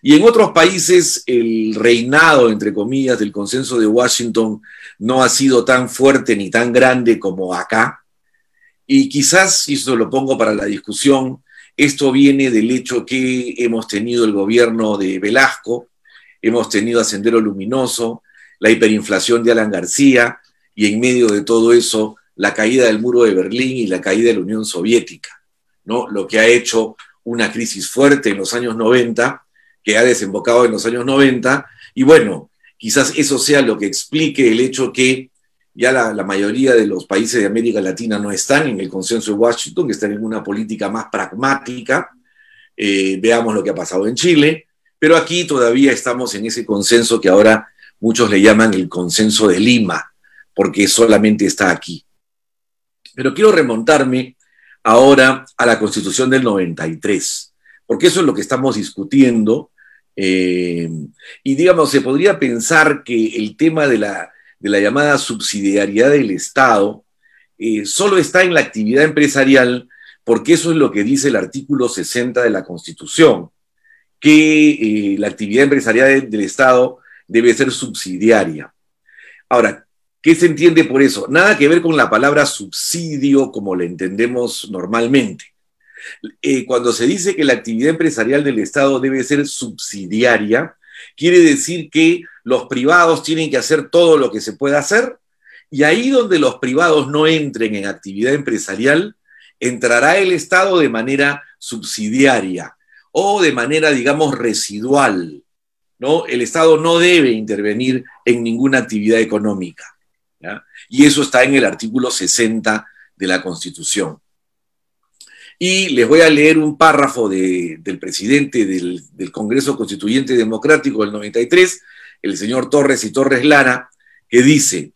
Y en otros países el reinado, entre comillas, del consenso de Washington no ha sido tan fuerte ni tan grande como acá. Y quizás, y eso lo pongo para la discusión, esto viene del hecho que hemos tenido el gobierno de Velasco, hemos tenido a Sendero Luminoso, la hiperinflación de Alan García, y en medio de todo eso la caída del muro de Berlín y la caída de la Unión Soviética, ¿no? Lo que ha hecho una crisis fuerte en los años 90, que ha desembocado en los años 90, y bueno, quizás eso sea lo que explique el hecho que ya la, mayoría de los países de América Latina no están en el consenso de Washington, que están en una política más pragmática. Eh, veamos lo que ha pasado en Chile, pero aquí todavía estamos en ese consenso que ahora muchos le llaman el consenso de Lima, porque solamente está aquí. Pero quiero remontarme ahora a la Constitución del 93, porque eso es lo que estamos discutiendo. Eh, y digamos, se podría pensar que el tema de la, llamada subsidiariedad del Estado eh, solo está en la actividad empresarial, porque eso es lo que dice el artículo 60 de la Constitución, que eh, la actividad empresarial del Estado debe ser subsidiaria. Ahora, ¿Qué se entiende por eso? Nada que ver con la palabra subsidio como la entendemos normalmente. Eh, cuando se dice que la actividad empresarial del Estado debe ser subsidiaria, quiere decir que los privados tienen que hacer todo lo que se pueda hacer y ahí donde los privados no entren en actividad empresarial, entrará el Estado de manera subsidiaria o de manera, digamos, residual. ¿no? El Estado no debe intervenir en ninguna actividad económica. Y eso está en el artículo 60 de la Constitución. Y les voy a leer un párrafo del presidente del, del, Congreso Constituyente Democrático del 93, el señor Torres y Torres Lara, que dice,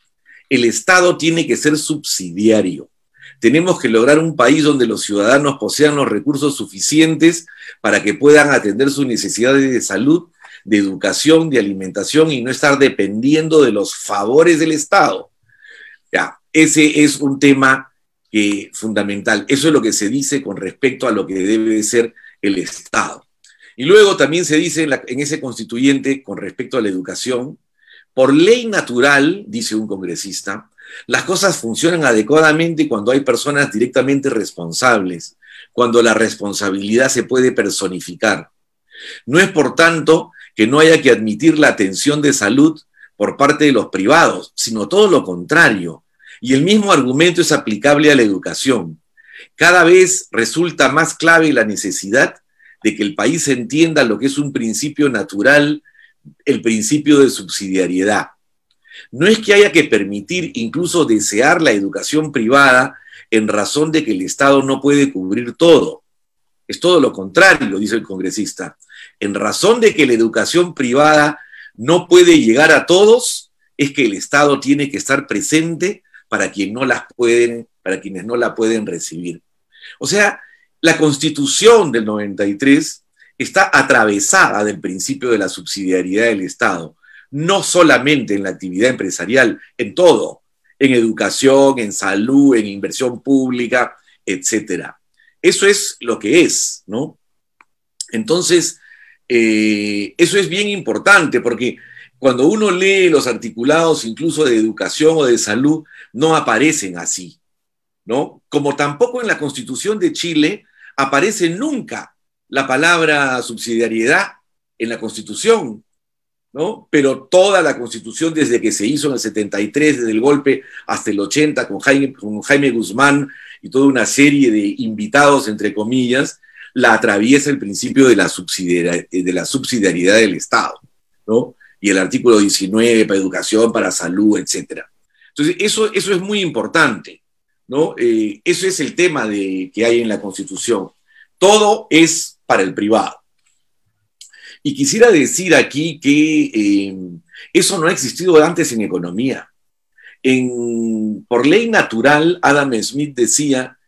el Estado tiene que ser subsidiario. Tenemos que lograr un país donde los ciudadanos posean los recursos suficientes para que puedan atender sus necesidades de salud, de educación, de alimentación y no estar dependiendo de los favores del Estado. Ya, ese es un tema que, fundamental. Eso es lo que se dice con respecto a lo que debe de ser el Estado. Y luego también se dice en ese constituyente con respecto a la educación, por ley natural, dice un congresista, las cosas funcionan adecuadamente cuando hay personas directamente responsables, cuando la responsabilidad se puede personificar. No es, por tanto, que no haya que admitir la atención de salud por parte de los privados, sino todo lo contrario. Y el mismo argumento es aplicable a la educación. Cada vez resulta más clave la necesidad de que el país entienda lo que es un principio natural, el principio de subsidiariedad. No es que haya que permitir, incluso desear la educación privada en razón de que el Estado no puede cubrir todo. Es todo lo contrario, dice el congresista. En razón de que la educación privada no puede llegar a todos, es que el Estado tiene que estar presente para, quien no las pueden, para quienes no la pueden recibir. O sea, la constitución del 93 está atravesada del principio de la subsidiariedad del Estado, no solamente en la actividad empresarial, en todo, en educación, en salud, en inversión pública, etcétera. Eso es lo que es, ¿no? Entonces, eh, eso es bien importante porque cuando uno lee los articulados incluso de educación o de salud, no aparecen así, ¿no? Como tampoco en la Constitución de Chile aparece nunca la palabra subsidiariedad en la Constitución, ¿no? Pero toda la Constitución, desde que se hizo en el 73, desde el golpe hasta el 80, con Jaime, con Jaime Guzmán y toda una serie de invitados, entre comillas, la atraviesa el principio de la, de la subsidiariedad del Estado, ¿no? Y el artículo 19 para educación, para salud, etc. Entonces, eso, eso es muy importante, ¿no? Eh, eso es el tema de, que hay en la Constitución. Todo es para el privado. Y quisiera decir aquí que eh, eso no ha existido antes en economía. En- por ley natural, Adam Smith decía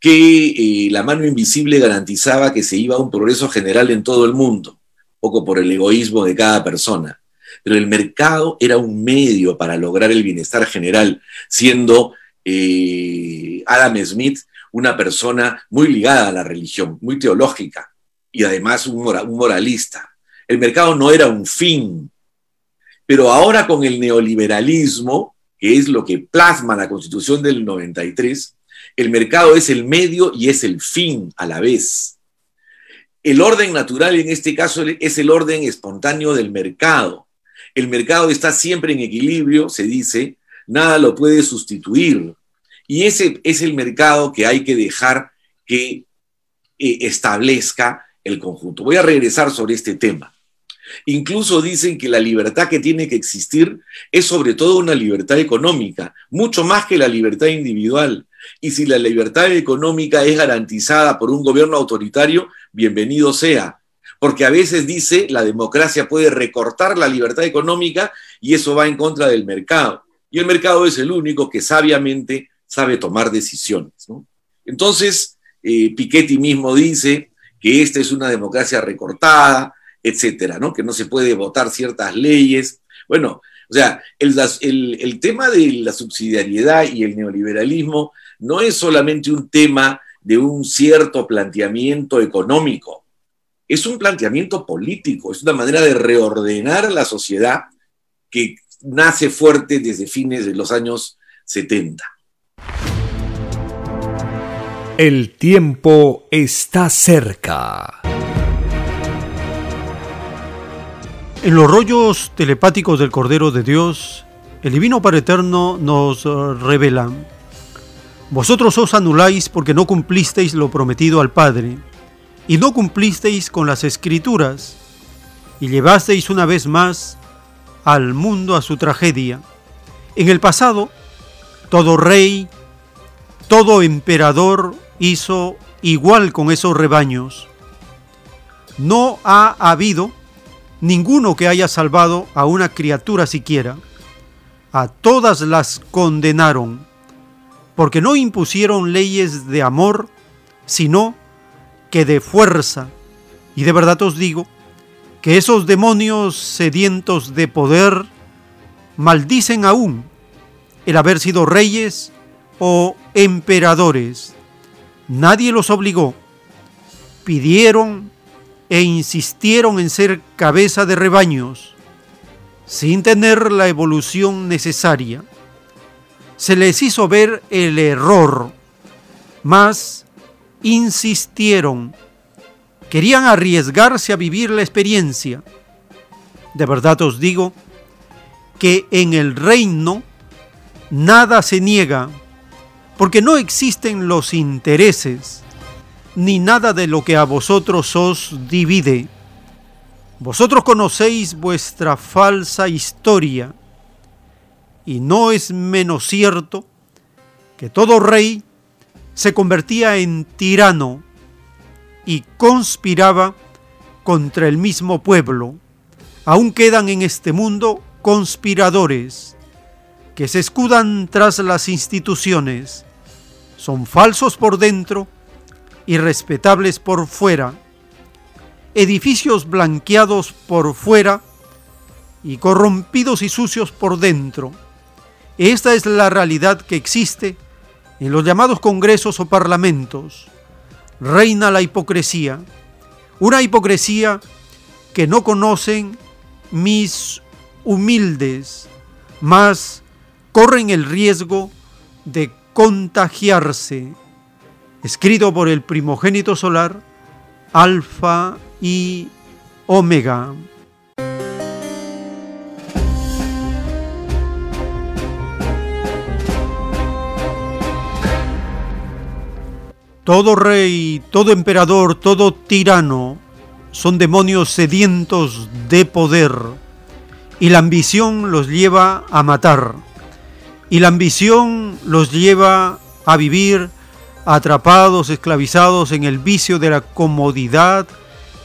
que eh, la mano invisible garantizaba que se iba a un progreso general en todo el mundo, poco por el egoísmo de cada persona. Pero el mercado era un medio para lograr el bienestar general, siendo eh, Adam Smith una persona muy ligada a la religión, muy teológica y además un, mora- un moralista. El mercado no era un fin, pero ahora con el neoliberalismo, que es lo que plasma la constitución del 93, el mercado es el medio y es el fin a la vez. El orden natural en este caso es el orden espontáneo del mercado. El mercado está siempre en equilibrio, se dice, nada lo puede sustituir. Y ese es el mercado que hay que dejar que eh, establezca el conjunto. Voy a regresar sobre este tema. Incluso dicen que la libertad que tiene que existir es sobre todo una libertad económica, mucho más que la libertad individual. Y si la libertad económica es garantizada por un gobierno autoritario, bienvenido sea. Porque a veces dice la democracia puede recortar la libertad económica y eso va en contra del mercado. Y el mercado es el único que sabiamente sabe tomar decisiones. ¿no? Entonces, eh, Piketty mismo dice que esta es una democracia recortada, etcétera, ¿no? Que no se puede votar ciertas leyes. Bueno, o sea, el, tema de la subsidiariedad y el neoliberalismo no es solamente un tema de un cierto planteamiento económico, es un planteamiento político, es una manera de reordenar la sociedad que nace fuerte desde fines de los años 70. El tiempo está cerca. En los rollos telepáticos del Cordero de Dios, el Divino Padre Eterno nos revela, Vosotros os anuláis porque no cumplisteis lo prometido al Padre, y no cumplisteis con las escrituras, y llevasteis una vez más al mundo a su tragedia. En el pasado, todo rey, todo emperador hizo igual con esos rebaños. No ha habido ninguno que haya salvado a una criatura siquiera. A todas las condenaron. porque no impusieron leyes de amor, sino que de fuerza. Y de verdad os digo que esos demonios sedientos de poder maldicen aún el haber sido reyes o emperadores. Nadie los obligó. Pidieron e insistieron en ser cabeza de rebaños, sin tener la evolución necesaria. Se les hizo ver el error, mas insistieron. Querían arriesgarse a vivir la experiencia. De verdad os digo que en el reino nada se niega, porque no existen los intereses, ni nada de lo que a vosotros os divide. Vosotros conocéis vuestra falsa historia, y no es menos cierto que todo rey se convertía en tirano y conspiraba contra el mismo pueblo. Aún quedan en este mundo conspiradores que se escudan tras las instituciones. Son falsos por dentro y respetables por fuera. Edificios blanqueados por fuera y corrompidos y sucios por dentro. Esta es la realidad que existe en los llamados congresos o parlamentos. Reina la hipocresía, una hipocresía que no conocen mis humildes, mas corren el riesgo de contagiarse. Escrito por el primogénito solar, Alfa y Omega. Todo rey, todo emperador, todo tirano son demonios sedientos de poder. Y la ambición los lleva a matar. Y la ambición los lleva a vivir atrapados, esclavizados en el vicio de la comodidad,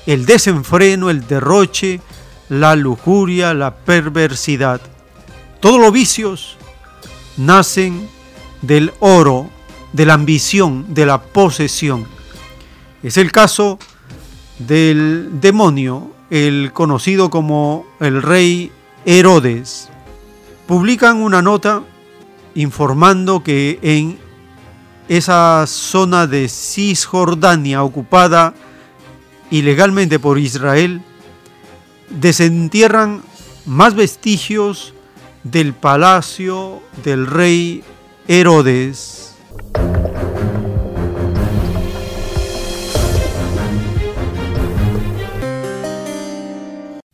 el desenfreno, el derroche, la lujuria, la perversidad. Todos los vicios nacen del oro, de la ambición, de la posesión. Es el caso del demonio, el conocido como el rey Herodes. Publican una nota informando que en esa zona de Cisjordania ocupada ilegalmente por Israel, desentierran más vestigios del palacio del rey Herodes.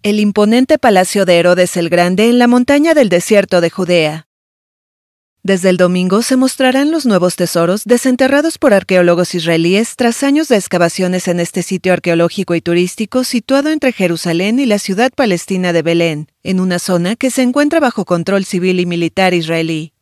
El imponente palacio de Herodes el Grande en la montaña del desierto de Judea. Desde el domingo se mostrarán los nuevos tesoros desenterrados por arqueólogos israelíes tras años de excavaciones en este sitio arqueológico y turístico situado entre Jerusalén y la ciudad palestina de Belén, en una zona que se encuentra bajo control civil y militar israelí.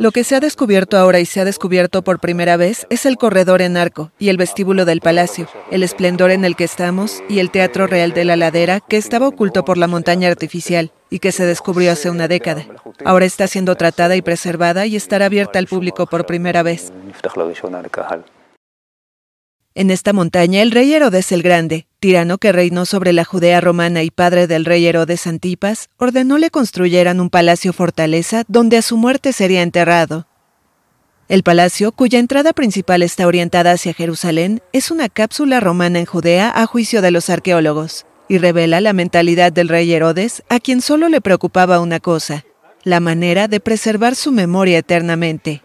Lo que se ha descubierto ahora y se ha descubierto por primera vez es el corredor en arco y el vestíbulo del palacio, el esplendor en el que estamos y el Teatro Real de la Ladera que estaba oculto por la montaña artificial y que se descubrió hace una década. Ahora está siendo tratada y preservada y estará abierta al público por primera vez. En esta montaña el rey Herodes el Grande, tirano que reinó sobre la Judea romana y padre del rey Herodes Antipas, ordenó le construyeran un palacio fortaleza donde a su muerte sería enterrado. El palacio, cuya entrada principal está orientada hacia Jerusalén, es una cápsula romana en Judea a juicio de los arqueólogos, y revela la mentalidad del rey Herodes, a quien solo le preocupaba una cosa, la manera de preservar su memoria eternamente.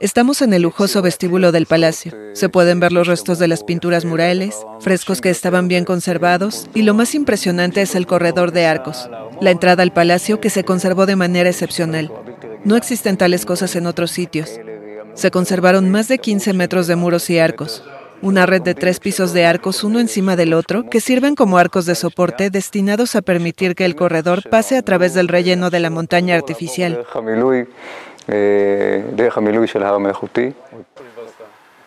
Estamos en el lujoso vestíbulo del palacio. Se pueden ver los restos de las pinturas murales, frescos que estaban bien conservados, y lo más impresionante es el corredor de arcos, la entrada al palacio que se conservó de manera excepcional. No existen tales cosas en otros sitios. Se conservaron más de 15 metros de muros y arcos, una red de tres pisos de arcos uno encima del otro que sirven como arcos de soporte destinados a permitir que el corredor pase a través del relleno de la montaña artificial.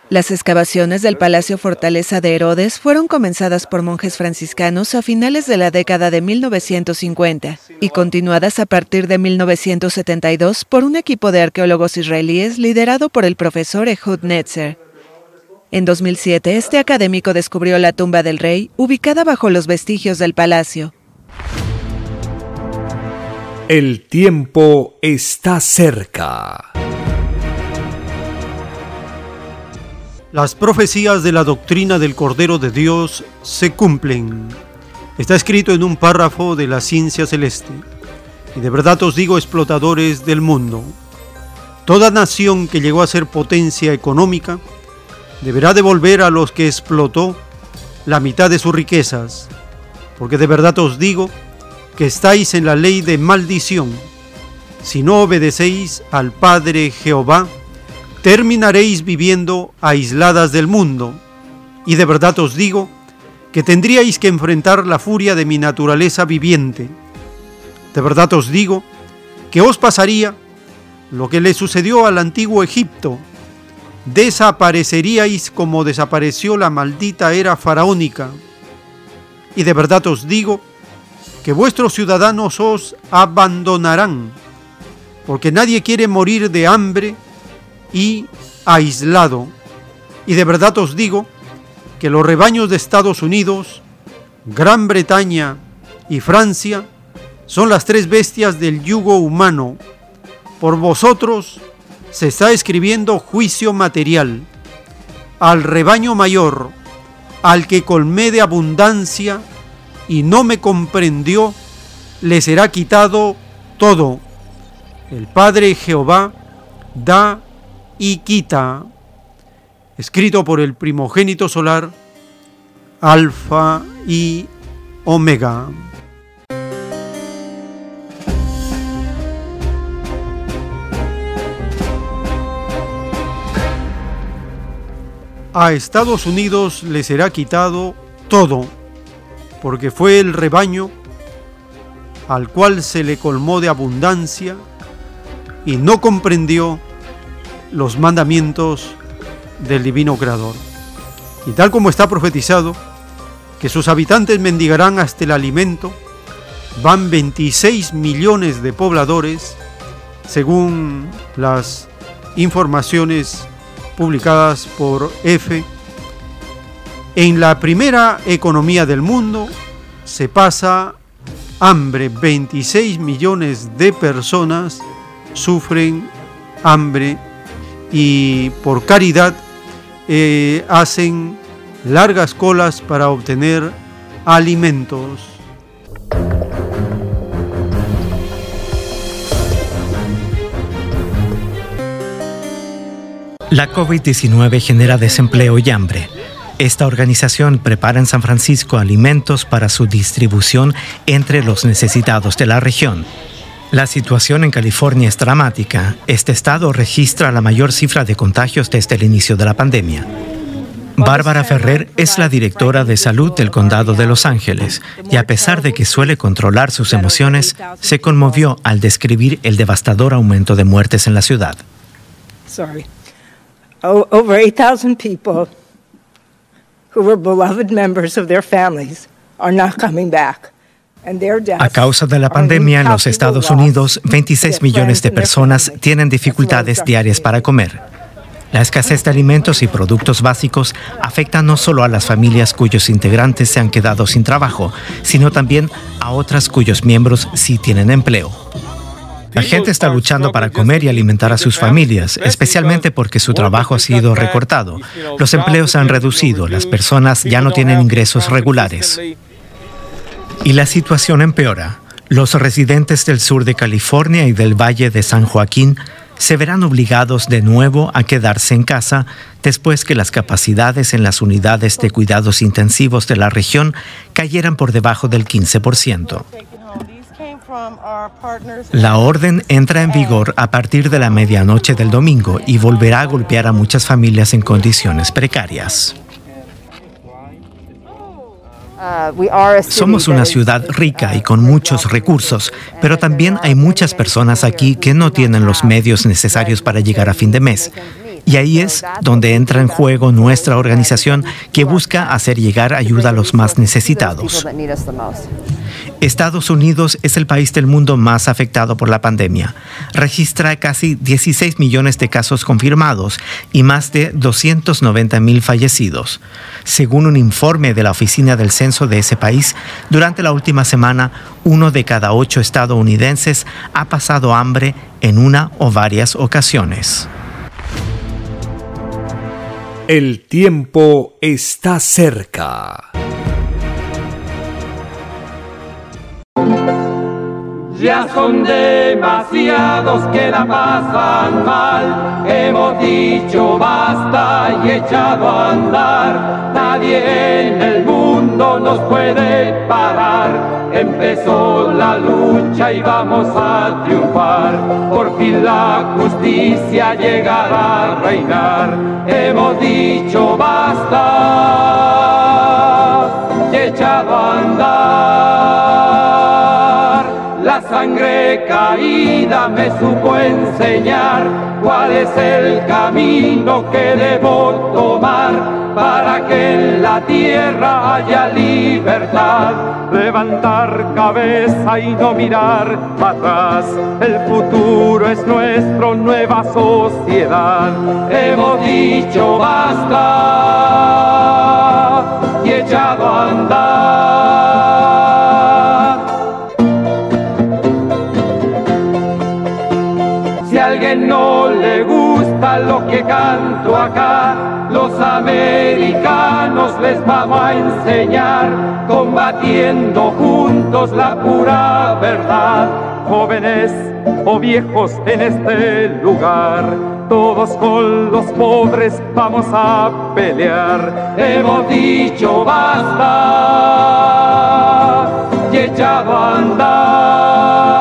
Las excavaciones del Palacio Fortaleza de Herodes fueron comenzadas por monjes franciscanos a finales de la década de 1950 y continuadas a partir de 1972 por un equipo de arqueólogos israelíes liderado por el profesor Ehud Netzer. En 2007, este académico descubrió la tumba del rey, ubicada bajo los vestigios del palacio. El tiempo está cerca. Las profecías de la doctrina del Cordero de Dios se cumplen. Está escrito en un párrafo de la ciencia celeste. Y de verdad os digo, explotadores del mundo, toda nación que llegó a ser potencia económica deberá devolver a los que explotó la mitad de sus riquezas, porque de verdad os digo que estáis en la ley de maldición. Si no obedecéis al Padre Jehová, terminaréis viviendo aisladas del mundo. Y de verdad os digo que tendríais que enfrentar la furia de mi naturaleza viviente. De verdad os digo que os pasaría lo que le sucedió al antiguo Egipto. Desapareceríais como desapareció la maldita era faraónica. Y de verdad os digo que vuestros ciudadanos os abandonarán, porque nadie quiere morir de hambre y aislado. Y de verdad os digo que los rebaños de Estados Unidos, Gran Bretaña y Francia son las tres bestias del yugo humano. Por vosotros se está escribiendo juicio material. Al rebaño mayor, al que colmé de abundancia y no me comprendió, le será quitado todo. El Padre Jehová da y quita, escrito por el primogénito solar, Alfa y Omega. A Estados Unidos le será quitado todo, porque fue el rebaño al cual se le colmó de abundancia y no comprendió los mandamientos del divino creador. Y tal como está profetizado, que sus habitantes mendigarán hasta el alimento, van 26 millones de pobladores, según las informaciones publicadas por EFE. En la primera economía del mundo se pasa hambre, 26 millones de personas sufren hambre y por caridad eh, hacen largas colas para obtener alimentos. La COVID-19 genera desempleo y hambre. Esta organización prepara en San Francisco alimentos para su distribución entre los necesitados de la región. La situación en California es dramática. Este estado registra la mayor cifra de contagios desde el inicio de la pandemia. Bárbara Ferrer es la directora de salud del condado de Los Ángeles y a pesar de que suele controlar sus emociones, se conmovió al describir el devastador aumento de muertes en la ciudad. Sorry. Over 8,000 people who were beloved members of their families are not coming back. A causa de la pandemia en los Estados Unidos, 26 millones de personas tienen dificultades diarias para comer. La escasez de alimentos y productos básicos afecta no solo a las familias cuyos integrantes se han quedado sin trabajo, sino también a otras cuyos miembros sí tienen empleo. La gente está luchando para comer y alimentar a sus familias, especialmente porque su trabajo ha sido recortado. Los empleos se han reducido, las personas ya no tienen ingresos regulares. Y la situación empeora. Los residentes del sur de California y del Valle de San Joaquín se verán obligados de nuevo a quedarse en casa después que las capacidades en las unidades de cuidados intensivos de la región cayeran por debajo del 15%. La orden entra en vigor a partir de la medianoche del domingo y volverá a golpear a muchas familias en condiciones precarias. Somos una ciudad rica y con muchos recursos, pero también hay muchas personas aquí que no tienen los medios necesarios para llegar a fin de mes. Y ahí es donde entra en juego nuestra organización que busca hacer llegar ayuda a los más necesitados. Estados Unidos es el país del mundo más afectado por la pandemia. Registra casi 16 millones de casos confirmados y más de 290 mil fallecidos. Según un informe de la Oficina del Censo de ese país, durante la última semana, uno de cada ocho estadounidenses ha pasado hambre en una o varias ocasiones. El tiempo está cerca. Ya son demasiados que la pasan mal. Hemos dicho basta y echado a andar. Nadie en el mundo nos puede parar. Empezó la lucha y vamos a triunfar. Por fin la justicia llegará a reinar. Hemos dicho basta y echado a andar. Caída me supo enseñar cuál es el camino que debo tomar para que en la tierra haya libertad. Levantar cabeza y no mirar atrás. El futuro es nuestro, nueva sociedad. Hemos dicho basta y echado a andar. Vamos a enseñar, combatiendo juntos la pura verdad. Jóvenes o viejos en este lugar, todos con los pobres vamos a pelear. Hemos dicho basta y echado a andar.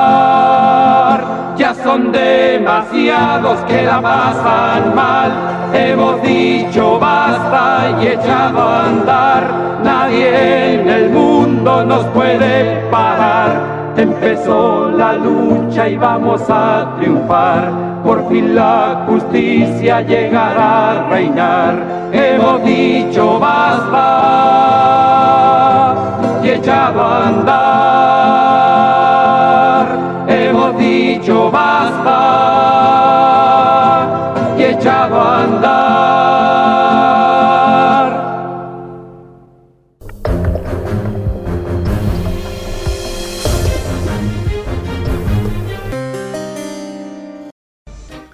Demasiados que la pasan mal. Hemos dicho basta y echado a andar. Nadie en el mundo nos puede parar. Empezó la lucha y vamos a triunfar. Por fin la justicia llegará a reinar. Hemos dicho basta y echado a andar.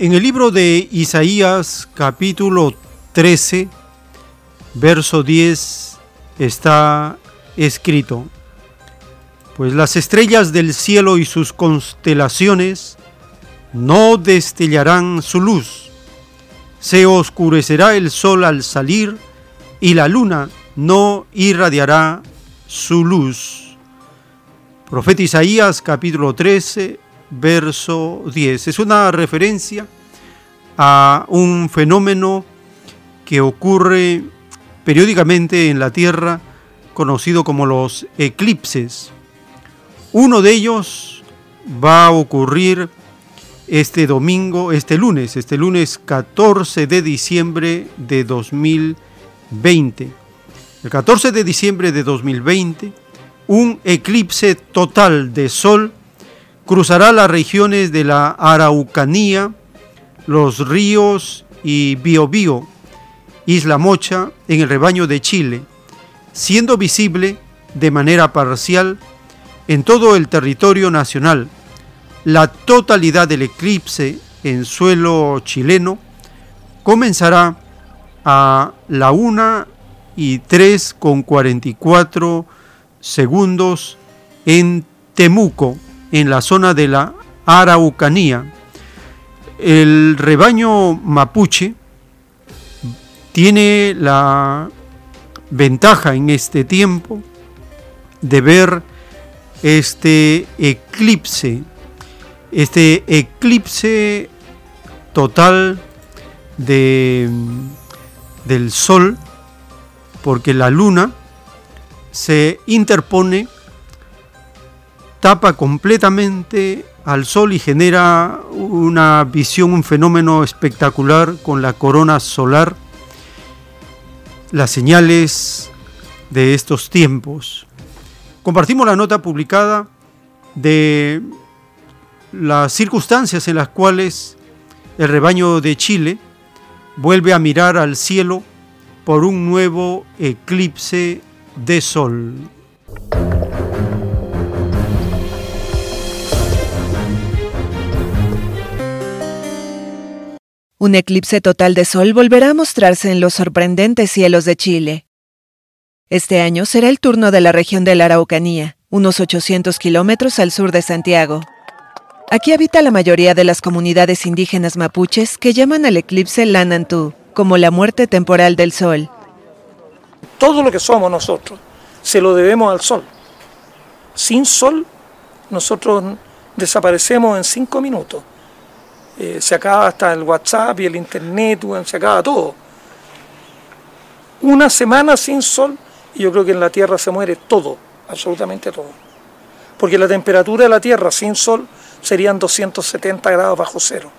En el libro de Isaías capítulo 13, verso 10, está escrito, pues las estrellas del cielo y sus constelaciones no destellarán su luz, se oscurecerá el sol al salir y la luna no irradiará su luz. Profeta Isaías capítulo 13, verso 10. Es una referencia a un fenómeno que ocurre periódicamente en la Tierra conocido como los eclipses. Uno de ellos va a ocurrir este domingo, este lunes, este lunes 14 de diciembre de 2020. El 14 de diciembre de 2020, un eclipse total de sol cruzará las regiones de la Araucanía, los ríos y Biobío, Isla Mocha, en el rebaño de Chile, siendo visible de manera parcial en todo el territorio nacional. La totalidad del eclipse en suelo chileno comenzará a la 1 y 3 con 44 segundos en Temuco, en la zona de la Araucanía. El rebaño mapuche tiene la ventaja en este tiempo de ver este eclipse, este eclipse total de, del sol, porque la luna se interpone, tapa completamente al Sol y genera una visión, un fenómeno espectacular con la corona solar, las señales de estos tiempos. Compartimos la nota publicada de las circunstancias en las cuales el rebaño de Chile vuelve a mirar al cielo por un nuevo eclipse de sol. Un eclipse total de sol volverá a mostrarse en los sorprendentes cielos de Chile. Este año será el turno de la región de la Araucanía, unos 800 kilómetros al sur de Santiago. Aquí habita la mayoría de las comunidades indígenas mapuches que llaman al eclipse Lanantú, como la muerte temporal del sol. Todo lo que somos nosotros se lo debemos al sol. Sin sol, nosotros desaparecemos en cinco minutos. Eh, se acaba hasta el WhatsApp y el Internet, se acaba todo. Una semana sin sol y yo creo que en la Tierra se muere todo, absolutamente todo. Porque la temperatura de la Tierra sin sol serían 270 grados bajo cero.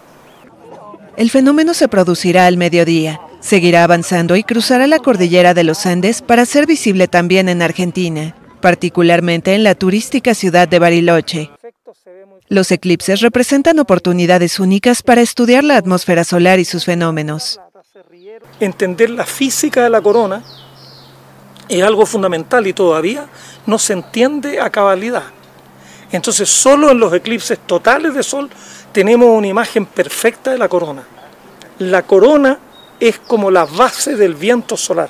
El fenómeno se producirá al mediodía, seguirá avanzando y cruzará la cordillera de los Andes para ser visible también en Argentina, particularmente en la turística ciudad de Bariloche. Los eclipses representan oportunidades únicas para estudiar la atmósfera solar y sus fenómenos. Entender la física de la corona es algo fundamental y todavía no se entiende a cabalidad. Entonces solo en los eclipses totales de sol tenemos una imagen perfecta de la corona. La corona es como la base del viento solar.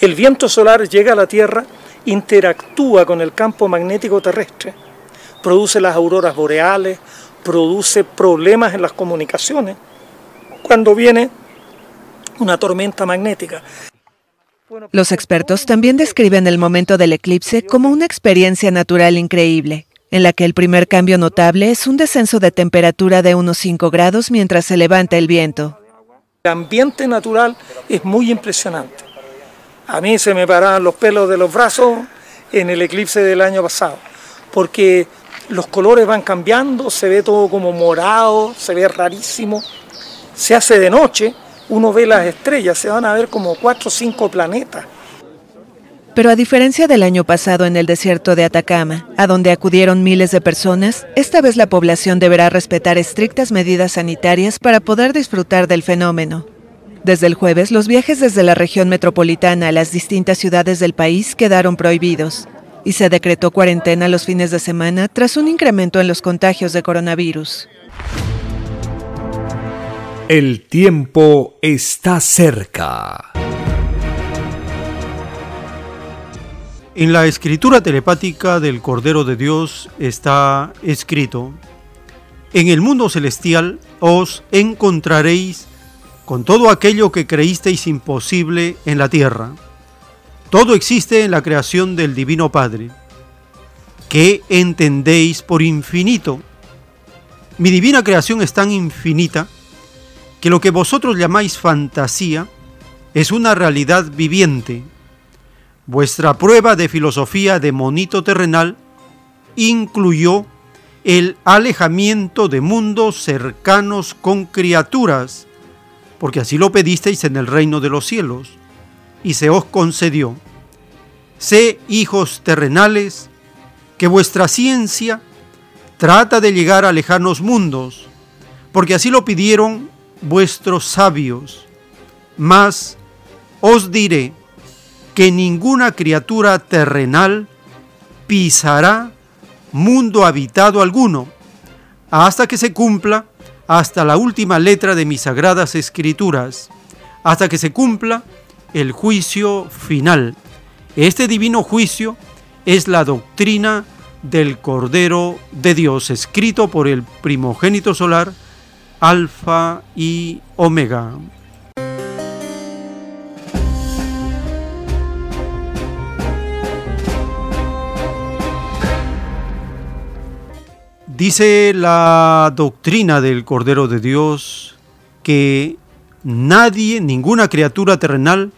El viento solar llega a la Tierra, interactúa con el campo magnético terrestre, produce las auroras boreales, produce problemas en las comunicaciones cuando viene una tormenta magnética. Los expertos también describen el momento del eclipse como una experiencia natural increíble, en la que el primer cambio notable es un descenso de temperatura de unos 5 grados mientras se levanta el viento. El ambiente natural es muy impresionante. A mí se me paraban los pelos de los brazos en el eclipse del año pasado, porque los colores van cambiando, se ve todo como morado, se ve rarísimo. Se hace de noche uno ve las estrellas, se van a ver como cuatro o cinco planetas. Pero a diferencia del año pasado en el desierto de Atacama, a donde acudieron miles de personas, esta vez la población deberá respetar estrictas medidas sanitarias para poder disfrutar del fenómeno. Desde el jueves, los viajes desde la región metropolitana a las distintas ciudades del país quedaron prohibidos y se decretó cuarentena los fines de semana tras un incremento en los contagios de coronavirus. El tiempo está cerca. En la escritura telepática del Cordero de Dios está escrito, En el mundo celestial os encontraréis con todo aquello que creísteis imposible en la tierra. Todo existe en la creación del Divino Padre. ¿Qué entendéis por infinito? Mi divina creación es tan infinita que lo que vosotros llamáis fantasía es una realidad viviente. Vuestra prueba de filosofía de monito terrenal incluyó el alejamiento de mundos cercanos con criaturas, porque así lo pedisteis en el reino de los cielos, y se os concedió. Sé hijos terrenales, que vuestra ciencia trata de llegar a lejanos mundos, porque así lo pidieron vuestros sabios, mas os diré que ninguna criatura terrenal pisará mundo habitado alguno, hasta que se cumpla hasta la última letra de mis sagradas escrituras, hasta que se cumpla el juicio final. Este divino juicio es la doctrina del Cordero de Dios, escrito por el primogénito solar, Alfa y Omega. Dice la doctrina del Cordero de Dios que nadie, ninguna criatura terrenal,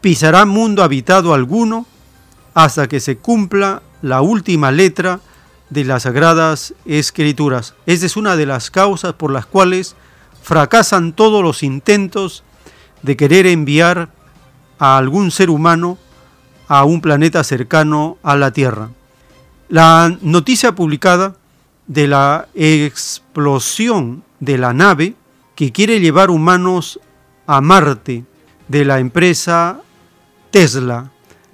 pisará mundo habitado alguno hasta que se cumpla la última letra de las Sagradas Escrituras. Esta es una de las causas por las cuales fracasan todos los intentos de querer enviar a algún ser humano a un planeta cercano a la Tierra. La noticia publicada de la explosión de la nave que quiere llevar humanos a Marte de la empresa Tesla,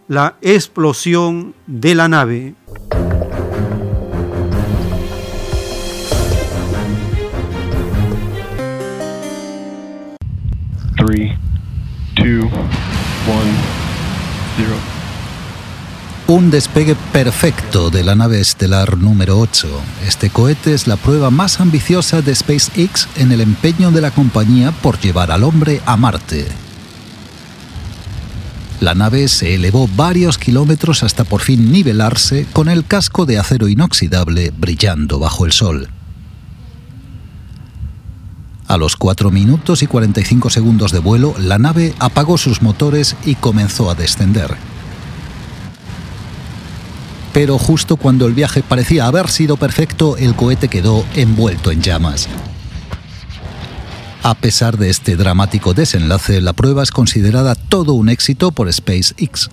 la explosión de la nave. Three, two, one, zero. Un despegue perfecto de la nave estelar número 8. Este cohete es la prueba más ambiciosa de SpaceX en el empeño de la compañía por llevar al hombre a Marte. La nave se elevó varios kilómetros hasta por fin nivelarse con el casco de acero inoxidable brillando bajo el sol. A los 4 minutos y 45 segundos de vuelo, la nave apagó sus motores y comenzó a descender. Pero justo cuando el viaje parecía haber sido perfecto, el cohete quedó envuelto en llamas. A pesar de este dramático desenlace, la prueba es considerada todo un éxito por SpaceX.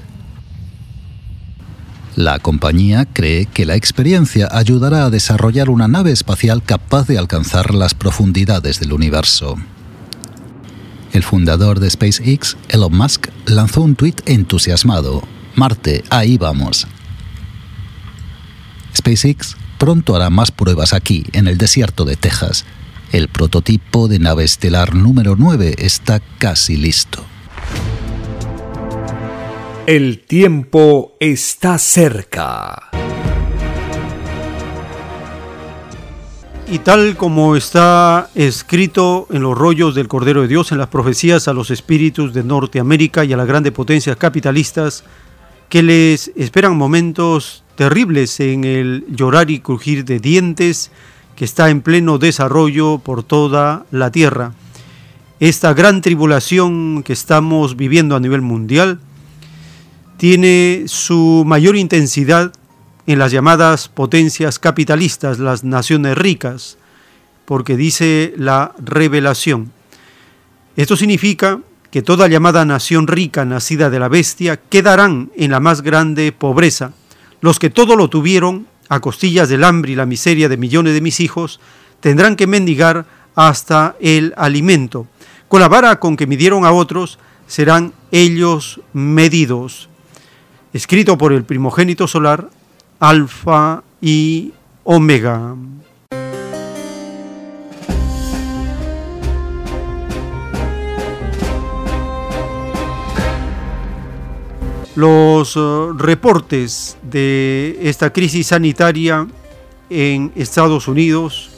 La compañía cree que la experiencia ayudará a desarrollar una nave espacial capaz de alcanzar las profundidades del universo. El fundador de SpaceX, Elon Musk, lanzó un tuit entusiasmado. Marte, ahí vamos. SpaceX pronto hará más pruebas aquí, en el desierto de Texas. El prototipo de nave estelar número 9 está casi listo. El tiempo está cerca. Y tal como está escrito en los rollos del Cordero de Dios, en las profecías a los espíritus de Norteamérica y a las grandes potencias capitalistas, que les esperan momentos terribles en el llorar y crujir de dientes que está en pleno desarrollo por toda la tierra. Esta gran tribulación que estamos viviendo a nivel mundial tiene su mayor intensidad en las llamadas potencias capitalistas, las naciones ricas, porque dice la revelación. Esto significa que toda llamada nación rica nacida de la bestia quedarán en la más grande pobreza. Los que todo lo tuvieron, a costillas del hambre y la miseria de millones de mis hijos, tendrán que mendigar hasta el alimento. Con la vara con que midieron a otros, serán ellos medidos escrito por el primogénito solar, Alfa y Omega. Los uh, reportes de esta crisis sanitaria en Estados Unidos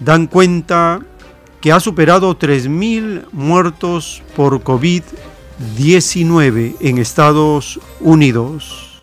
dan cuenta que ha superado 3.000 muertos por COVID 19 en Estados Unidos.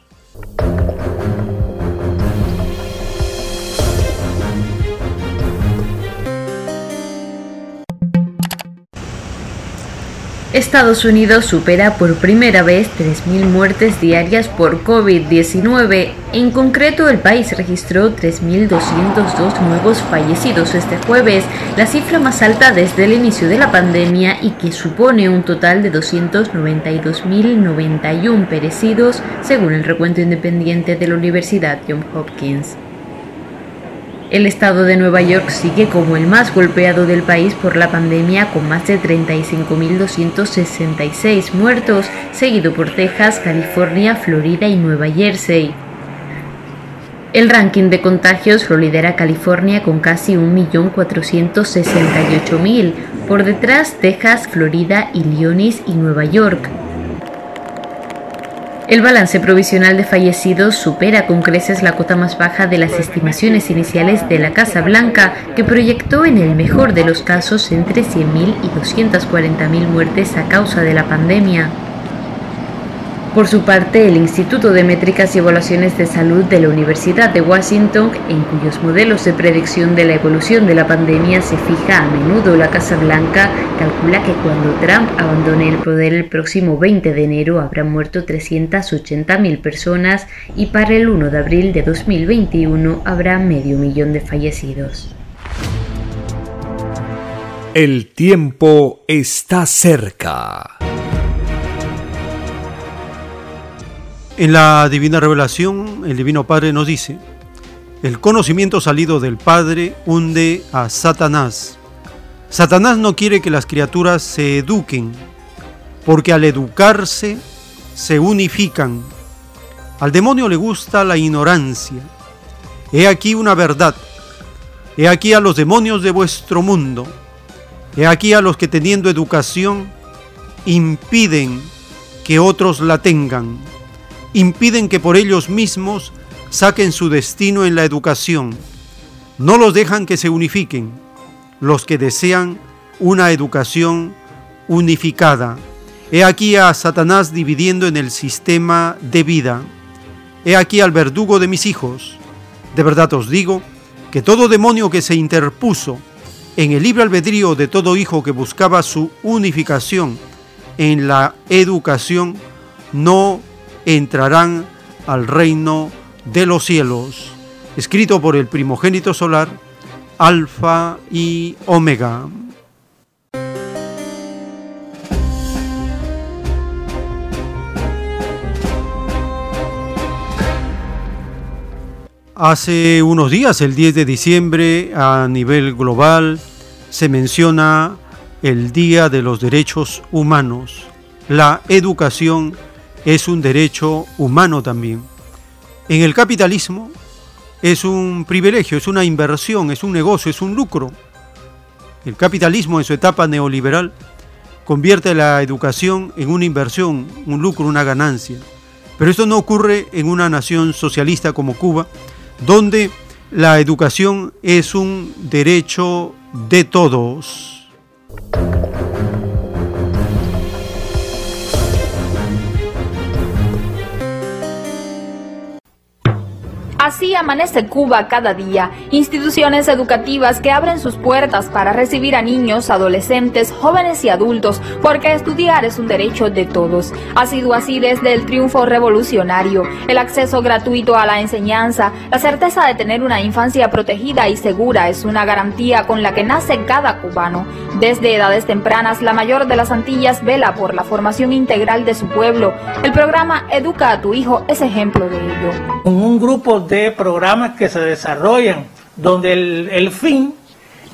Estados Unidos supera por primera vez 3.000 muertes diarias por COVID-19. En concreto, el país registró 3.202 nuevos fallecidos este jueves, la cifra más alta desde el inicio de la pandemia y que supone un total de 292.091 perecidos, según el recuento independiente de la Universidad Johns Hopkins. El estado de Nueva York sigue como el más golpeado del país por la pandemia con más de 35.266 muertos, seguido por Texas, California, Florida y Nueva Jersey. El ranking de contagios lo lidera California con casi 1.468.000, por detrás Texas, Florida, Illinois y Nueva York. El balance provisional de fallecidos supera con creces la cota más baja de las estimaciones iniciales de la Casa Blanca, que proyectó en el mejor de los casos entre 100.000 y 240.000 muertes a causa de la pandemia. Por su parte, el Instituto de Métricas y Evaluaciones de Salud de la Universidad de Washington, en cuyos modelos de predicción de la evolución de la pandemia se fija a menudo la Casa Blanca, calcula que cuando Trump abandone el poder el próximo 20 de enero habrán muerto 380.000 personas y para el 1 de abril de 2021 habrá medio millón de fallecidos. El tiempo está cerca. En la divina revelación, el Divino Padre nos dice, el conocimiento salido del Padre hunde a Satanás. Satanás no quiere que las criaturas se eduquen, porque al educarse se unifican. Al demonio le gusta la ignorancia. He aquí una verdad. He aquí a los demonios de vuestro mundo. He aquí a los que teniendo educación impiden que otros la tengan impiden que por ellos mismos saquen su destino en la educación. No los dejan que se unifiquen, los que desean una educación unificada. He aquí a Satanás dividiendo en el sistema de vida. He aquí al verdugo de mis hijos. De verdad os digo que todo demonio que se interpuso en el libre albedrío de todo hijo que buscaba su unificación en la educación no entrarán al reino de los cielos, escrito por el primogénito solar, Alfa y Omega. Hace unos días, el 10 de diciembre, a nivel global, se menciona el Día de los Derechos Humanos, la educación es un derecho humano también. En el capitalismo es un privilegio, es una inversión, es un negocio, es un lucro. El capitalismo en su etapa neoliberal convierte la educación en una inversión, un lucro, una ganancia. Pero esto no ocurre en una nación socialista como Cuba, donde la educación es un derecho de todos. Así amanece Cuba cada día, instituciones educativas que abren sus puertas para recibir a niños, adolescentes, jóvenes y adultos, porque estudiar es un derecho de todos. Ha sido así desde el triunfo revolucionario, el acceso gratuito a la enseñanza, la certeza de tener una infancia protegida y segura es una garantía con la que nace cada cubano. Desde edades tempranas, la mayor de las Antillas vela por la formación integral de su pueblo. El programa Educa a tu hijo es ejemplo de ello. un grupo de programas que se desarrollan, donde el, fin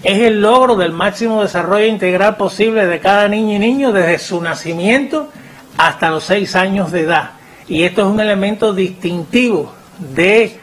es el logro del máximo desarrollo integral posible de cada niño y niño desde su nacimiento hasta los seis años de edad. Y esto es un elemento distintivo de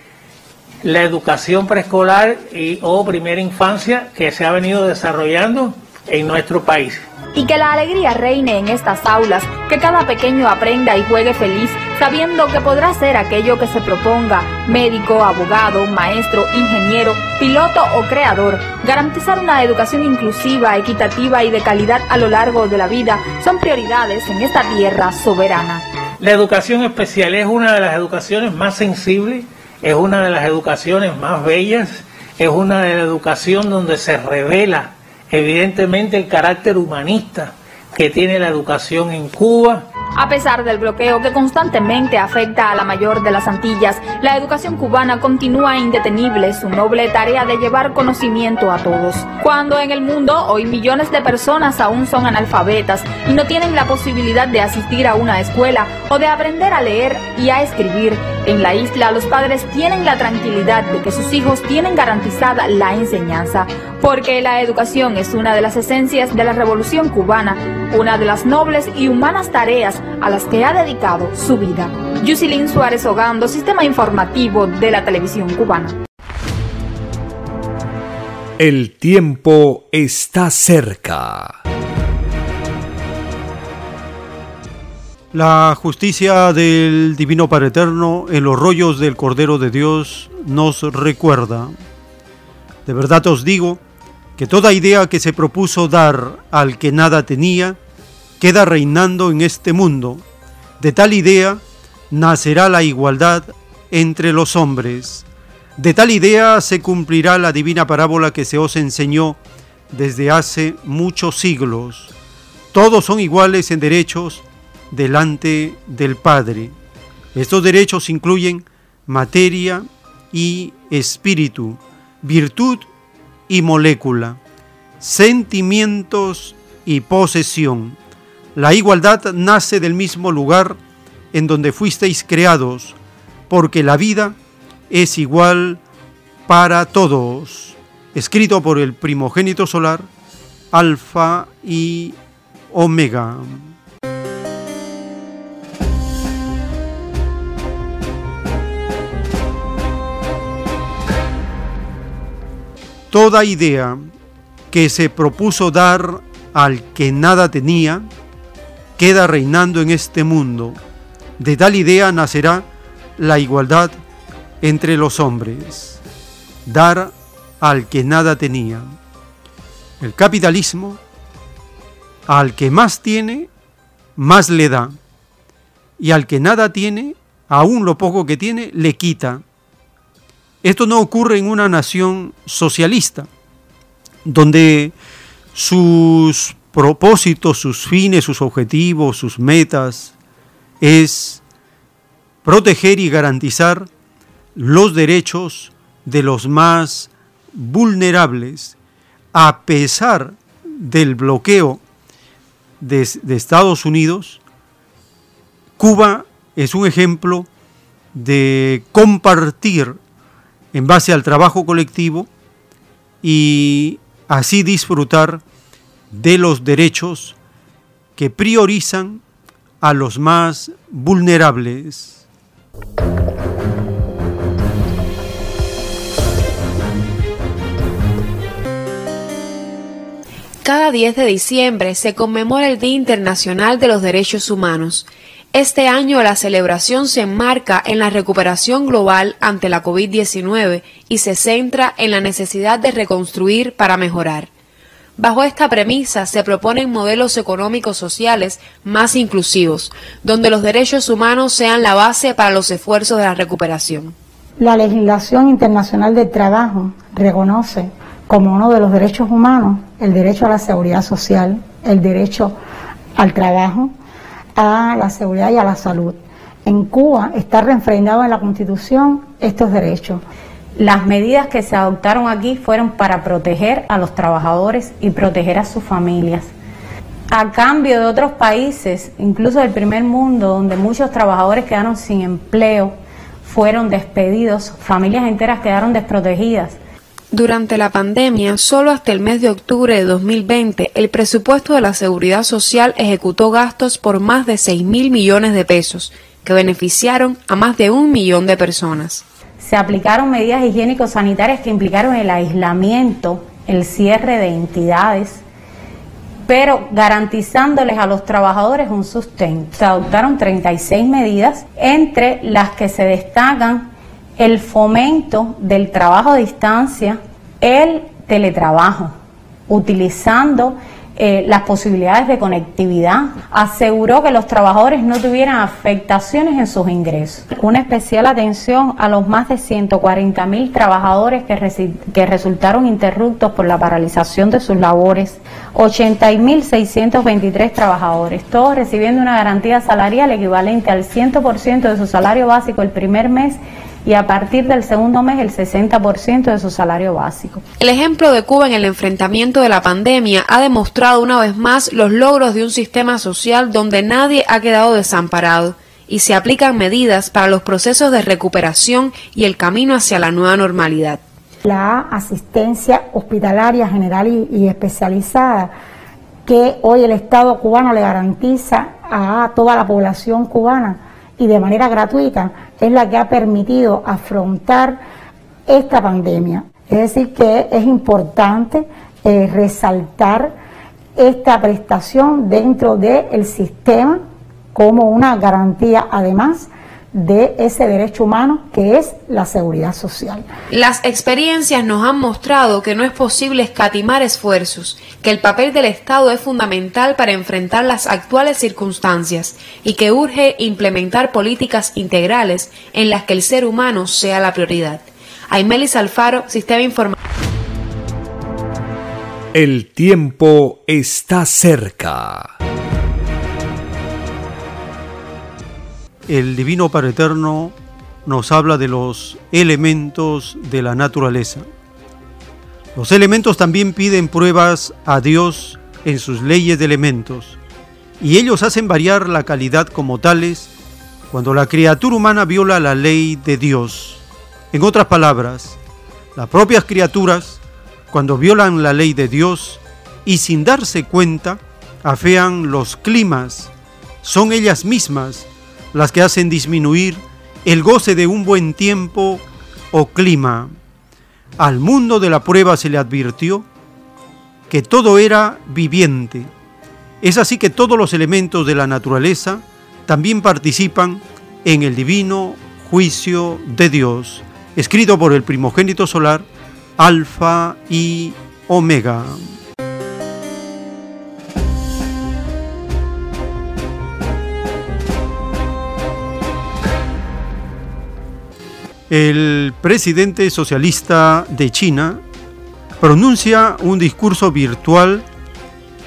la educación preescolar y, o primera infancia que se ha venido desarrollando en nuestro país. Y que la alegría reine en estas aulas, que cada pequeño aprenda y juegue feliz, sabiendo que podrá ser aquello que se proponga, médico, abogado, maestro, ingeniero, piloto o creador. Garantizar una educación inclusiva, equitativa y de calidad a lo largo de la vida son prioridades en esta tierra soberana. La educación especial es una de las educaciones más sensibles, es una de las educaciones más bellas, es una de las educaciones donde se revela evidentemente el carácter humanista que tiene la educación en Cuba. A pesar del bloqueo que constantemente afecta a la mayor de las Antillas, la educación cubana continúa indetenible su noble tarea de llevar conocimiento a todos. Cuando en el mundo hoy millones de personas aún son analfabetas y no tienen la posibilidad de asistir a una escuela o de aprender a leer y a escribir, en la isla los padres tienen la tranquilidad de que sus hijos tienen garantizada la enseñanza, porque la educación es una de las esencias de la revolución cubana, una de las nobles y humanas tareas a las que ha dedicado su vida. Yusilín Suárez Ogando, Sistema Informativo de la Televisión Cubana. El tiempo está cerca. La justicia del Divino Padre Eterno en los rollos del Cordero de Dios nos recuerda. De verdad os digo que toda idea que se propuso dar al que nada tenía, queda reinando en este mundo. De tal idea nacerá la igualdad entre los hombres. De tal idea se cumplirá la divina parábola que se os enseñó desde hace muchos siglos. Todos son iguales en derechos delante del Padre. Estos derechos incluyen materia y espíritu, virtud y molécula, sentimientos y posesión. La igualdad nace del mismo lugar en donde fuisteis creados, porque la vida es igual para todos. Escrito por el primogénito solar, Alfa y Omega. Toda idea que se propuso dar al que nada tenía, queda reinando en este mundo. De tal idea nacerá la igualdad entre los hombres. Dar al que nada tenía. El capitalismo, al que más tiene, más le da. Y al que nada tiene, aún lo poco que tiene, le quita. Esto no ocurre en una nación socialista, donde sus propósitos, sus fines, sus objetivos, sus metas es proteger y garantizar los derechos de los más vulnerables a pesar del bloqueo de, de, Estados Unidos, Cuba es un ejemplo de compartir en base al trabajo colectivo y así disfrutar de los derechos que priorizan a los más vulnerables. Cada 10 de diciembre se conmemora el Día Internacional de los Derechos Humanos. Este año la celebración se enmarca en la recuperación global ante la COVID-19 y se centra en la necesidad de reconstruir para mejorar. Bajo esta premisa se proponen modelos económicos sociales más inclusivos, donde los derechos humanos sean la base para los esfuerzos de la recuperación. La legislación internacional del trabajo reconoce como uno de los derechos humanos el derecho a la seguridad social, el derecho al trabajo, a la seguridad y a la salud. En Cuba está refrendado en la Constitución estos derechos. Las medidas que se adoptaron aquí fueron para proteger a los trabajadores y proteger a sus familias. A cambio de otros países, incluso del primer mundo, donde muchos trabajadores quedaron sin empleo, fueron despedidos, familias enteras quedaron desprotegidas. Durante la pandemia, solo hasta el mes de octubre de 2020, el presupuesto de la Seguridad Social ejecutó gastos por más de 6 mil millones de pesos, que beneficiaron a más de un millón de personas. Se aplicaron medidas higiénico-sanitarias que implicaron el aislamiento, el cierre de entidades, pero garantizándoles a los trabajadores un sustento. Se adoptaron 36 medidas, entre las que se destacan el fomento del trabajo a distancia, el teletrabajo, utilizando eh, las posibilidades de conectividad, aseguró que los trabajadores no tuvieran afectaciones en sus ingresos. Una especial atención a los más de 140 mil trabajadores que, que resultaron interruptos por la paralización de sus labores, 80.623 trabajadores, todos recibiendo una garantía salarial equivalente al 100% de su salario básico el primer mes y a partir del segundo mes el 60% de su salario básico. El ejemplo de Cuba en el enfrentamiento de la pandemia ha demostrado una vez más los logros de un sistema social donde nadie ha quedado desamparado y se aplican medidas para los procesos de recuperación y el camino hacia la nueva normalidad. La asistencia hospitalaria general y, y especializada que hoy el Estado cubano le garantiza a toda la población cubana y de manera gratuita es la que ha permitido afrontar esta pandemia. Es decir, que es importante eh, resaltar esta prestación dentro del sistema como una garantía, además de ese derecho humano que es la seguridad social. Las experiencias nos han mostrado que no es posible escatimar esfuerzos, que el papel del Estado es fundamental para enfrentar las actuales circunstancias y que urge implementar políticas integrales en las que el ser humano sea la prioridad. Aimelis Alfaro, Sistema Informativo. El tiempo está cerca. El Divino Padre Eterno nos habla de los elementos de la naturaleza. Los elementos también piden pruebas a Dios en sus leyes de elementos, y ellos hacen variar la calidad como tales cuando la criatura humana viola la ley de Dios. En otras palabras, las propias criaturas, cuando violan la ley de Dios y sin darse cuenta, afean los climas, son ellas mismas las que hacen disminuir el goce de un buen tiempo o clima. Al mundo de la prueba se le advirtió que todo era viviente. Es así que todos los elementos de la naturaleza también participan en el divino juicio de Dios, escrito por el primogénito solar, Alfa y Omega. El presidente socialista de China pronuncia un discurso virtual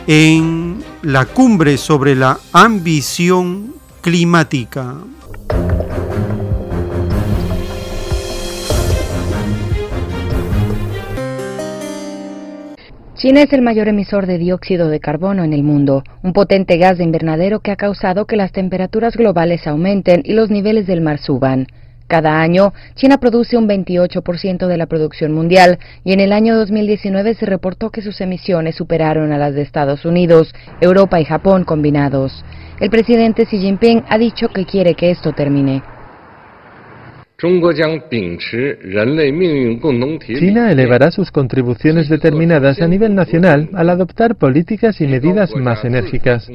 en la cumbre sobre la ambición climática. China es el mayor emisor de dióxido de carbono en el mundo, un potente gas de invernadero que ha causado que las temperaturas globales aumenten y los niveles del mar suban. Cada año, China produce un 28% de la producción mundial y en el año 2019 se reportó que sus emisiones superaron a las de Estados Unidos, Europa y Japón combinados. El presidente Xi Jinping ha dicho que quiere que esto termine. China elevará sus contribuciones determinadas a nivel nacional al adoptar políticas y medidas más enérgicas.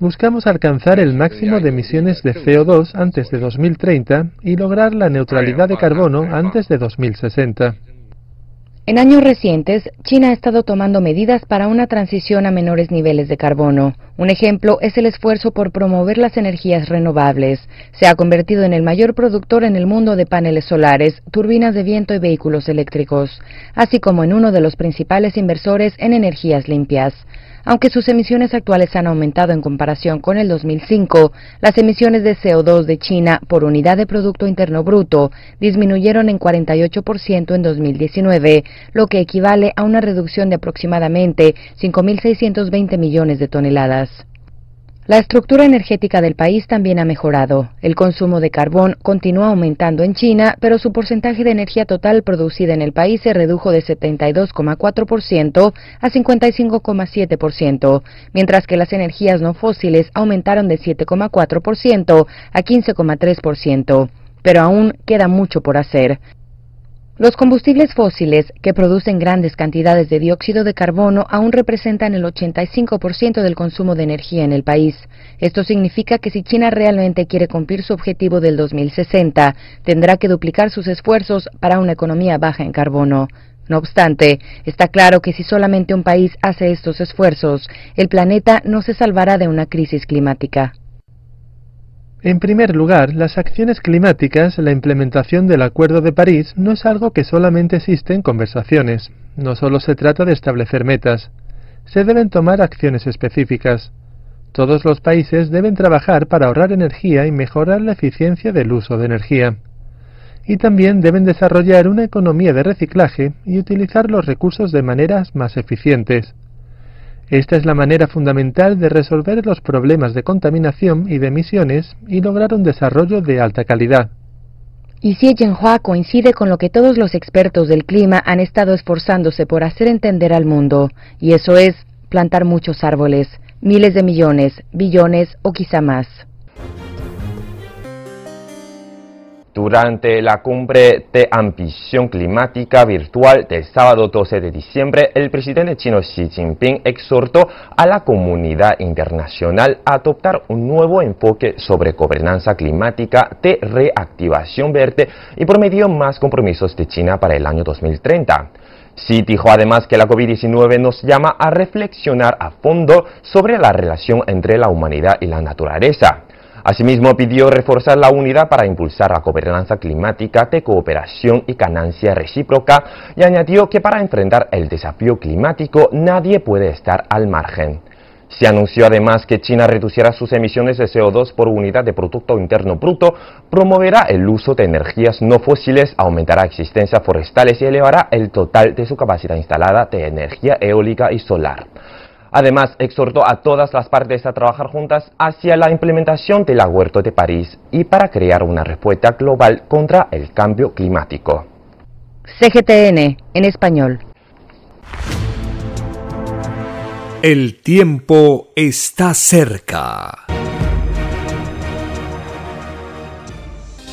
Buscamos alcanzar el máximo de emisiones de CO2 antes de 2030 y lograr la neutralidad de carbono antes de 2060. En años recientes, China ha estado tomando medidas para una transición a menores niveles de carbono. Un ejemplo es el esfuerzo por promover las energías renovables. Se ha convertido en el mayor productor en el mundo de paneles solares, turbinas de viento y vehículos eléctricos, así como en uno de los principales inversores en energías limpias. Aunque sus emisiones actuales han aumentado en comparación con el 2005, las emisiones de CO2 de China por unidad de Producto Interno Bruto disminuyeron en 48% en 2019, lo que equivale a una reducción de aproximadamente 5.620 millones de toneladas. La estructura energética del país también ha mejorado. El consumo de carbón continúa aumentando en China, pero su porcentaje de energía total producida en el país se redujo de 72,4% a 55,7%, mientras que las energías no fósiles aumentaron de 7,4% a 15,3%. Pero aún queda mucho por hacer. Los combustibles fósiles, que producen grandes cantidades de dióxido de carbono, aún representan el 85% del consumo de energía en el país. Esto significa que si China realmente quiere cumplir su objetivo del 2060, tendrá que duplicar sus esfuerzos para una economía baja en carbono. No obstante, está claro que si solamente un país hace estos esfuerzos, el planeta no se salvará de una crisis climática. En primer lugar, las acciones climáticas, la implementación del Acuerdo de París, no es algo que solamente existe en conversaciones. No solo se trata de establecer metas. Se deben tomar acciones específicas. Todos los países deben trabajar para ahorrar energía y mejorar la eficiencia del uso de energía. Y también deben desarrollar una economía de reciclaje y utilizar los recursos de maneras más eficientes. Esta es la manera fundamental de resolver los problemas de contaminación y de emisiones y lograr un desarrollo de alta calidad. Y Xie Jinhua coincide con lo que todos los expertos del clima han estado esforzándose por hacer entender al mundo, y eso es plantar muchos árboles, miles de millones, billones o quizá más. Durante la cumbre de ambición climática virtual del sábado 12 de diciembre, el presidente chino Xi Jinping exhortó a la comunidad internacional a adoptar un nuevo enfoque sobre gobernanza climática de reactivación verde y prometió más compromisos de China para el año 2030. Xi dijo además que la COVID-19 nos llama a reflexionar a fondo sobre la relación entre la humanidad y la naturaleza. Asimismo, pidió reforzar la unidad para impulsar la gobernanza climática de cooperación y ganancia recíproca y añadió que para enfrentar el desafío climático nadie puede estar al margen. Se anunció además que China reducirá sus emisiones de CO2 por unidad de Producto Interno Bruto, promoverá el uso de energías no fósiles, aumentará existencias forestales y elevará el total de su capacidad instalada de energía eólica y solar. Además, exhortó a todas las partes a trabajar juntas hacia la implementación del Acuerdo de París y para crear una respuesta global contra el cambio climático. CGTN en español. El tiempo está cerca.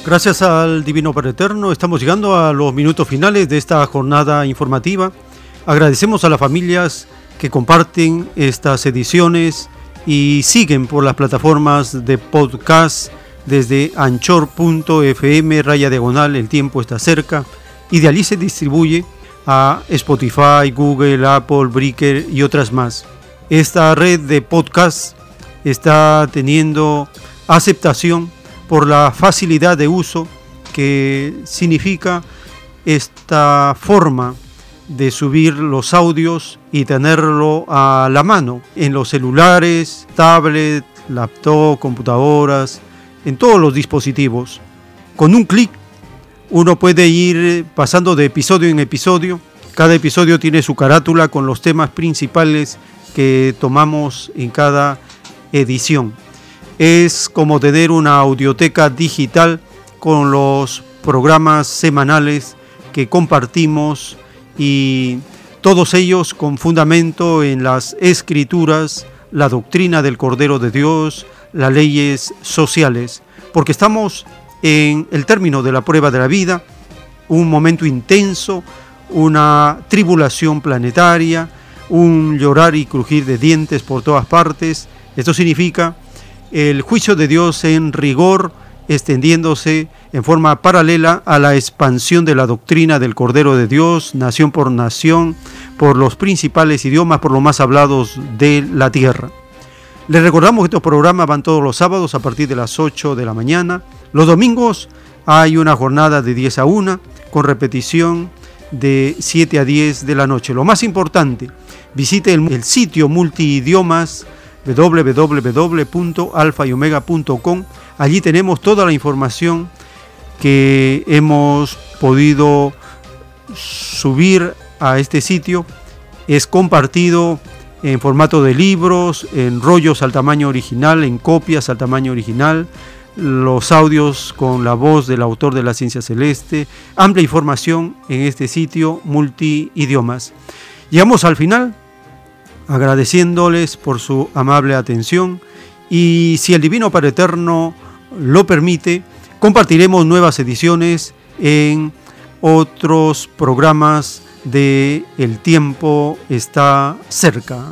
Gracias al Divino Padre Eterno, estamos llegando a los minutos finales de esta jornada informativa. Agradecemos a las familias que comparten estas ediciones y siguen por las plataformas de podcast desde anchor.fm raya diagonal el tiempo está cerca y de allí se distribuye a Spotify, Google, Apple, Breaker y otras más. Esta red de podcast está teniendo aceptación por la facilidad de uso que significa esta forma de subir los audios y tenerlo a la mano en los celulares, tablets, laptop, computadoras, en todos los dispositivos. Con un clic uno puede ir pasando de episodio en episodio. Cada episodio tiene su carátula con los temas principales que tomamos en cada edición. Es como tener una audioteca digital con los programas semanales que compartimos y todos ellos con fundamento en las escrituras, la doctrina del Cordero de Dios, las leyes sociales, porque estamos en el término de la prueba de la vida, un momento intenso, una tribulación planetaria, un llorar y crujir de dientes por todas partes. Esto significa el juicio de Dios en rigor, extendiéndose en forma paralela a la expansión de la doctrina del Cordero de Dios, nación por nación, por los principales idiomas, por los más hablados de la tierra. Les recordamos que estos programas van todos los sábados a partir de las 8 de la mañana. Los domingos hay una jornada de 10 a 1 con repetición de 7 a 10 de la noche. Lo más importante, visite el, sitio multiidiomas www.alfayomega.com Allí tenemos toda la información que hemos podido subir a este sitio. Es compartido en formato de libros, en rollos al tamaño original, en copias al tamaño original, los audios con la voz del autor de la ciencia celeste, amplia información en este sitio multi-idiomas. Llegamos al final, agradeciéndoles por su amable atención y si el Divino Padre Eterno lo permite, compartiremos nuevas ediciones en otros programas de El tiempo está cerca.